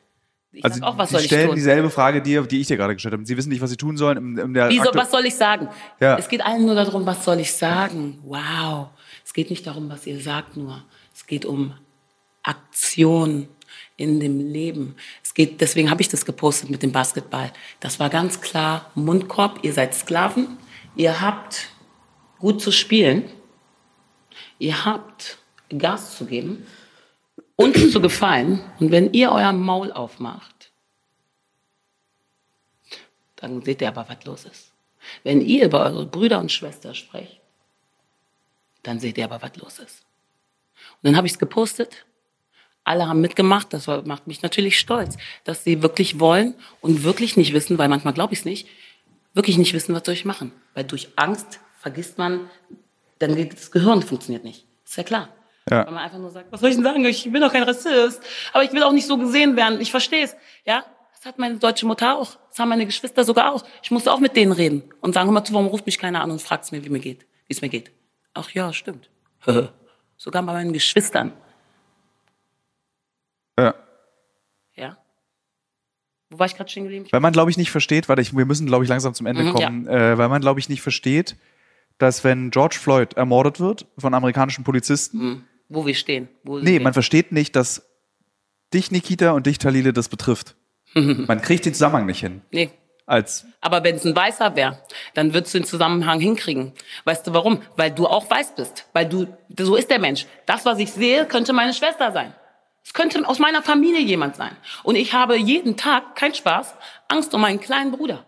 Ich Also auch, was soll ich stellen tun? dieselbe Frage dir, die ich dir gerade gestellt habe. Sie wissen nicht, was sie tun sollen. In der Wieso, was soll ich sagen? Ja. Es geht allen nur darum, was soll ich sagen? Wow. Es geht nicht darum, was ihr sagt nur. Es geht um Aktion in dem Leben. Es geht, deswegen habe ich das gepostet mit dem Basketball. Das war ganz klar Mundkorb. Ihr seid Sklaven. Ihr habt gut zu spielen. Ihr habt Gas zu geben. Uns zu gefallen. Und wenn ihr euer Maul aufmacht, dann seht ihr aber, was los ist. Wenn ihr über eure Brüder und Schwestern sprecht, dann seht ihr aber, was los ist. Und dann habe ich es gepostet. Alle haben mitgemacht. Das macht mich natürlich stolz, dass sie wirklich wollen und wirklich nicht wissen, weil manchmal glaube ich es nicht, wirklich nicht wissen, was soll ich machen. Weil durch Angst vergisst man, dann geht das Gehirn funktioniert nicht. Ist ja klar. Ja. Weil man einfach nur sagt, was soll ich denn sagen? Ich bin doch kein Rassist. Aber ich will auch nicht so gesehen werden. Ich verstehe es. Ja? Das hat meine deutsche Mutter auch. Das haben meine Geschwister sogar auch. Ich musste auch mit denen reden und sagen, mal zu, warum ruft mich keiner an und fragt mir, wie mir geht, wie es mir geht. Ach ja, stimmt. sogar bei meinen Geschwistern. Ja. Ja? Wo war ich gerade stehen geblieben? Weil man, glaube ich, nicht versteht, warte, ich, wir müssen, glaube ich, langsam zum Ende Mhm, kommen, äh, weil man, glaube ich, nicht versteht, dass wenn George Floyd ermordet wird von amerikanischen Polizisten, Hm. Wo wir stehen. Wo nee, wir- man versteht nicht, dass dich, Nikita, und dich, Talile, das betrifft. [laughs] man kriegt den Zusammenhang nicht hin. Nee. Als, Aber wenn es ein Weißer wäre, dann würdest du den Zusammenhang hinkriegen. Weißt du warum? Weil du auch weiß bist. Weil du, so ist der Mensch. Das, was ich sehe, könnte meine Schwester sein. Es könnte aus meiner Familie jemand sein. Und ich habe jeden Tag, kein Spaß, Angst um meinen kleinen Bruder.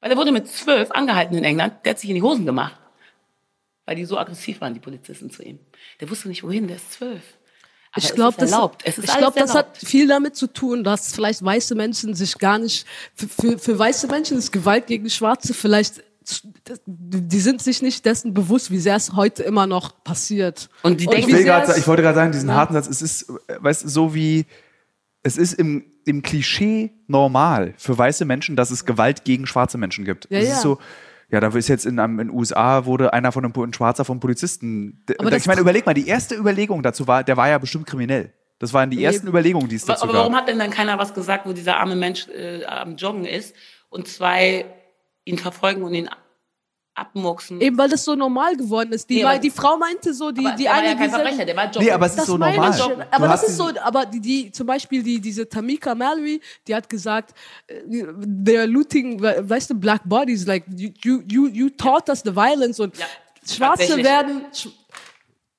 Weil er wurde mit zwölf angehalten in England, der hat sich in die Hosen gemacht. Weil die so aggressiv waren, die Polizisten zu ihm. Der wusste nicht wohin, der ist zwölf. Aber Ich glaube, das, ich glaub, das hat viel damit zu tun, dass vielleicht weiße Menschen sich gar nicht, für, für, für weiße Menschen ist Gewalt gegen Schwarze vielleicht, die sind sich nicht dessen bewusst, wie sehr es heute immer noch passiert. Und die denken- ich, grad, ich wollte gerade sagen, diesen Ja. harten Satz, es ist, weißt du, so wie, es ist im, im Klischee normal für weiße Menschen, dass es Gewalt gegen schwarze Menschen gibt. Ja, es ja. ist so, ja, da ist jetzt in, den USA wurde einer von einem ein Schwarzer vom Polizisten. Aber ich meine, überleg mal, die erste Überlegung dazu war, der war ja bestimmt kriminell. Das waren die ersten Überlegungen, die es Aber, dazu aber warum gab. hat denn dann keiner was gesagt, wo dieser arme Mensch äh, am Joggen ist und zwei ihn verfolgen und ihn abmuchsen? Eben weil das so normal geworden ist. Die, Nee, die Frau meinte so, die, aber die der war eine, ja kein Verbrecher, der war Joggen. Nee, aber es ist Das so normal. ich. Du Aber das ist so, aber die, die zum Beispiel die, diese Tamika Mallory, die hat gesagt, äh, they're looting, we- weißt du, black bodies, like you, you, you, taught us the violence und Ja, Schwarze werden, sch-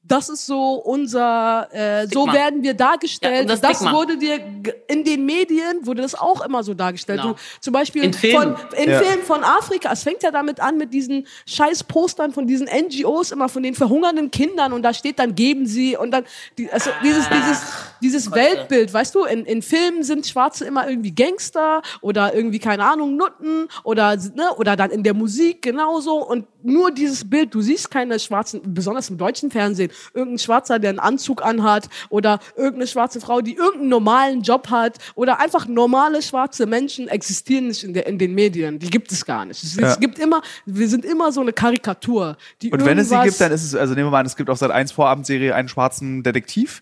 das ist so unser, äh, so werden wir Ja, dargestellt. und das das wurde dir in den Medien wurde das auch immer so dargestellt. Genau. Du, zum Beispiel In Filmen. von in Ja. Filmen von Afrika. Es fängt ja damit an mit diesen scheiß Postern von diesen NGOs immer von den verhungernden Kindern und da steht dann geben sie und dann die, also dieses dieses dieses Weltbild, weißt du? In, in Filmen sind Schwarze immer irgendwie Gangster oder irgendwie keine Ahnung Nutten oder ne oder dann in der Musik genauso und nur dieses Bild. Du siehst keine Schwarzen, besonders im deutschen Fernsehen, irgendein Schwarzer, der einen Anzug anhat oder irgendeine schwarze Frau, die irgendeinen normalen Job hat oder einfach normale schwarze Menschen existieren nicht in, der, in den Medien. Die gibt es gar nicht. Es, Ja. gibt immer, wir sind immer so eine Karikatur. Die Und wenn es sie gibt, dann ist es, also nehmen wir mal an, es gibt auf Sat 1 Vorabendserie einen schwarzen Detektiv,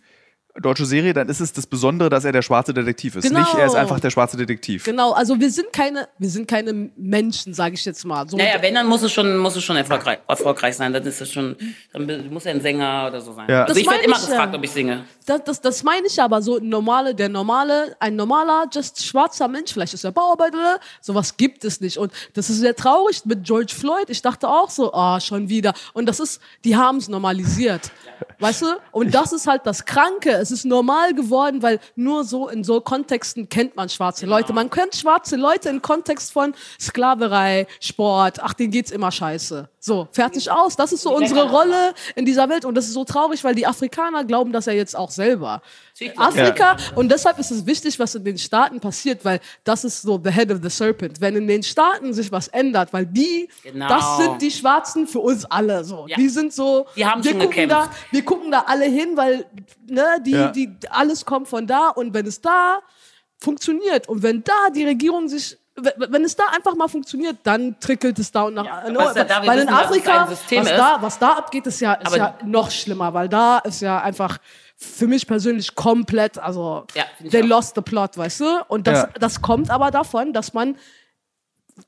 deutsche Serie, dann ist es das Besondere, dass er der schwarze Detektiv ist. Genau. Nicht, er ist einfach der schwarze Detektiv. Genau, also wir sind keine, wir sind keine Menschen, sage ich jetzt mal. So, Naja, wenn, dann muss es schon, muss es schon erfolgreich, erfolgreich sein. Dann ist es schon, dann muss er ein Sänger oder so sein. Ja. Also Das ich werde meine immer ich ja. gefragt, ob ich singe. Das, das, das meine ich aber so normale, der normale, ein normaler, just schwarzer Mensch, vielleicht ist er Bauarbeiter, sowas gibt es nicht. Und das ist sehr traurig mit George Floyd. Ich dachte auch so, ah, schon wieder. Und das ist, die haben es normalisiert. Weißt du? Und das ist halt das Kranke. Es ist normal geworden, weil nur so in so Kontexten kennt man schwarze Leute. Man kennt schwarze Leute im Kontext von Sklaverei, Sport, ach, denen geht's immer scheiße. So, fertig aus. Das ist so unsere Rolle in dieser Welt und das ist so traurig, weil die Afrikaner glauben das ja jetzt auch selber. Afrika und deshalb ist es wichtig, was in den Staaten passiert, weil das ist so the head of the serpent. Wenn in den Staaten sich was ändert, weil die, Genau. das sind die Schwarzen für uns alle. So, Ja. die sind so, Die haben wir schon gucken da, wir gucken da alle hin, weil ne, die, Ja. die, alles kommt von da und wenn es da funktioniert und wenn da die Regierung sich wenn es da einfach mal funktioniert, dann trickelt es da und nach. Ja, no, was ja da- weil in wissen, Afrika, was da, was da abgeht, ist ja, ist ja noch schlimmer, weil da ist ja einfach für mich persönlich komplett, also Ja, they auch. lost the plot, weißt du? Und das, Ja. das kommt aber davon, dass man,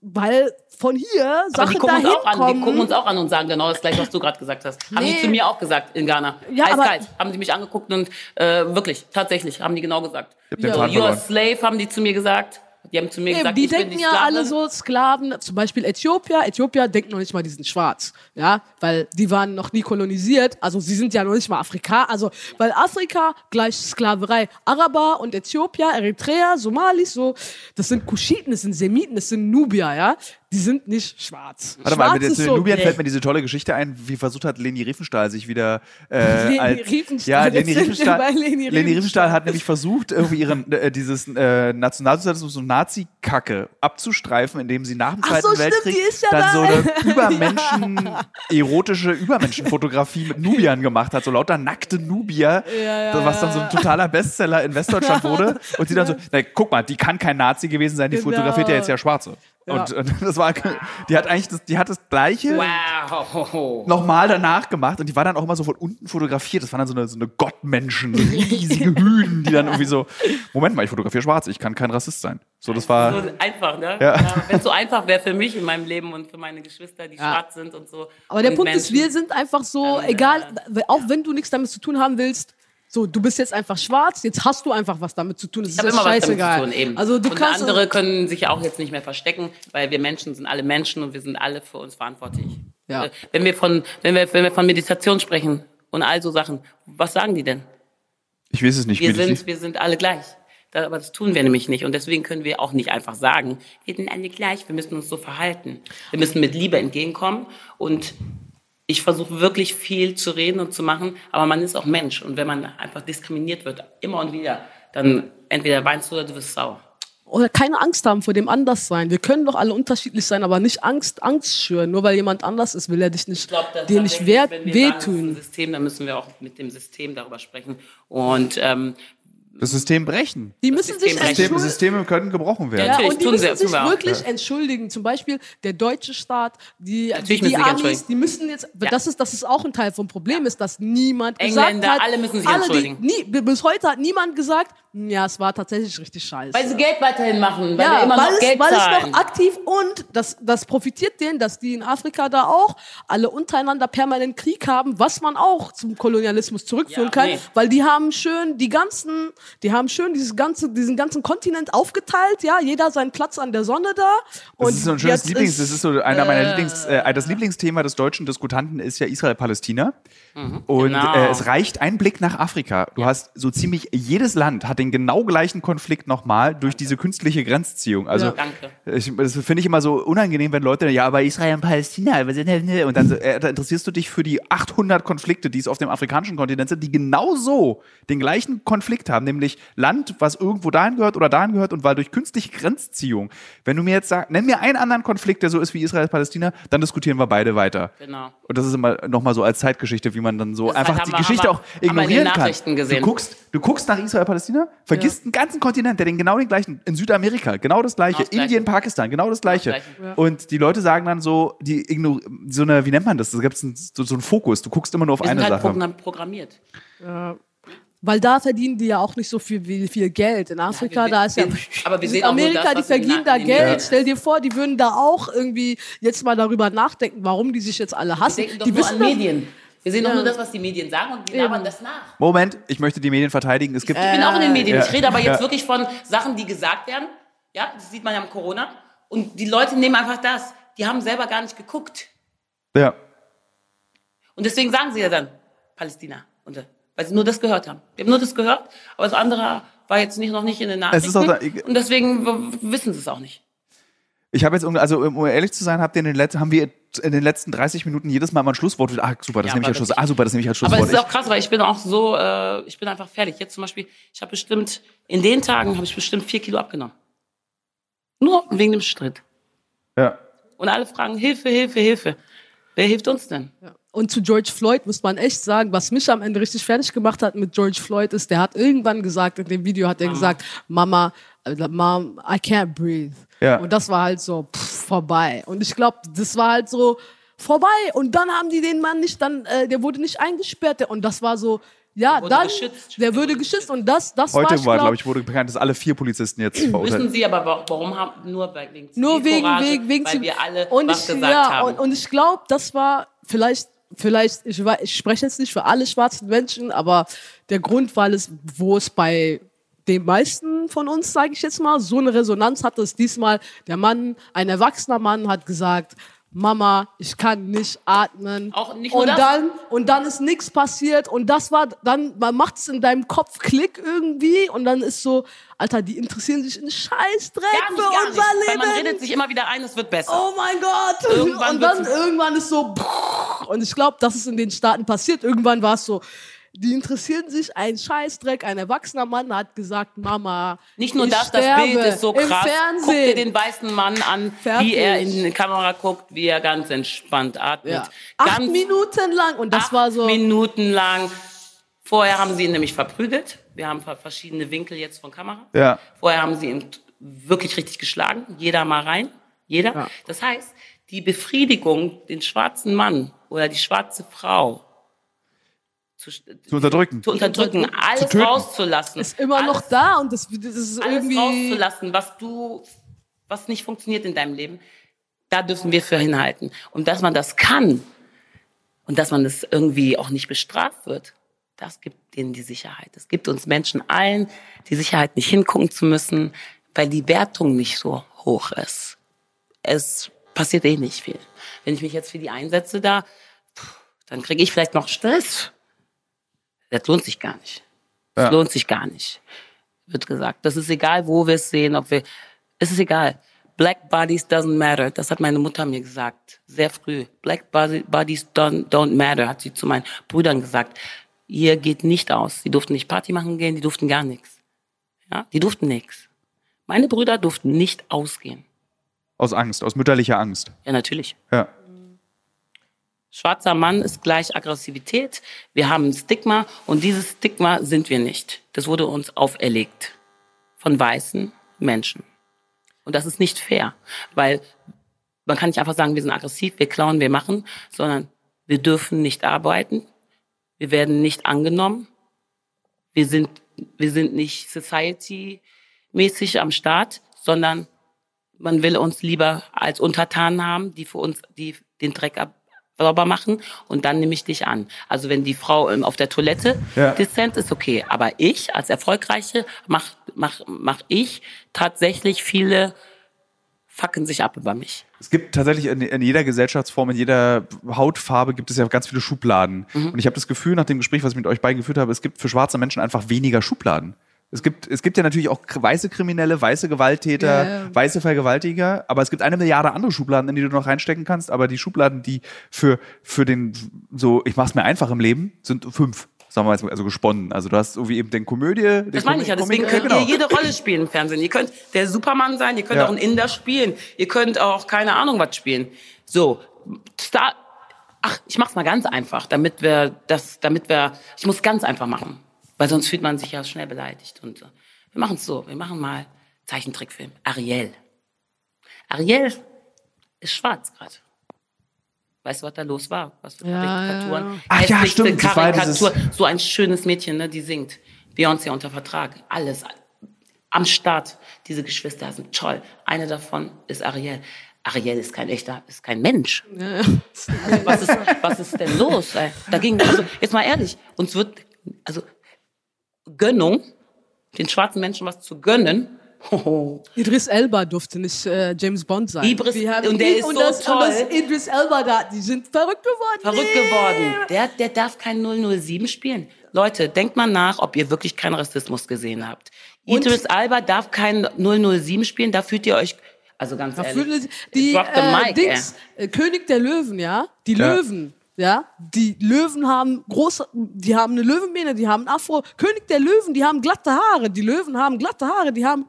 weil von hier Aber die Sachen gucken, uns auch an, die gucken uns auch an und sagen genau das gleiche, was du gerade gesagt hast. Haben die Nee. zu mir auch gesagt in Ghana. Ja, aber- Eiskalt. Haben die mich angeguckt und äh, wirklich, tatsächlich, haben die genau gesagt. So, You're a slave, haben die zu mir gesagt. Die haben zu mir Eben, gesagt, die ich bin denken die ja alle so Sklaven, zum Beispiel Äthiopier. Äthiopier denken noch nicht mal, die sind schwarz, ja, weil die waren noch nie kolonisiert. Also sie sind ja noch nicht mal Afrika. Also weil Afrika gleich Sklaverei. Araber und Äthiopier, Eritreer, Somalis, so, das sind Kuschiten, das sind Semiten, das sind Nubier, ja. Die sind nicht schwarz. Warte mal, schwarz mit zu den so, Nubiern nee. fällt mir diese tolle Geschichte ein, wie versucht hat Leni Riefenstahl sich wieder äh, [laughs] Leni als, Riefenstahl, ja, Leni [laughs] sind wir Riefenstahl, Leni Leni Riefenstahl. Riefenstahl hat nämlich versucht, irgendwie ihren äh, dieses äh, Nationalsozialismus und Nazi-Kacke abzustreifen, indem sie nach dem Zweiten so, stimmt, Weltkrieg ist ja dann da. so eine [laughs] Übermenschen, erotische Übermenschenfotografie mit Nubiern gemacht hat, so lauter nackte Nubier, ja, was dann so ein totaler Bestseller in Westdeutschland wurde. Und sie dann so, na, guck mal, die kann kein Nazi gewesen sein, die Genau. fotografiert ja jetzt ja Schwarze. Ja. Und, und das war, die hat eigentlich das, die hat das gleiche Wow. nochmal danach gemacht und die war dann auch immer so von unten fotografiert. Das waren dann so eine, so eine Gottmenschen, so riesige [laughs] Hühn, die dann irgendwie so, Moment mal, ich fotografiere schwarz, ich kann kein Rassist sein. So, das war, So einfach, ne? Ja. Wenn es so einfach wäre für mich in meinem Leben und für meine Geschwister, die schwarz sind und so. Aber der Punkt ist, Menschen. wir sind einfach so, äh, egal, auch wenn du nichts damit zu tun haben willst, so, du bist jetzt einfach schwarz, jetzt hast du einfach was damit zu tun. Das Ich ist habe immer was damit scheißegal. zu tun, eben. Also du und kannst andere können sich ja auch jetzt nicht mehr verstecken, weil wir Menschen sind alle Menschen und wir sind alle für uns verantwortlich. Ja. Äh, Wenn wir von, wenn wir, wenn wir von Meditation sprechen und all so Sachen, was sagen die denn? ich weiß es nicht. Wir sind, wir sind alle gleich. Aber das tun wir nämlich nicht. Und deswegen können wir auch nicht einfach sagen, wir sind alle gleich, wir müssen uns so verhalten. Wir müssen mit Liebe entgegenkommen. Und ich versuche wirklich viel zu reden und zu machen, aber man ist auch Mensch. Und wenn man einfach diskriminiert wird, immer und wieder, dann entweder weinst du oder du wirst sauer. oder keine Angst haben vor dem Anderssein. Wir können doch alle unterschiedlich sein, aber nicht Angst, Angst schüren. Nur weil jemand anders ist, will er dich nicht, dass dir nicht sagen, ein wehtun. System, dann müssen wir auch mit dem System darüber sprechen. Und ähm, Das System brechen. Die müssen System sich brechen. System, entschuldigen. Systeme können gebrochen werden. Ja, Natürlich, und die müssen sich wirklich entschuldigen. Zum Beispiel der deutsche Staat, die, Natürlich die, Amis, die müssen jetzt, Ja. das ist, das ist auch ein Teil vom Problem, ist, dass niemand Engländer, gesagt hat, alle müssen sich alle, entschuldigen. Die, nie, bis heute hat niemand gesagt, ja, es war tatsächlich richtig scheiße. weil sie Geld weiterhin machen, weil ja, wir immer weil, noch es, Geld weil zahlen. es noch aktiv und das, das profitiert denen, dass die in Afrika da auch alle untereinander permanent Krieg haben, was man auch zum Kolonialismus zurückführen Ja, kann, nee. weil die haben schön die ganzen, die haben schön dieses ganze, diesen ganzen Kontinent aufgeteilt, ja, jeder seinen Platz an der Sonne da. Das ist so ein schönes Lieblings, ist- das ist so einer meiner Lieblings, äh, das Lieblingsthema des deutschen Diskutanten ist ja Israel-Palästina. Und genau. äh, es reicht ein Blick nach Afrika. Du hast so ziemlich jedes Land hat den genau gleichen Konflikt nochmal durch diese künstliche Grenzziehung. Also Ja. Danke. ich, das finde ich immer so unangenehm, wenn Leute, ja, aber Israel und Palästina, sind denn- und dann äh, da interessierst du dich für die 800 Konflikte, die es auf dem afrikanischen Kontinent sind, die genau so den gleichen Konflikt haben, nämlich Land, was irgendwo dahin gehört oder dahin gehört und weil durch künstliche Grenzziehung, wenn du mir jetzt sagst, nenn mir einen anderen Konflikt, der so ist wie Israel-Palästina, dann diskutieren wir beide weiter. Genau. Und das ist immer nochmal so als Zeitgeschichte, wie man dann so Das einfach die wir- Geschichte auch wir- den ignorieren kann. Nachrichten gesehen. Du guckst, du guckst nach Israel-Palästina, vergisst einen ganzen Kontinent, der den genau den gleichen, in Südamerika, genau das gleiche, Genau das Gleiche. Indien, Pakistan, genau das gleiche. Gleiche. Ja. Und die Leute sagen dann so, die ignor so eine, wie nennt man das? Da gibt es so, so einen Fokus, du guckst immer nur auf Wir eine sind halt Sache. program- programmiert. Weil da verdienen die ja auch nicht so viel, viel, viel Geld. In Afrika, wir- da ist ja. aber wir sehen auch Amerika, das, die verdienen da Geld. Ja. Stell dir vor, die würden da auch irgendwie jetzt mal darüber nachdenken, warum die sich jetzt alle Wir hassen. denken doch die nur wissen an doch- Medien. Wir sehen doch Ja. nur das, was die Medien sagen und wir labern das nach. Moment, ich möchte die Medien verteidigen. Es gibt, Ich bin auch in den Medien. Ja. Ich rede aber jetzt Ja. wirklich von Sachen, die gesagt werden. Ja, das sieht man ja am Corona. Und die Leute nehmen einfach das. Die haben selber gar nicht geguckt. ja. Und deswegen sagen sie ja dann Palästina. Und, äh, weil sie nur das gehört haben. Die haben nur das gehört, aber das andere war jetzt nicht, noch nicht in den Nachrichten. Es ist auch da- und deswegen wissen sie es auch nicht. Ich habe jetzt, um- also um ehrlich zu sein, habt ihr in den letzten, haben wir in den letzten 30 Minuten jedes Mal mal ein Schlusswort. Ah, super, das Ja, nehme ich aber als Schluss. das- Ah, super, das nehme ich als Aber Schlusswort. es ist auch krass, weil ich bin auch so, äh, ich bin einfach fertig. Jetzt zum Beispiel, ich habe bestimmt, in den Tagen habe ich bestimmt vier Kilo abgenommen. Nur wegen dem Streit. ich, ja. Und alle fragen, Hilfe, Hilfe, Hilfe. Wer hilft uns denn? Und zu George Floyd muss man echt sagen, was mich am Ende richtig fertig gemacht hat mit George Floyd ist, der hat irgendwann gesagt, in dem Video hat er gesagt, Mama, äh, Mom, I can't breathe. Ja. Und das war halt so pff, vorbei. Und ich glaube, das war halt so vorbei. Und dann haben die den Mann nicht, dann, äh, der wurde nicht eingesperrt. Der- Und das war so, ja, wurde dann, geschützt. der wurde geschützt. Und das, das war, Heute ich war, glaub, glaube ich, wurde bekannt, dass alle vier Polizisten jetzt [clears throat] Wissen verurteilt Sie aber, wa- warum haben, nur wegen Nur wegen, wegen, wegen weil wir alle und was ich, gesagt ja, haben. Und, und ich glaube, das war vielleicht, vielleicht, ich, ich spreche jetzt nicht für alle schwarzen Menschen, aber der Grund, weil es, wo es bei den meisten von uns, sage ich jetzt mal, so eine Resonanz hatte, ist diesmal der Mann, ein erwachsener Mann hat gesagt, Mama, ich kann nicht atmen. Auch nicht und das. dann und dann ist nichts passiert und das war dann man macht es in deinem Kopf Klick irgendwie und dann ist so, Alter, die interessieren sich in Scheißdreck Gar nicht, für gar unser nicht. Weil Leben. man redet sich immer wieder ein, es wird besser. Oh mein Gott! Irgendwann und dann irgendwann ist so und ich glaube, das ist in den Staaten passiert. Irgendwann war es so, die interessieren sich ein Scheißdreck. Ein erwachsener Mann hat gesagt, Mama, Nicht nur ich das, das Bild ist so im krass. Fernsehen. Guck dir den weißen Mann an, Fertig. wie er in die Kamera guckt, wie er ganz entspannt atmet. ja. Acht Ganz Minuten lang und das acht war so. Minuten lang. Vorher haben sie ihn nämlich verprügelt. Wir haben ver- verschiedene Winkel jetzt von Kamera. Ja. Vorher haben sie ihn wirklich richtig geschlagen. Jeder mal rein. Jeder. Ja. Das heißt, die Befriedigung, den schwarzen Mann oder die schwarze Frau zu, zu unterdrücken. zu unterdrücken, alles töten. rauszulassen. ist immer alles, noch da und das, das ist alles irgendwie. rauszulassen, was du, was nicht funktioniert in deinem Leben, da dürfen wir für hinhalten. Und dass man das kann und dass man das irgendwie auch nicht bestraft wird, das gibt denen die Sicherheit. Es gibt uns Menschen allen die Sicherheit, nicht hingucken zu müssen, weil die Wertung nicht so hoch ist. Es passiert eh nicht viel. Wenn ich mich jetzt für die einsetze da, dann kriege ich vielleicht noch Stress. Das lohnt sich gar nicht. Das Ja. lohnt sich gar nicht wird gesagt. Das ist egal, wo wir es sehen, ob wir, es ist egal. Black bodies doesn't matter. Das hat meine Mutter mir gesagt. Sehr früh. Black bodies don't, don't matter, hat sie zu meinen Brüdern gesagt. Ihr geht nicht aus. Die durften nicht Party machen gehen, die durften gar nichts. Ja, die durften nichts. Meine Brüder durften nicht ausgehen. Aus Angst, aus mütterlicher Angst. Ja, natürlich. Ja. Schwarzer Mann ist gleich Aggressivität. Wir haben ein Stigma und dieses Stigma sind wir nicht. Das wurde uns auferlegt von weißen Menschen. Und das ist nicht fair, weil man kann nicht einfach sagen, wir sind aggressiv, wir klauen, wir machen, sondern wir dürfen nicht arbeiten, wir werden nicht angenommen, wir sind, wir sind nicht society-mäßig am Start, sondern man will uns lieber als Untertanen haben, die für uns die den Dreck ab sauber machen und dann nehme ich dich an. Also wenn die Frau ähm, auf der Toilette Ja. dezent ist, okay. Aber ich als Erfolgreiche mach, mach, mach ich tatsächlich viele fucken sich ab über mich. Es gibt tatsächlich in, in jeder Gesellschaftsform, in jeder Hautfarbe gibt es ja ganz viele Schubladen. Mhm. Und ich habe das Gefühl, nach dem Gespräch, was ich mit euch beiden geführt habe, es gibt für schwarze Menschen einfach weniger Schubladen. Es gibt, es gibt ja natürlich auch weiße Kriminelle, weiße Gewalttäter, ja. weiße Vergewaltiger, aber es gibt eine Milliarde andere Schubladen, in die du noch reinstecken kannst. Aber die Schubladen, die für, für den, so, ich mach's mir einfach im Leben, sind fünf. Sagen wir mal, also gesponnen. Also du hast so wie eben den Komödie. Den Das meine ich ja. Deswegen Komik- könnt genau. ihr jede Rolle spielen im Fernsehen. Ihr könnt der Superman sein, ihr könnt Ja. auch ein Inder spielen, ihr könnt auch keine Ahnung was spielen. So, Star. Ach, ich mach's mal ganz einfach, damit wir das, damit wir, ich muss ganz einfach machen, weil sonst fühlt man sich ja schnell beleidigt. Und äh, wir machen's so. Wir machen mal Zeichentrickfilm. Ariel. Ariel ist schwarz gerade. Weißt du, was da los war? Was für Ja, Karikaturen? ja, ja. Ach ja, stimmt, Karikatur. So ein schönes Mädchen, ne, die singt. Beyoncé unter Vertrag. Alles am Start. Diese Geschwister sind toll. Eine davon ist Ariel. Ariel ist kein echter, ist kein Mensch. Also was ist, was ist denn los? Ey? Da ging, also jetzt mal ehrlich, uns wird, also Gönnung, den schwarzen Menschen was zu gönnen, Hoho. [laughs] Idris Elba durfte nicht äh, James Bond sein. Haben und der ist und so das, Und das toll. Idris Elba da, die sind verrückt geworden. Verrückt Nee. geworden. Der, der darf kein 007 spielen. Leute, denkt mal nach, ob ihr wirklich keinen Rassismus gesehen habt. Und- Idris Alba darf kein 007 spielen, da fühlt ihr euch, also ganz Da ehrlich, die drop the äh, mic, Dings, äh, König der Löwen, ja, die Ja. Löwen, ja, die Löwen haben große, die haben eine Löwenmähne, die haben Afro. König der Löwen, die haben glatte Haare, die Löwen haben glatte Haare, die haben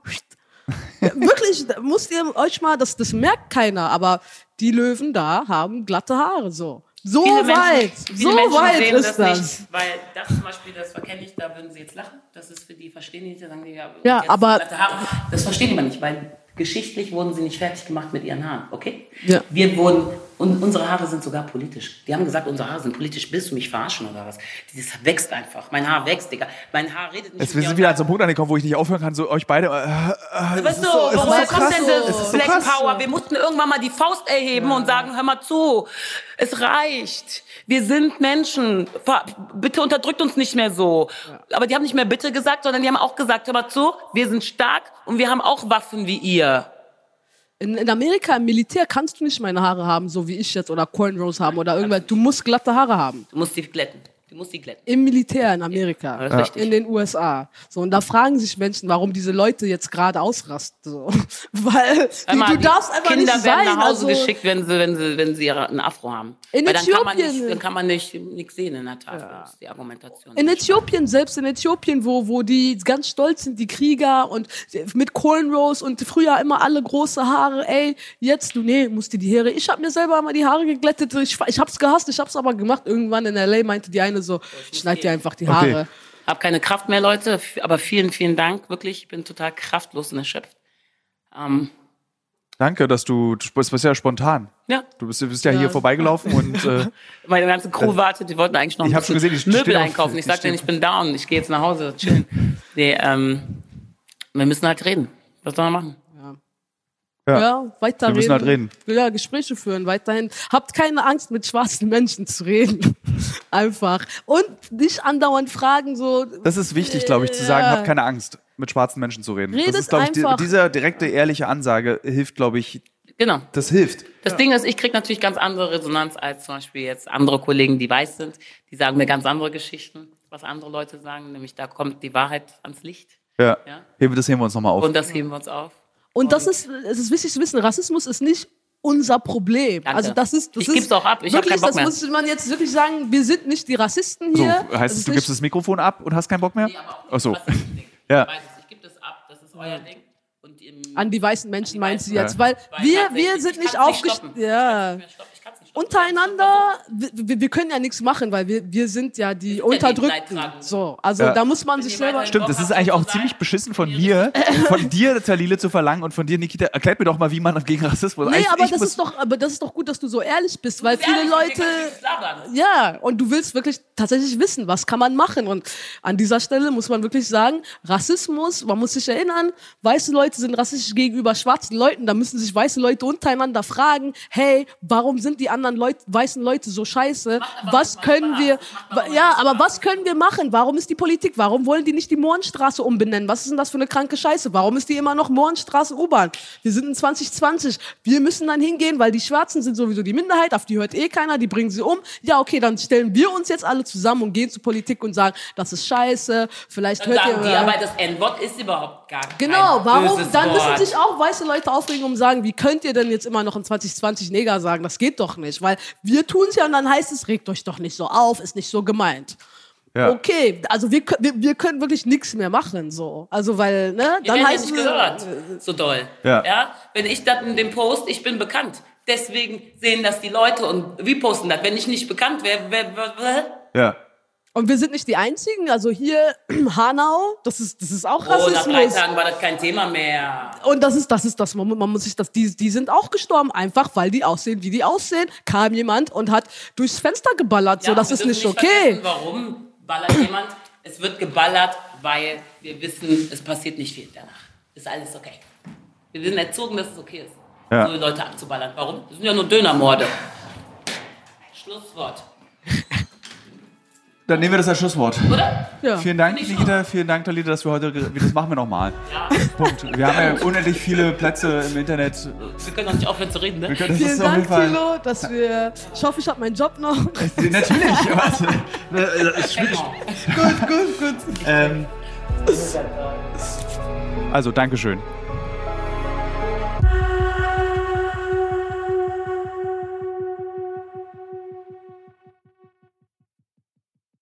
[laughs] ja, wirklich, da müsst ihr euch mal, das, das merkt keiner, aber die Löwen da haben glatte Haare, so. So Viele weit, Menschen, so weit sehen ist das, das. nicht, weil das zum Beispiel, das verkenne ich, da würden sie jetzt lachen. Das ist für die, verstehen die nicht, da sagen die, ja, Ja, aber- glatte Haare. Das verstehen die aber nicht, weil geschichtlich wurden sie nicht fertig gemacht mit ihren Haaren, okay? Ja. Wir wurden, und unsere Haare sind sogar politisch. Die haben gesagt, unsere Haare sind politisch. Willst du mich verarschen oder was? Dieses wächst einfach. Mein Haar wächst, Digga. Mein Haar redet nicht Jetzt, wir sind wieder an so einem Punkt angekommen, wo ich nicht aufhören kann, so euch beide. Äh, äh, Weißt du, so, woher so kommt denn das so Black krass. Power? Wir mussten irgendwann mal die Faust erheben und sagen, hör mal zu, es reicht. Wir sind Menschen. Bitte unterdrückt uns nicht mehr so. Aber die haben nicht mehr bitte gesagt, sondern die haben auch gesagt, hör mal zu, wir sind stark und wir haben auch Waffen wie ihr. In, in Amerika im Militär kannst du nicht meine Haare haben, so wie ich jetzt, oder Cornrows haben oder irgendwas. Du musst glatte Haare haben. Du musst die glätten. Du musst die glätten. Im Militär in Amerika. richtig. In den USA. So, und da fragen sich Menschen, warum diese Leute jetzt gerade ausrasten. So. [laughs] Weil Hör mal, du die darfst einfach Kinder nicht werden sein. nach Hause also, geschickt, wenn sie, wenn sie, wenn sie einen Afro haben. In Weil dann kann man Äthiopien- nicht, dann kann man nicht nichts sehen in der Tafel. Das ist die Argumentation. In Äthiopien, selbst in Äthiopien, wo, wo die ganz stolz sind, die Krieger und mit Cornrows und früher immer alle große Haare, ey, jetzt, du, nee, musst dir die Haare. Ich habe mir selber mal die Haare geglättet, ich, ich hab's gehasst, ich hab's aber gemacht. Irgendwann in L.A. meinte die eine so, schneid dir einfach die Haare. Hab keine Kraft mehr, Leute, aber vielen, vielen Dank, wirklich. Ich bin total kraftlos und erschöpft. Ähm, Danke, dass du, du bist bist ja spontan. ja, Du bist, du bist ja, hier vorbeigelaufen und äh, [laughs] meine ganze Crew wartet, die wollten eigentlich noch ein Ich hab schon gesehen, die Möbel stehen auf- einkaufen. Ich sagte ich bin down, ich gehe jetzt nach Hause, chillen. nee, ähm, wir müssen halt reden. Was soll man machen? Ja. Ja, weiter Wir müssen halt reden. Ja, Gespräche führen, weiterhin. Habt keine Angst, mit schwarzen Menschen zu reden. [laughs] Einfach. Und nicht andauernd fragen, so. das ist wichtig, glaube ich, zu sagen, Ja. habt keine Angst, mit schwarzen Menschen zu reden. Redet das ist, glaube ich, die, einfach. diese direkte, ehrliche Ansage hilft, glaube ich, Genau. das hilft. Das Ding ist, ich krieg natürlich ganz andere Resonanz als zum Beispiel jetzt andere Kollegen, die weiß sind. Die sagen mir ganz andere Geschichten, was andere Leute sagen. Nämlich da kommt die Wahrheit ans Licht. Ja. Ja. Das heben wir uns nochmal auf. Und das heben wir uns auf. Und das ist, es ist wichtig zu wissen, Rassismus ist nicht unser Problem. Danke. Also das ist, das Ich ist auch ab. Ich hab wirklich, keinen Bock das mehr. muss man jetzt wirklich sagen. Wir sind nicht die Rassisten so, hier. heißt Das es, du nicht- gibst das Mikrofon ab und hast keinen Bock mehr? Nee, aber auch nicht. Ach so. [laughs] Ja. Ich weiß es, ich gebe das ab. Das ist euer Ding. Und im, An die weißen Menschen die meint sie jetzt, weil, Weil wir, wir sind ich nicht stoppen. Ja. Untereinander, wir, wir- können ja nichts machen, weil wir, wir sind ja die sind ja die Unterdrückten. So, also Ja. da muss man sich selber. Stimmt, das ist eigentlich auch ziemlich beschissen von mir, [laughs] von dir, Talile, zu verlangen und von dir, Nikita. Erklärt mir doch mal, wie man gegen Rassismus. Nee, Eigentlich- aber das ist doch, aber das ist doch gut, dass du so ehrlich bist, weil viele ehrlich, Leute, ja, und du willst wirklich tatsächlich wissen, was kann man machen. Und an dieser Stelle muss man wirklich sagen, Rassismus, man muss sich erinnern, weiße Leute sind rassistisch gegenüber schwarzen Leuten, da müssen sich weiße Leute untereinander fragen, hey, warum sind die anderen Leute, weißen Leute so scheiße? Was können wir, ja, aber was können wir machen? Warum ist die Politik, warum wollen die nicht die Mohrenstraße umbenennen? Was ist denn das für eine kranke Scheiße? Warum ist die immer noch Mohrenstraße U-Bahn? Wir sind in 2020. Wir müssen dann hingehen, weil die Schwarzen sind sowieso die Minderheit, auf die hört eh keiner, die bringen sie um. Ja, okay, dann stellen wir uns jetzt alle zusammen und gehen zur Politik und sagen, das ist scheiße, vielleicht Dann hört sagen ihr... die, aber das N-Wort ist überhaupt gar Genau, kein warum? böses Dann müssen sich auch weiße Leute aufregen und sagen, wie könnt ihr denn jetzt immer noch in 2020 Neger sagen? Das geht doch nicht, weil wir tun es ja und dann heißt es, regt euch doch nicht so auf, ist nicht so gemeint. Ja. Okay, also wir, wir, wir können wirklich nichts mehr machen, so. Also, weil, ne, dann heißt ja nicht gehört, so doll. Ja. Wenn ich das in dem Post, ich bin bekannt. Deswegen sehen das die Leute und reposten das. Wenn ich nicht bekannt wäre, wer, wer, wer? Ja. Und wir sind nicht die Einzigen, also hier Hanau, das ist, das ist auch Oh, nach drei Rassismus. Tagen war das kein Thema mehr. Und das ist, das ist das, man, man muss sich das, die, die sind auch gestorben, einfach weil die aussehen, wie die aussehen. Kam jemand und hat durchs Fenster geballert, so, Ja, das wir ist dürfen nicht okay. Warum ballert jemand? Es wird geballert, weil wir wissen, es passiert nicht viel danach. Ist alles okay. Wir sind erzogen, dass es okay ist, Ja. so Leute abzuballern. Warum? Das sind ja nur Dönermorde. Schlusswort. Dann nehmen wir das als Schlusswort. Ja. Vielen Dank, Nikita. Vielen Dank, Talita, dass wir heute. Das machen wir nochmal. Punkt. Wir haben ja unendlich viele Plätze im Internet. Wir können auch nicht aufhören zu reden, ne? Wir können, Vielen Dank. Thilo, dass wir. Ich hoffe, ich habe meinen Job noch. Natürlich. [laughs] Was? Gut, gut, gut. ähm, also, Dankeschön.